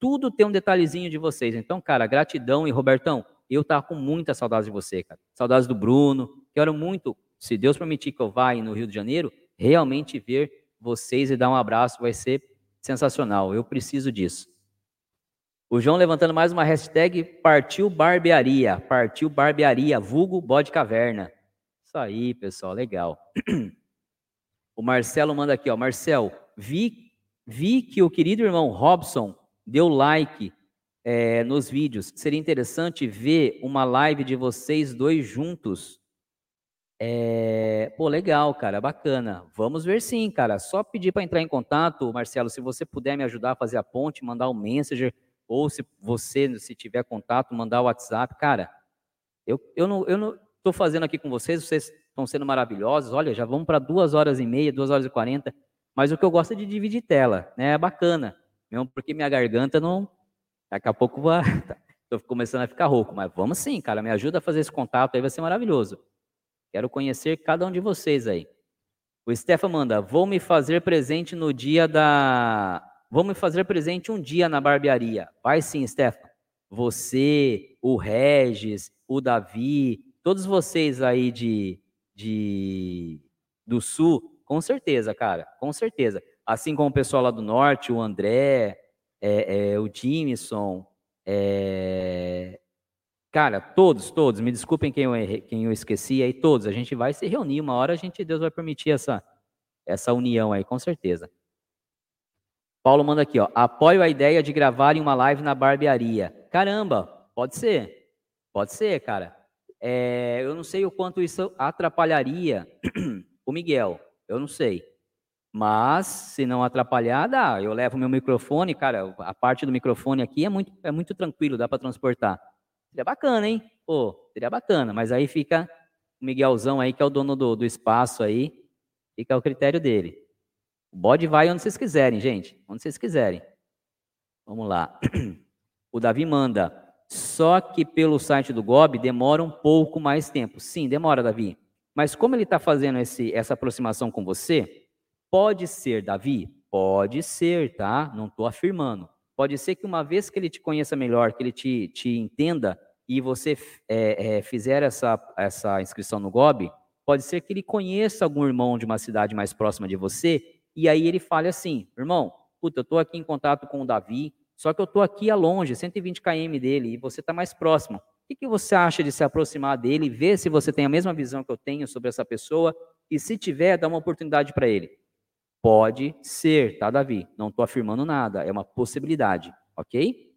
Tudo tem um detalhezinho de vocês. Então, cara, gratidão. E, Robertão, eu tava com muita saudade de você, cara. Saudades do Bruno. Quero muito, se Deus permitir que eu vá no Rio de Janeiro, realmente ver vocês e dar um abraço. Vai ser sensacional. Eu preciso disso. O João levantando mais uma hashtag, partiu barbearia. Partiu barbearia, vulgo bode caverna. Isso aí, pessoal, legal. O Marcelo manda aqui, ó. Marcel, vi, vi que o querido irmão Robson deu like é, nos vídeos. Seria interessante ver uma live de vocês dois juntos. É, pô, legal, cara, bacana. Vamos ver sim, cara. Só pedir para entrar em contato, Marcelo, se você puder me ajudar a fazer a ponte, mandar um messenger, ou se você, se tiver contato, mandar o WhatsApp. Cara, eu, eu não eu não estou fazendo aqui com vocês, vocês estão sendo maravilhosos. Olha, já vamos para duas horas e meia, duas horas e quarenta. Mas o que eu gosto é de dividir tela, né? É bacana mesmo porque minha garganta não. Daqui a pouco vai. Estou começando a ficar rouco, mas vamos sim, cara. Me ajuda a fazer esse contato aí, vai ser maravilhoso. Quero conhecer cada um de vocês aí. O Stefan manda: vou me fazer presente no dia da. Vou me fazer presente um dia na barbearia. Vai sim, Stefan. Você, o Regis, o Davi, todos vocês aí de, de do Sul, com certeza, cara, com certeza assim como o pessoal lá do norte, o André, é, é, o Jimison, é... cara, todos, todos, me desculpem quem eu, quem eu esqueci aí, todos, a gente vai se reunir, uma hora a gente, Deus vai permitir essa, essa união aí, com certeza. Paulo manda aqui, ó, apoio a ideia de gravarem uma live na barbearia. Caramba, pode ser, pode ser, cara. É, eu não sei o quanto isso atrapalharia o Miguel, eu não sei. Mas, se não atrapalhar, dá. Eu levo meu microfone, cara, a parte do microfone aqui é muito, é muito tranquilo, dá para transportar. Seria bacana, hein? Pô, seria bacana, mas aí fica o Miguelzão aí, que é o dono do, do espaço aí, fica o critério dele. O bode vai onde vocês quiserem, gente, onde vocês quiserem. Vamos lá. O Davi manda, só que pelo site do GOB demora um pouco mais tempo. Sim, demora, Davi. Mas como ele está fazendo esse, essa aproximação com você, pode ser, Davi? Pode ser, tá? Não estou afirmando. Pode ser que uma vez que ele te conheça melhor, que ele te, te entenda e você é, é, fizer essa, essa inscrição no GOB, pode ser que ele conheça algum irmão de uma cidade mais próxima de você e aí ele fale assim, irmão, puta, eu estou aqui em contato com o Davi, só que eu estou aqui a longe, 120 km dele, e você está mais próximo. O que, que você acha de se aproximar dele ver se você tem a mesma visão que eu tenho sobre essa pessoa? E se tiver, dá uma oportunidade para ele. Pode ser, tá, Davi? Não estou afirmando nada, é uma possibilidade, ok?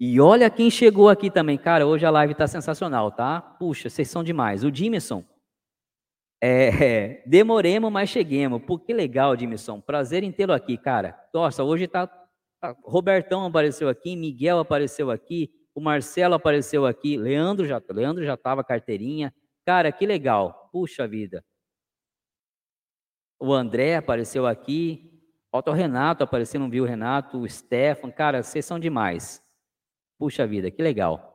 E olha quem chegou aqui também. Cara, hoje a live está sensacional, tá? Puxa, vocês são demais. O Dimison. É, é, demoremos, mas cheguemos. Pô, que legal, Dimison. Prazer em tê-lo aqui, cara. Nossa, hoje tá, tá, Robertão apareceu aqui, Miguel apareceu aqui, o Marcelo apareceu aqui, Leandro já, Leandro já tava carteirinha. Cara, que legal. Puxa vida. O André apareceu aqui. Falta o Renato apareceu, não viu o Renato, o Stefan. Cara, vocês são demais. Puxa vida, que legal.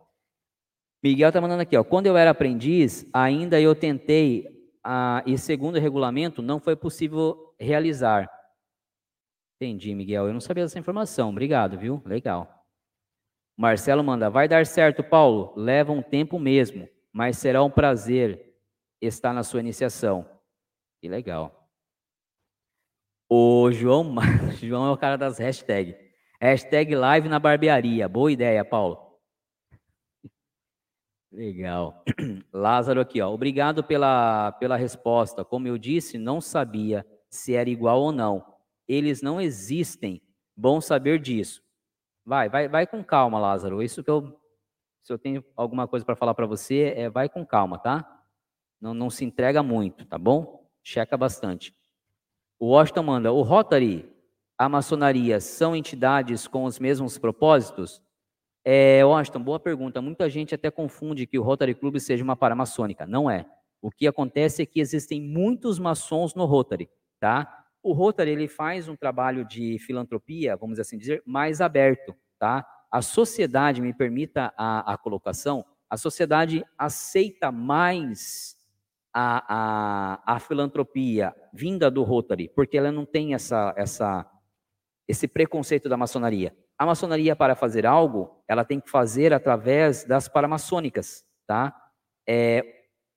Miguel está mandando aqui, ó. Quando eu era aprendiz, ainda eu tentei, ah, e segundo o regulamento, não foi possível realizar. Entendi, Miguel. Eu não sabia dessa informação. Obrigado, viu? Legal. Marcelo manda, vai dar certo, Paulo. Leva um tempo mesmo, mas será um prazer estar na sua iniciação. Que legal. O João, João é o cara das hashtags. Hashtag live na barbearia. Boa ideia, Paulo. Legal. Lázaro aqui, ó. Obrigado pela, pela resposta. Como eu disse, não sabia se era igual ou não. Eles não existem. Bom saber disso. Vai, vai, vai com calma, Lázaro. Isso que eu, se eu tenho alguma coisa para falar para você, é vai com calma, tá? Não, não se entrega muito, tá bom? Checa bastante. O Washington manda, o Rotary a maçonaria são entidades com os mesmos propósitos? É, Washington, boa pergunta. Muita gente até confunde que o Rotary Club seja uma paramaçônica. Não é. O que acontece é que existem muitos maçons no Rotary, tá? O Rotary ele faz um trabalho de filantropia, vamos assim dizer, mais aberto, tá? A sociedade, me permita a, a colocação, a sociedade aceita mais a, a, a filantropia vinda do Rotary, porque ela não tem essa, essa esse preconceito da maçonaria. A maçonaria, para fazer algo, ela tem que fazer através das paramaçônicas, tá? É,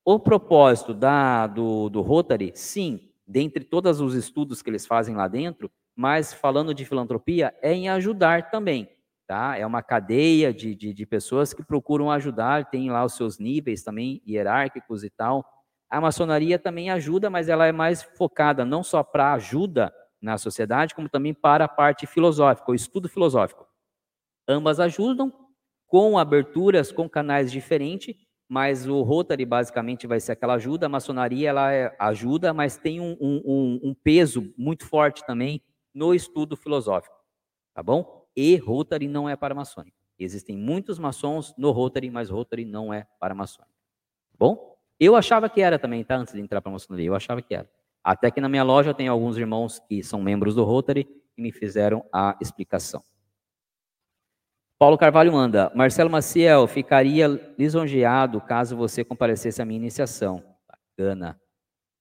o propósito da, do, do Rotary, sim, dentre todos os estudos que eles fazem lá dentro, mas falando de filantropia, é em ajudar também, tá? É uma cadeia de, de, de pessoas que procuram ajudar, tem lá os seus níveis também hierárquicos e tal. A maçonaria também ajuda, mas ela é mais focada não só para ajuda, na sociedade, como também para a parte filosófica, o estudo filosófico. Ambas ajudam com aberturas, com canais diferentes, mas o Rotary basicamente vai ser aquela ajuda, a maçonaria ela é ajuda, mas tem um, um, um peso muito forte também no estudo filosófico, tá bom? E Rotary não é para maçônico. Existem muitos maçons no Rotary, mas Rotary não é para maçônico. Tá bom? Eu achava que era também, tá? Antes de entrar para a maçonaria, eu achava que era. Até que na minha loja tem alguns irmãos que são membros do Rotary e me fizeram a explicação. Paulo Carvalho manda, Marcelo Maciel, ficaria lisonjeado caso você comparecesse à minha iniciação. Bacana.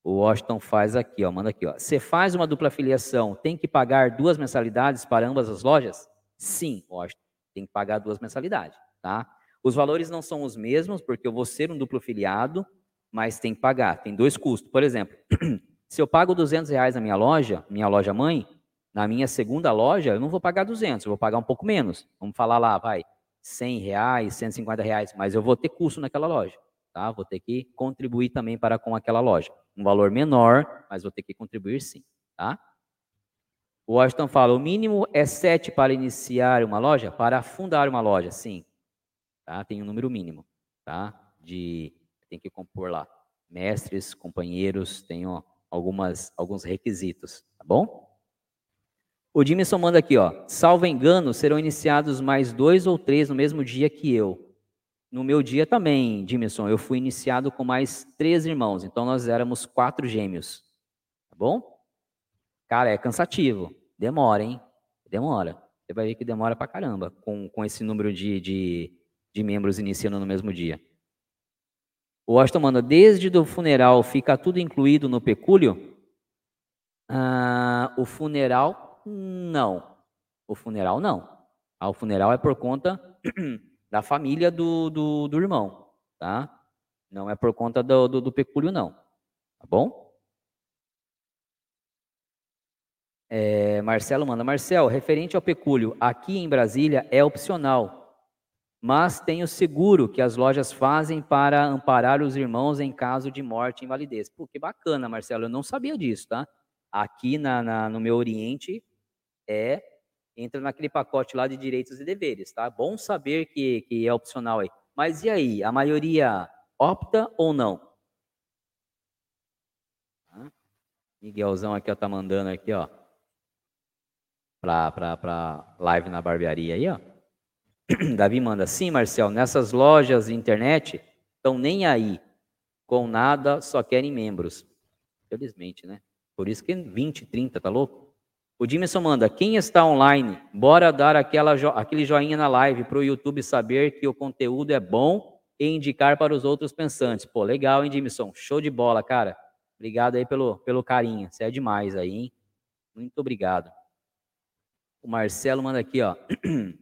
O Washington faz aqui, ó, manda aqui, ó. Você faz uma dupla filiação, tem que pagar duas mensalidades para ambas as lojas? Sim, Washington, tem que pagar duas mensalidades, tá? Os valores não são os mesmos, porque eu vou ser um duplo filiado, mas tem que pagar, tem dois custos. Por exemplo, Se eu pago 200 reais na minha loja, minha loja mãe, na minha segunda loja, eu não vou pagar 200, eu vou pagar um pouco menos. Vamos falar lá, vai, 100 reais, 150 reais, mas eu vou ter custo naquela loja, tá? Vou ter que contribuir também para com aquela loja. Um valor menor, mas vou ter que contribuir sim, tá? O Washington fala, o mínimo é 7 para iniciar uma loja? Para fundar uma loja, sim. Tá? Tem um número mínimo, tá? De, tem que compor lá. Mestres, companheiros, tem, ó, algumas, alguns requisitos, tá bom? O Dimison manda aqui, ó. Salvo engano, serão iniciados mais dois ou três no mesmo dia que eu. No meu dia também, Dimison, eu fui iniciado com mais três irmãos. Então nós éramos quatro gêmeos. Tá bom? Cara, é cansativo. Demora, hein? Demora. Você vai ver que demora pra caramba com, com esse número de, de, de membros iniciando no mesmo dia. O Washington manda, desde do funeral fica tudo incluído no pecúlio? Ah, o funeral não. O funeral, não. Ah, o funeral é por conta da família do, do, do, irmão, tá? Não é por conta do, do, do pecúlio, não. Tá bom? É, Marcelo manda. Marcelo, referente ao pecúlio, aqui em Brasília é opcional, mas tem o seguro que as lojas fazem para amparar os irmãos em caso de morte e invalidez. Pô, que bacana, Marcelo, eu não sabia disso, tá? Aqui na, na no meu Oriente, é entra naquele pacote lá de direitos e deveres, tá? Bom saber que, que é opcional aí. Mas e aí, a maioria opta ou não? Miguelzão aqui, ó, tá mandando aqui, ó, pra, pra, pra live na barbearia aí, ó. Davi manda, sim, Marcel, nessas lojas de internet estão nem aí com nada, só querem membros. Felizmente, né? Por isso que 20, 30, tá louco? O Dimerson manda, quem está online, bora dar aquela, aquele joinha na live para o YouTube saber que o conteúdo é bom e indicar para os outros pensantes. Pô, legal, hein, Dimerson? Show de bola, cara. Obrigado aí pelo, pelo carinho. Você é demais aí, hein? Muito obrigado. O Marcelo manda aqui, ó.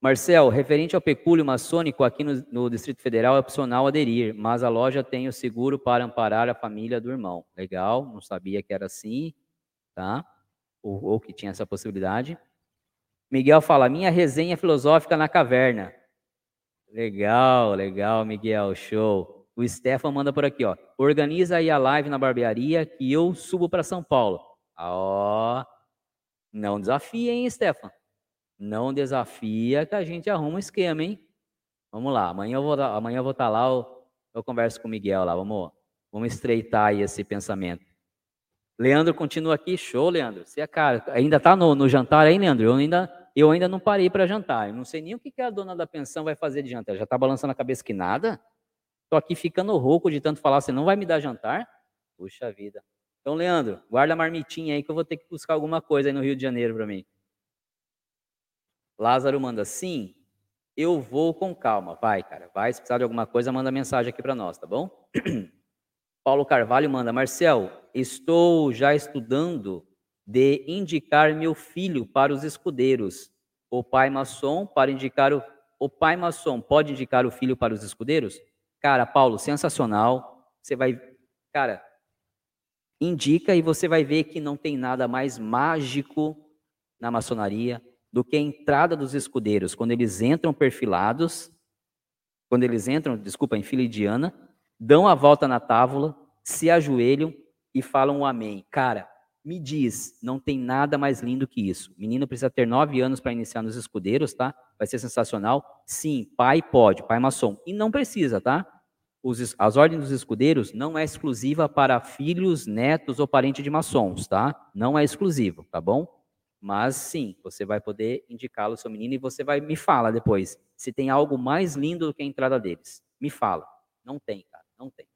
Marcel, referente ao pecúlio maçônico aqui no, no, Distrito Federal, é opcional aderir, mas a loja tem o seguro para amparar a família do irmão. Legal, não sabia que era assim, tá? ou, ou que tinha essa possibilidade. Miguel fala: minha resenha filosófica na caverna. Legal, legal, Miguel, show. O Stefan manda por aqui, ó. Organiza aí a live na barbearia que eu subo para São Paulo. Ó, não desafia, hein, Stefan? Não desafia que a gente arruma um esquema, hein? Vamos lá, amanhã eu vou, amanhã eu vou estar tá lá, eu, eu converso com o Miguel lá, vamos, vamos estreitar aí esse pensamento. Leandro continua aqui, show, Leandro. Você, é cara, ainda está no, no, jantar aí, Leandro? Eu ainda, eu ainda não parei para jantar. Eu não sei nem o que, que a dona da pensão vai fazer de jantar. Já está balançando a cabeça que nada? Estou aqui ficando rouco de tanto falar, você não vai me dar jantar? Puxa vida. Então, Leandro, guarda a marmitinha aí que eu vou ter que buscar alguma coisa aí no Rio de Janeiro para mim. Lázaro manda sim. Eu vou com calma. Vai, cara. Vai. Se precisar de alguma coisa, manda mensagem aqui para nós, tá bom? Paulo Carvalho manda, Marcel, estou já estudando de indicar meu filho para os escudeiros. O pai maçom para indicar o, o pai maçom pode indicar o filho para os escudeiros? Cara, Paulo, sensacional. Você vai, cara, indica e você vai ver que não tem nada mais mágico na maçonaria do que a entrada dos escudeiros, quando eles entram perfilados, quando eles entram, desculpa, em fila indiana, dão a volta na tábua, se ajoelham e falam um amém. Cara, me diz, não tem nada mais lindo que isso. O menino precisa ter nove anos para iniciar nos escudeiros, tá? Vai ser sensacional. Sim, pai pode, pai maçom. E não precisa, tá? Os, as ordens dos escudeiros não é exclusiva para filhos, netos ou parentes de maçons, tá? Não é exclusivo, tá bom? Mas sim, você vai poder indicá-lo ao seu menino e você vai me fala depois se tem algo mais lindo do que a entrada deles. Me fala. Não tem, cara. Não tem.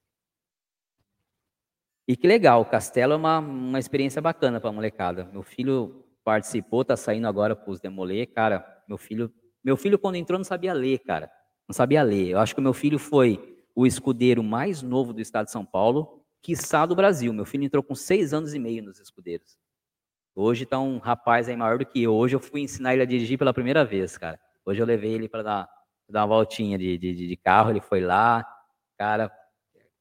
E que legal, o castelo é uma, uma experiência bacana para a molecada. Meu filho participou, está saindo agora para os demoler. Cara, meu filho, meu filho quando entrou não sabia ler, cara. Não sabia ler. Eu acho que o meu filho foi o escudeiro mais novo do estado de São Paulo, quiçá do Brasil. Meu filho entrou com seis anos e meio nos escudeiros. Hoje está um rapaz aí maior do que eu. Hoje eu fui ensinar ele a dirigir pela primeira vez, cara. Hoje eu levei ele para dar, dar uma voltinha de, de, de carro, ele foi lá. Cara,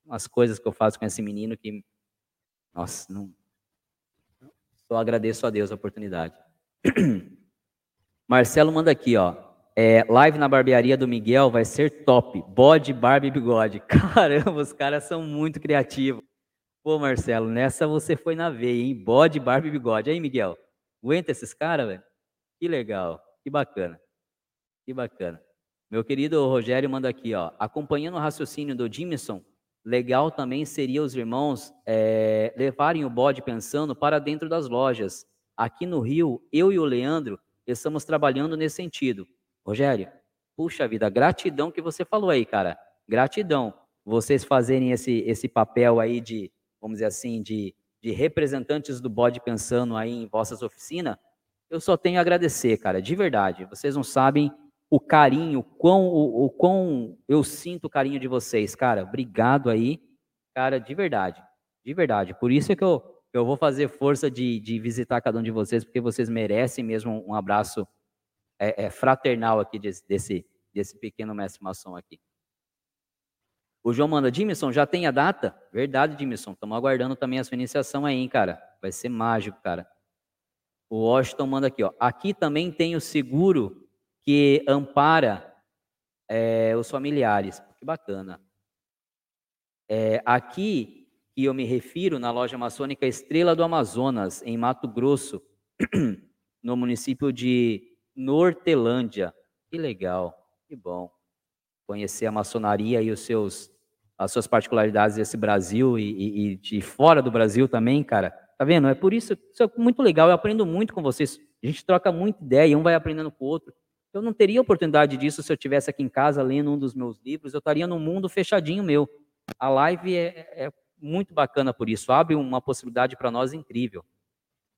umas coisas que eu faço com esse menino que, nossa, não. Só agradeço a Deus a oportunidade. Marcelo manda aqui, ó. É, live na barbearia do Miguel vai ser top. Bode, barba e bigode. Caramba, os caras são muito criativos. Pô, Marcelo, nessa você foi na veia, hein? Bode, barba e bigode. Aí, Miguel, aguenta esses caras, velho? Que legal, que bacana. Que bacana. Meu querido Rogério manda aqui, ó. Acompanhando o raciocínio do Jimison, legal também seria os irmãos é, levarem o bode pensando para dentro das lojas. Aqui no Rio, eu e o Leandro estamos trabalhando nesse sentido. Rogério, puxa vida, gratidão que você falou aí, cara. Gratidão. Vocês fazerem esse, esse papel aí de, vamos dizer assim, de, de representantes do bode pensando aí em vossas oficinas, eu só tenho a agradecer, cara, de verdade. Vocês não sabem o carinho, o quão, o, o quão eu sinto o carinho de vocês, cara. Obrigado aí, cara, de verdade, de verdade. Por isso é que eu, eu vou fazer força de, de visitar cada um de vocês, porque vocês merecem mesmo um abraço é, é, fraternal aqui desse, desse, desse pequeno mestre maçom aqui. O João manda, Dimison, já tem a data? Verdade, Dimison. Estamos aguardando também a sua iniciação aí, hein, cara. Vai ser mágico, cara. O Washington manda aqui, ó. Aqui também tem o seguro que ampara é, os familiares. Que bacana. É, aqui que eu me refiro na loja maçônica Estrela do Amazonas, em Mato Grosso, no município de Nortelândia. Que legal, que bom. Conhecer a maçonaria e os seus, as suas particularidades desse Brasil e, e, e fora do Brasil também, cara. Tá vendo? É por isso, isso é muito legal. Eu aprendo muito com vocês. A gente troca muita ideia, um vai aprendendo com o outro. Eu não teria oportunidade disso se eu estivesse aqui em casa lendo um dos meus livros, eu estaria num mundo fechadinho meu. A live é, é muito bacana por isso, abre uma possibilidade para nós incrível.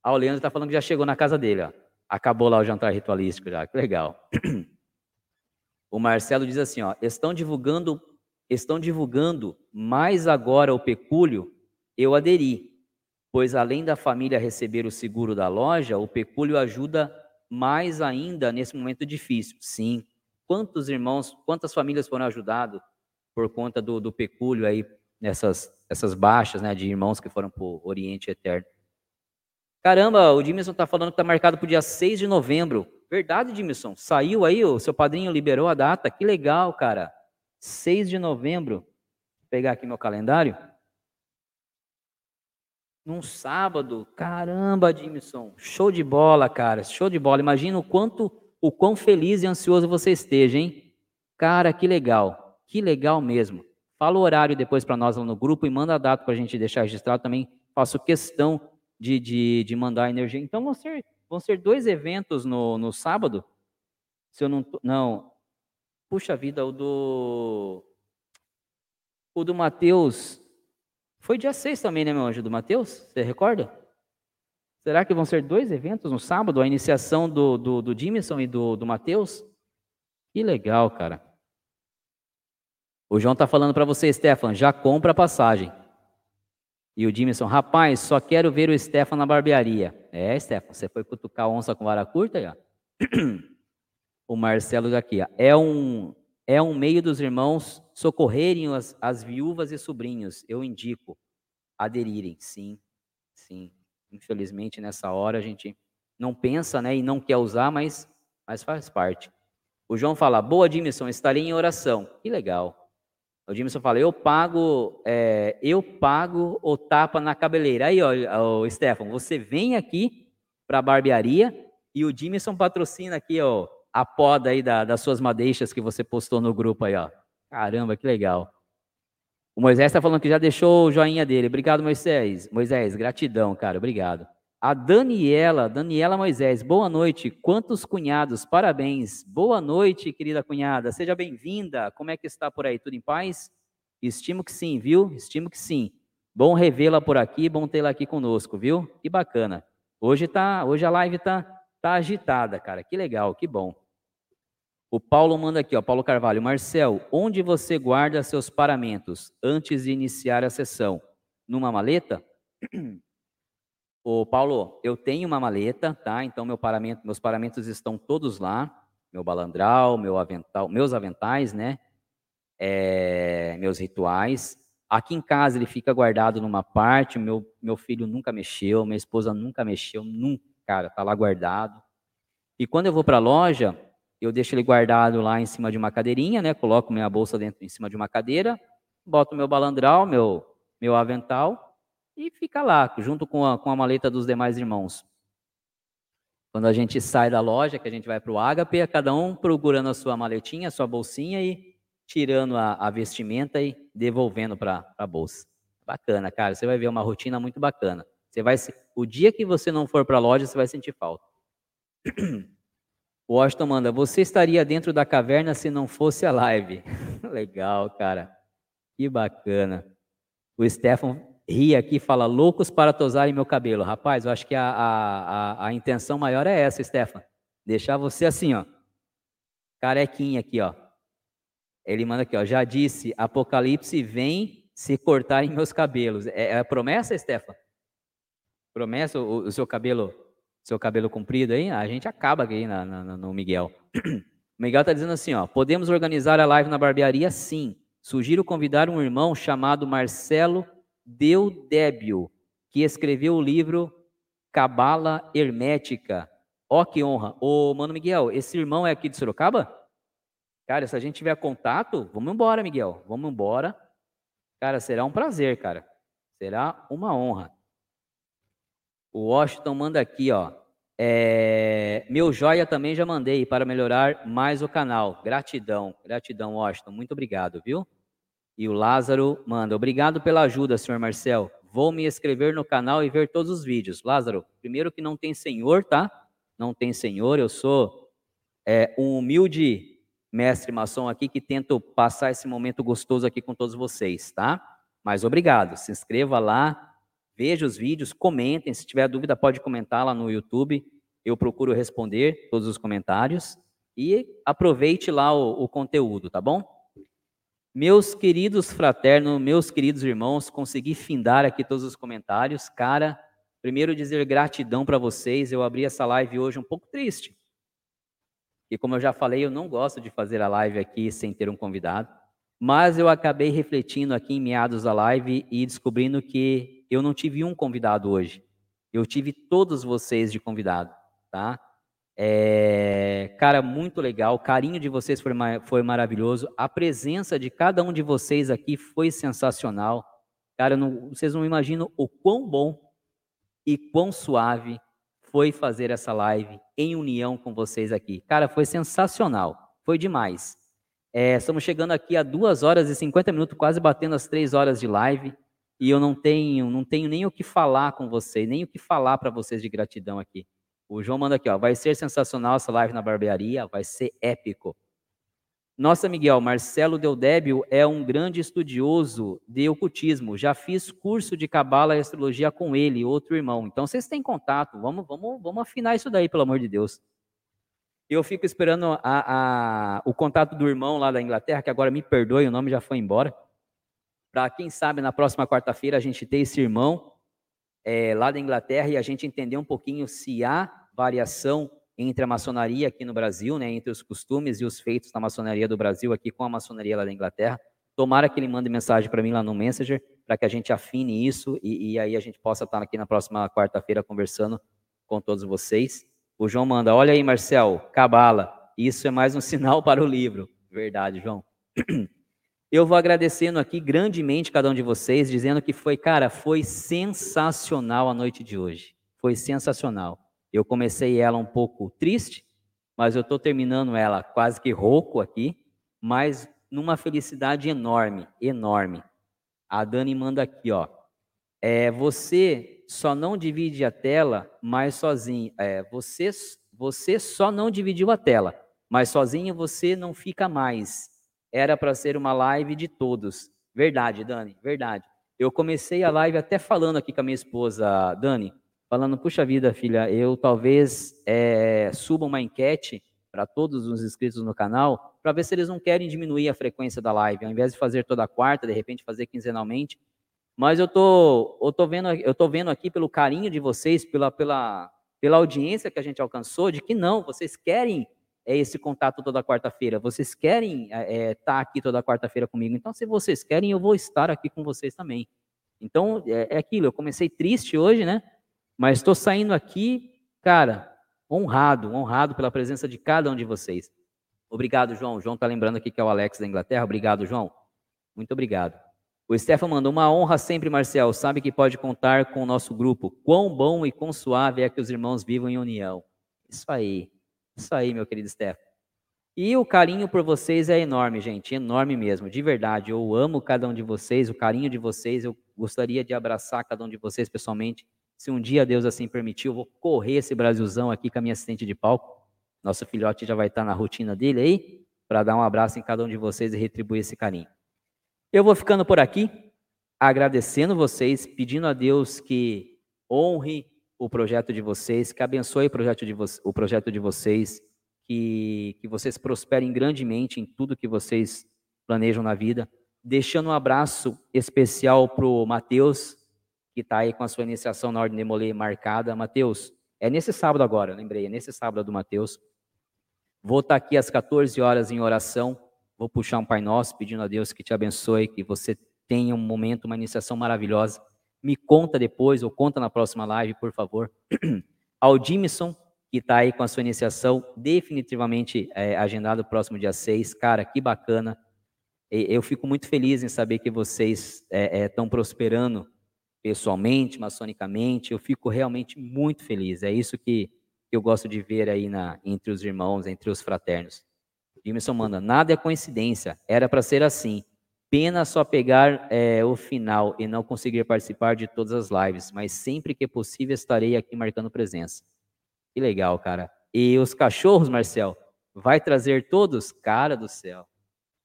Ah, o Leandro está falando que já chegou na casa dele, ó. acabou lá o jantar ritualístico já, que legal. O Marcelo diz assim, ó, estão divulgando, estão divulgando mais agora o pecúlio, eu aderi, pois além da família receber o seguro da loja, o pecúlio ajuda mais ainda nesse momento difícil. Sim. Quantos irmãos, quantas famílias foram ajudados por conta do, do pecúlio aí, nessas essas baixas né, de irmãos que foram para o Oriente Eterno? Caramba, o Dimison está falando que está marcado para o dia 6 de novembro. Verdade, Dimison? Saiu aí, o seu padrinho liberou a data. Que legal, cara. 6 de novembro. Vou pegar aqui meu calendário num sábado. Caramba, Jimson, show de bola, cara, show de bola. Imagina o quanto, o quão feliz e ansioso você esteja, hein? Cara, que legal, que legal mesmo. Fala o horário depois para nós lá no grupo e manda a data para a gente deixar registrado também. Faço questão de, de, de mandar energia. Então vão ser, vão ser dois eventos no, no sábado. Se eu não. Não. Puxa vida, o do. O do Mateus foi dia 6 também, né, meu anjo, do Mateus? Você recorda? Será que vão ser dois eventos no sábado? A iniciação do, do, do e do, do Mateus? Que legal, cara. O João tá falando para você, Stefan, já compra a passagem. E o Jimison, rapaz, só quero ver o Stefan na barbearia. É, Stefan, você foi cutucar onça com vara curta? Já? o Marcelo daqui, ó. É um, é um meio dos irmãos socorrerem as, as viúvas e sobrinhos. Eu indico aderirem, sim, sim. Infelizmente, nessa hora a gente não pensa né, e não quer usar, mas, mas faz parte. O João fala, boa, Dimison, estarei em oração. Que legal. O Dimison fala, eu pago, é, eu pago o tapa na cabeleira. Aí, ó, ó Stefan, você vem aqui para a barbearia e o Dimison patrocina aqui, ó, a poda aí da, das suas madeixas que você postou no grupo aí, ó. Caramba, que legal. O Moisés está falando que já deixou o joinha dele. Obrigado, Moisés. Moisés, gratidão, cara. Obrigado. A Daniela, Daniela Moisés, boa noite. Quantos cunhados? Parabéns. Boa noite, querida cunhada. Seja bem-vinda. Como é que está por aí? Tudo em paz? Estimo que sim, viu? Estimo que sim. Bom revê-la por aqui, bom tê-la aqui conosco, viu? Que bacana. Hoje tá, hoje a live tá, tá agitada, cara. Que legal, que bom. O Paulo manda aqui, ó, Paulo Carvalho. Marcel, onde você guarda seus paramentos antes de iniciar a sessão? Numa maleta? Ô, Paulo, eu tenho uma maleta, tá? Então meu paramento, meus paramentos estão todos lá. Meu balandral, meu avental, meus aventais, né? É, meus rituais. Aqui em casa ele fica guardado numa parte. Meu, meu filho nunca mexeu, minha esposa nunca mexeu, nunca, cara, tá lá guardado. E quando eu vou para a loja, eu deixo ele guardado lá em cima de uma cadeirinha, né? Coloco minha bolsa dentro em cima de uma cadeira, boto meu balandral, meu meu avental e fica lá, junto com a, com a maleta dos demais irmãos. Quando a gente sai da loja, que a gente vai para o ágape, é cada um procurando a sua maletinha, a sua bolsinha e tirando a, a vestimenta e, devolvendo para a bolsa. Bacana, cara. Você vai ver uma rotina muito bacana. Você vai o dia que você não for para a loja, você vai sentir falta. O Washington manda, você estaria dentro da caverna se não fosse a live. Legal, cara. Que bacana. O Stefan ri aqui e fala, loucos para tosarem meu cabelo. Rapaz, eu acho que a, a, a, a intenção maior é essa, Stefan. Deixar você assim, ó. Carequinha aqui, ó. Ele manda aqui, ó. Já disse, Apocalipse vem se cortarem meus cabelos. É, é promessa, Stefan? Promessa, o, o seu cabelo seu cabelo comprido aí, a gente acaba aqui na, na, no Miguel. O Miguel está dizendo assim, ó, podemos organizar a live na barbearia? Sim. Sugiro convidar um irmão chamado Marcelo Deudébio, que escreveu o livro Cabala Hermética. Ó que honra. Ô, Mano Miguel, esse irmão é aqui de Sorocaba? Cara, se a gente tiver contato, vamos embora, Miguel. Vamos embora. Cara, será um prazer, cara. Será uma honra. O Washington manda aqui, ó. É, meu joia também já mandei para melhorar mais o canal. Gratidão, gratidão, Washington. Muito obrigado, viu? E o Lázaro manda: Obrigado pela ajuda, senhor Marcel. Vou me inscrever no canal e ver todos os vídeos. Lázaro, primeiro que não tem senhor, tá? Não tem senhor. Eu sou é, um humilde mestre maçom aqui que tento passar esse momento gostoso aqui com todos vocês, tá? Mas obrigado. Se inscreva lá, Veja os vídeos, comentem. Se tiver dúvida, pode comentar lá no YouTube. Eu procuro responder todos os comentários. E aproveite lá o, o conteúdo, tá bom? Meus queridos fraternos, meus queridos irmãos, consegui findar aqui todos os comentários. Cara, primeiro dizer gratidão para vocês. Eu abri essa live hoje um pouco triste. E como eu já falei, eu não gosto de fazer a live aqui sem ter um convidado. Mas eu acabei refletindo aqui em meados da live e descobrindo que eu não tive um convidado hoje. Eu tive todos vocês de convidado, tá? É, cara, muito legal. O carinho de vocês foi, foi maravilhoso. A presença de cada um de vocês aqui foi sensacional. Cara, não, vocês não imaginam o quão bom e quão suave foi fazer essa live em união com vocês aqui. Cara, foi sensacional. Foi demais. É, estamos chegando aqui a 2 horas e 50 minutos, quase batendo as 3 horas de live e eu não tenho, não tenho nem o que falar com vocês, nem o que falar para vocês de gratidão aqui. O João manda aqui, ó, vai ser sensacional essa live na barbearia, vai ser épico. Nossa, Miguel, Marcelo Deudébio é um grande estudioso de ocultismo. Já fiz curso de cabala e astrologia com ele, outro irmão. Então vocês têm contato. Vamos, vamos, vamos afinar isso daí, pelo amor de Deus. Eu fico esperando a, a, o contato do irmão lá da Inglaterra, que agora me perdoe, o nome já foi embora para quem sabe na próxima quarta-feira a gente ter esse irmão é, lá da Inglaterra e a gente entender um pouquinho se há variação entre a maçonaria aqui no Brasil, né, entre os costumes e os feitos da maçonaria do Brasil aqui com a maçonaria lá da Inglaterra. Tomara que ele mande mensagem para mim lá no Messenger, para que a gente afine isso e, e aí a gente possa estar aqui na próxima quarta-feira conversando com todos vocês. O João manda, olha aí, Marcel, cabala, isso é mais um sinal para o livro. Verdade, João. Eu vou agradecendo aqui grandemente cada um de vocês, dizendo que foi, cara, foi sensacional a noite de hoje. Foi sensacional. Eu comecei ela um pouco triste, mas eu estou terminando ela quase que rouco aqui, mas numa felicidade enorme, enorme. A Dani manda aqui, ó. É, você só não divide a tela, mas sozinho. É, você, você só não dividiu a tela, mas sozinho você não fica mais era para ser uma live de todos. Verdade, Dani, verdade. Eu comecei a live até falando aqui com a minha esposa, Dani, falando, puxa vida, filha, eu talvez é, suba uma enquete para todos os inscritos no canal, para ver se eles não querem diminuir a frequência da live, ao invés de fazer toda quarta, de repente fazer quinzenalmente. Mas eu tô, eu tô vendo, eu tô vendo aqui pelo carinho de vocês, pela, pela, pela audiência que a gente alcançou, de que não, vocês querem é esse contato toda quarta-feira. Vocês querem estar é, tá aqui toda quarta-feira comigo? Então, se vocês querem, eu vou estar aqui com vocês também. Então, é, é aquilo. Eu comecei triste hoje, né? Mas estou saindo aqui, cara, honrado, honrado pela presença de cada um de vocês. Obrigado, João. O João está lembrando aqui que é o Alex da Inglaterra. Obrigado, João. Muito obrigado. O Stefan mandou uma honra sempre, Marcel. Sabe que pode contar com o nosso grupo. Quão bom e quão suave é que os irmãos vivam em união. Isso aí. Isso aí, meu querido Stefan. E o carinho por vocês é enorme, gente, enorme mesmo, de verdade. Eu amo cada um de vocês, o carinho de vocês. Eu gostaria de abraçar cada um de vocês pessoalmente. Se um dia Deus assim permitir, eu vou correr esse Brasilzão aqui com a minha assistente de palco. Nosso filhote já vai estar na rotina dele aí, para dar um abraço em cada um de vocês e retribuir esse carinho. Eu vou ficando por aqui, agradecendo vocês, pedindo a Deus que honre o projeto de vocês, que abençoe o projeto de, vo o projeto de vocês que, que vocês prosperem grandemente em tudo que vocês planejam na vida. Deixando um abraço especial para o Matheus, que está aí com a sua iniciação na Ordem de Molê marcada. Matheus, é nesse sábado agora, lembrei, é nesse sábado do Matheus. Vou estar tá aqui às 14 horas em oração. Vou puxar um Pai Nosso, pedindo a Deus que te abençoe, que você tenha um momento, uma iniciação maravilhosa. Me conta depois, ou conta na próxima live, por favor. Ao Dimison, que está aí com a sua iniciação definitivamente é, agendado próximo dia 6. Cara, que bacana. Eu fico muito feliz em saber que vocês estão é, é, prosperando pessoalmente, maçonicamente. Eu fico realmente muito feliz. É isso que eu gosto de ver aí na, entre os irmãos, entre os fraternos. Emerson manda, nada é coincidência, era para ser assim. Pena só pegar é, o final e não conseguir participar de todas as lives, mas sempre que possível estarei aqui marcando presença. Que legal, cara. E os cachorros, Marcel, vai trazer todos? Cara do céu.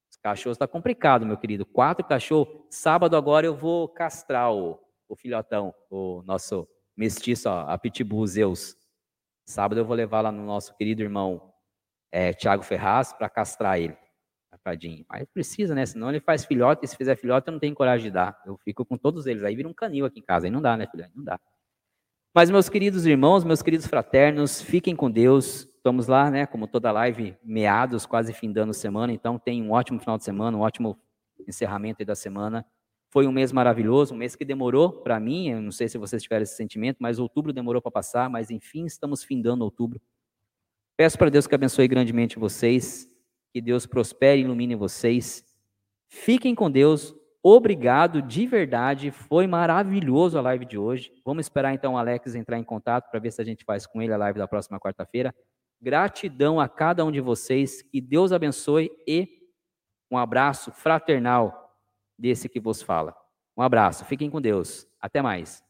Os cachorros tá complicado, meu querido. Quatro cachorros. Sábado agora eu vou castrar o, o filhotão, o nosso mestiço, ó, a Pitbull Zeus. Sábado eu vou levar lá no nosso querido irmão é, Tiago Ferraz para castrar ele. Tadinho. Mas precisa, né? Senão ele faz filhote, e se fizer filhote eu não tenho coragem de dar. Eu fico com todos eles. Aí vira um canil aqui em casa. Aí não dá, né, filho? Aí não dá. Mas, meus queridos irmãos, meus queridos fraternos, fiquem com Deus. Vamos lá, né? Como toda live, meados, quase findando semana. Então, tem um ótimo final de semana, um ótimo encerramento da semana. Foi um mês maravilhoso, um mês que demorou para mim. Eu não sei se vocês tiveram esse sentimento, mas outubro demorou para passar. Mas, enfim, estamos findando outubro. Peço para Deus que abençoe grandemente vocês, que Deus prospere e ilumine vocês. Fiquem com Deus. Obrigado de verdade, foi maravilhoso a live de hoje. Vamos esperar então o Alex entrar em contato para ver se a gente faz com ele a live da próxima quarta-feira. Gratidão a cada um de vocês, que Deus abençoe e um abraço fraternal desse que vos fala. Um abraço, fiquem com Deus. Até mais.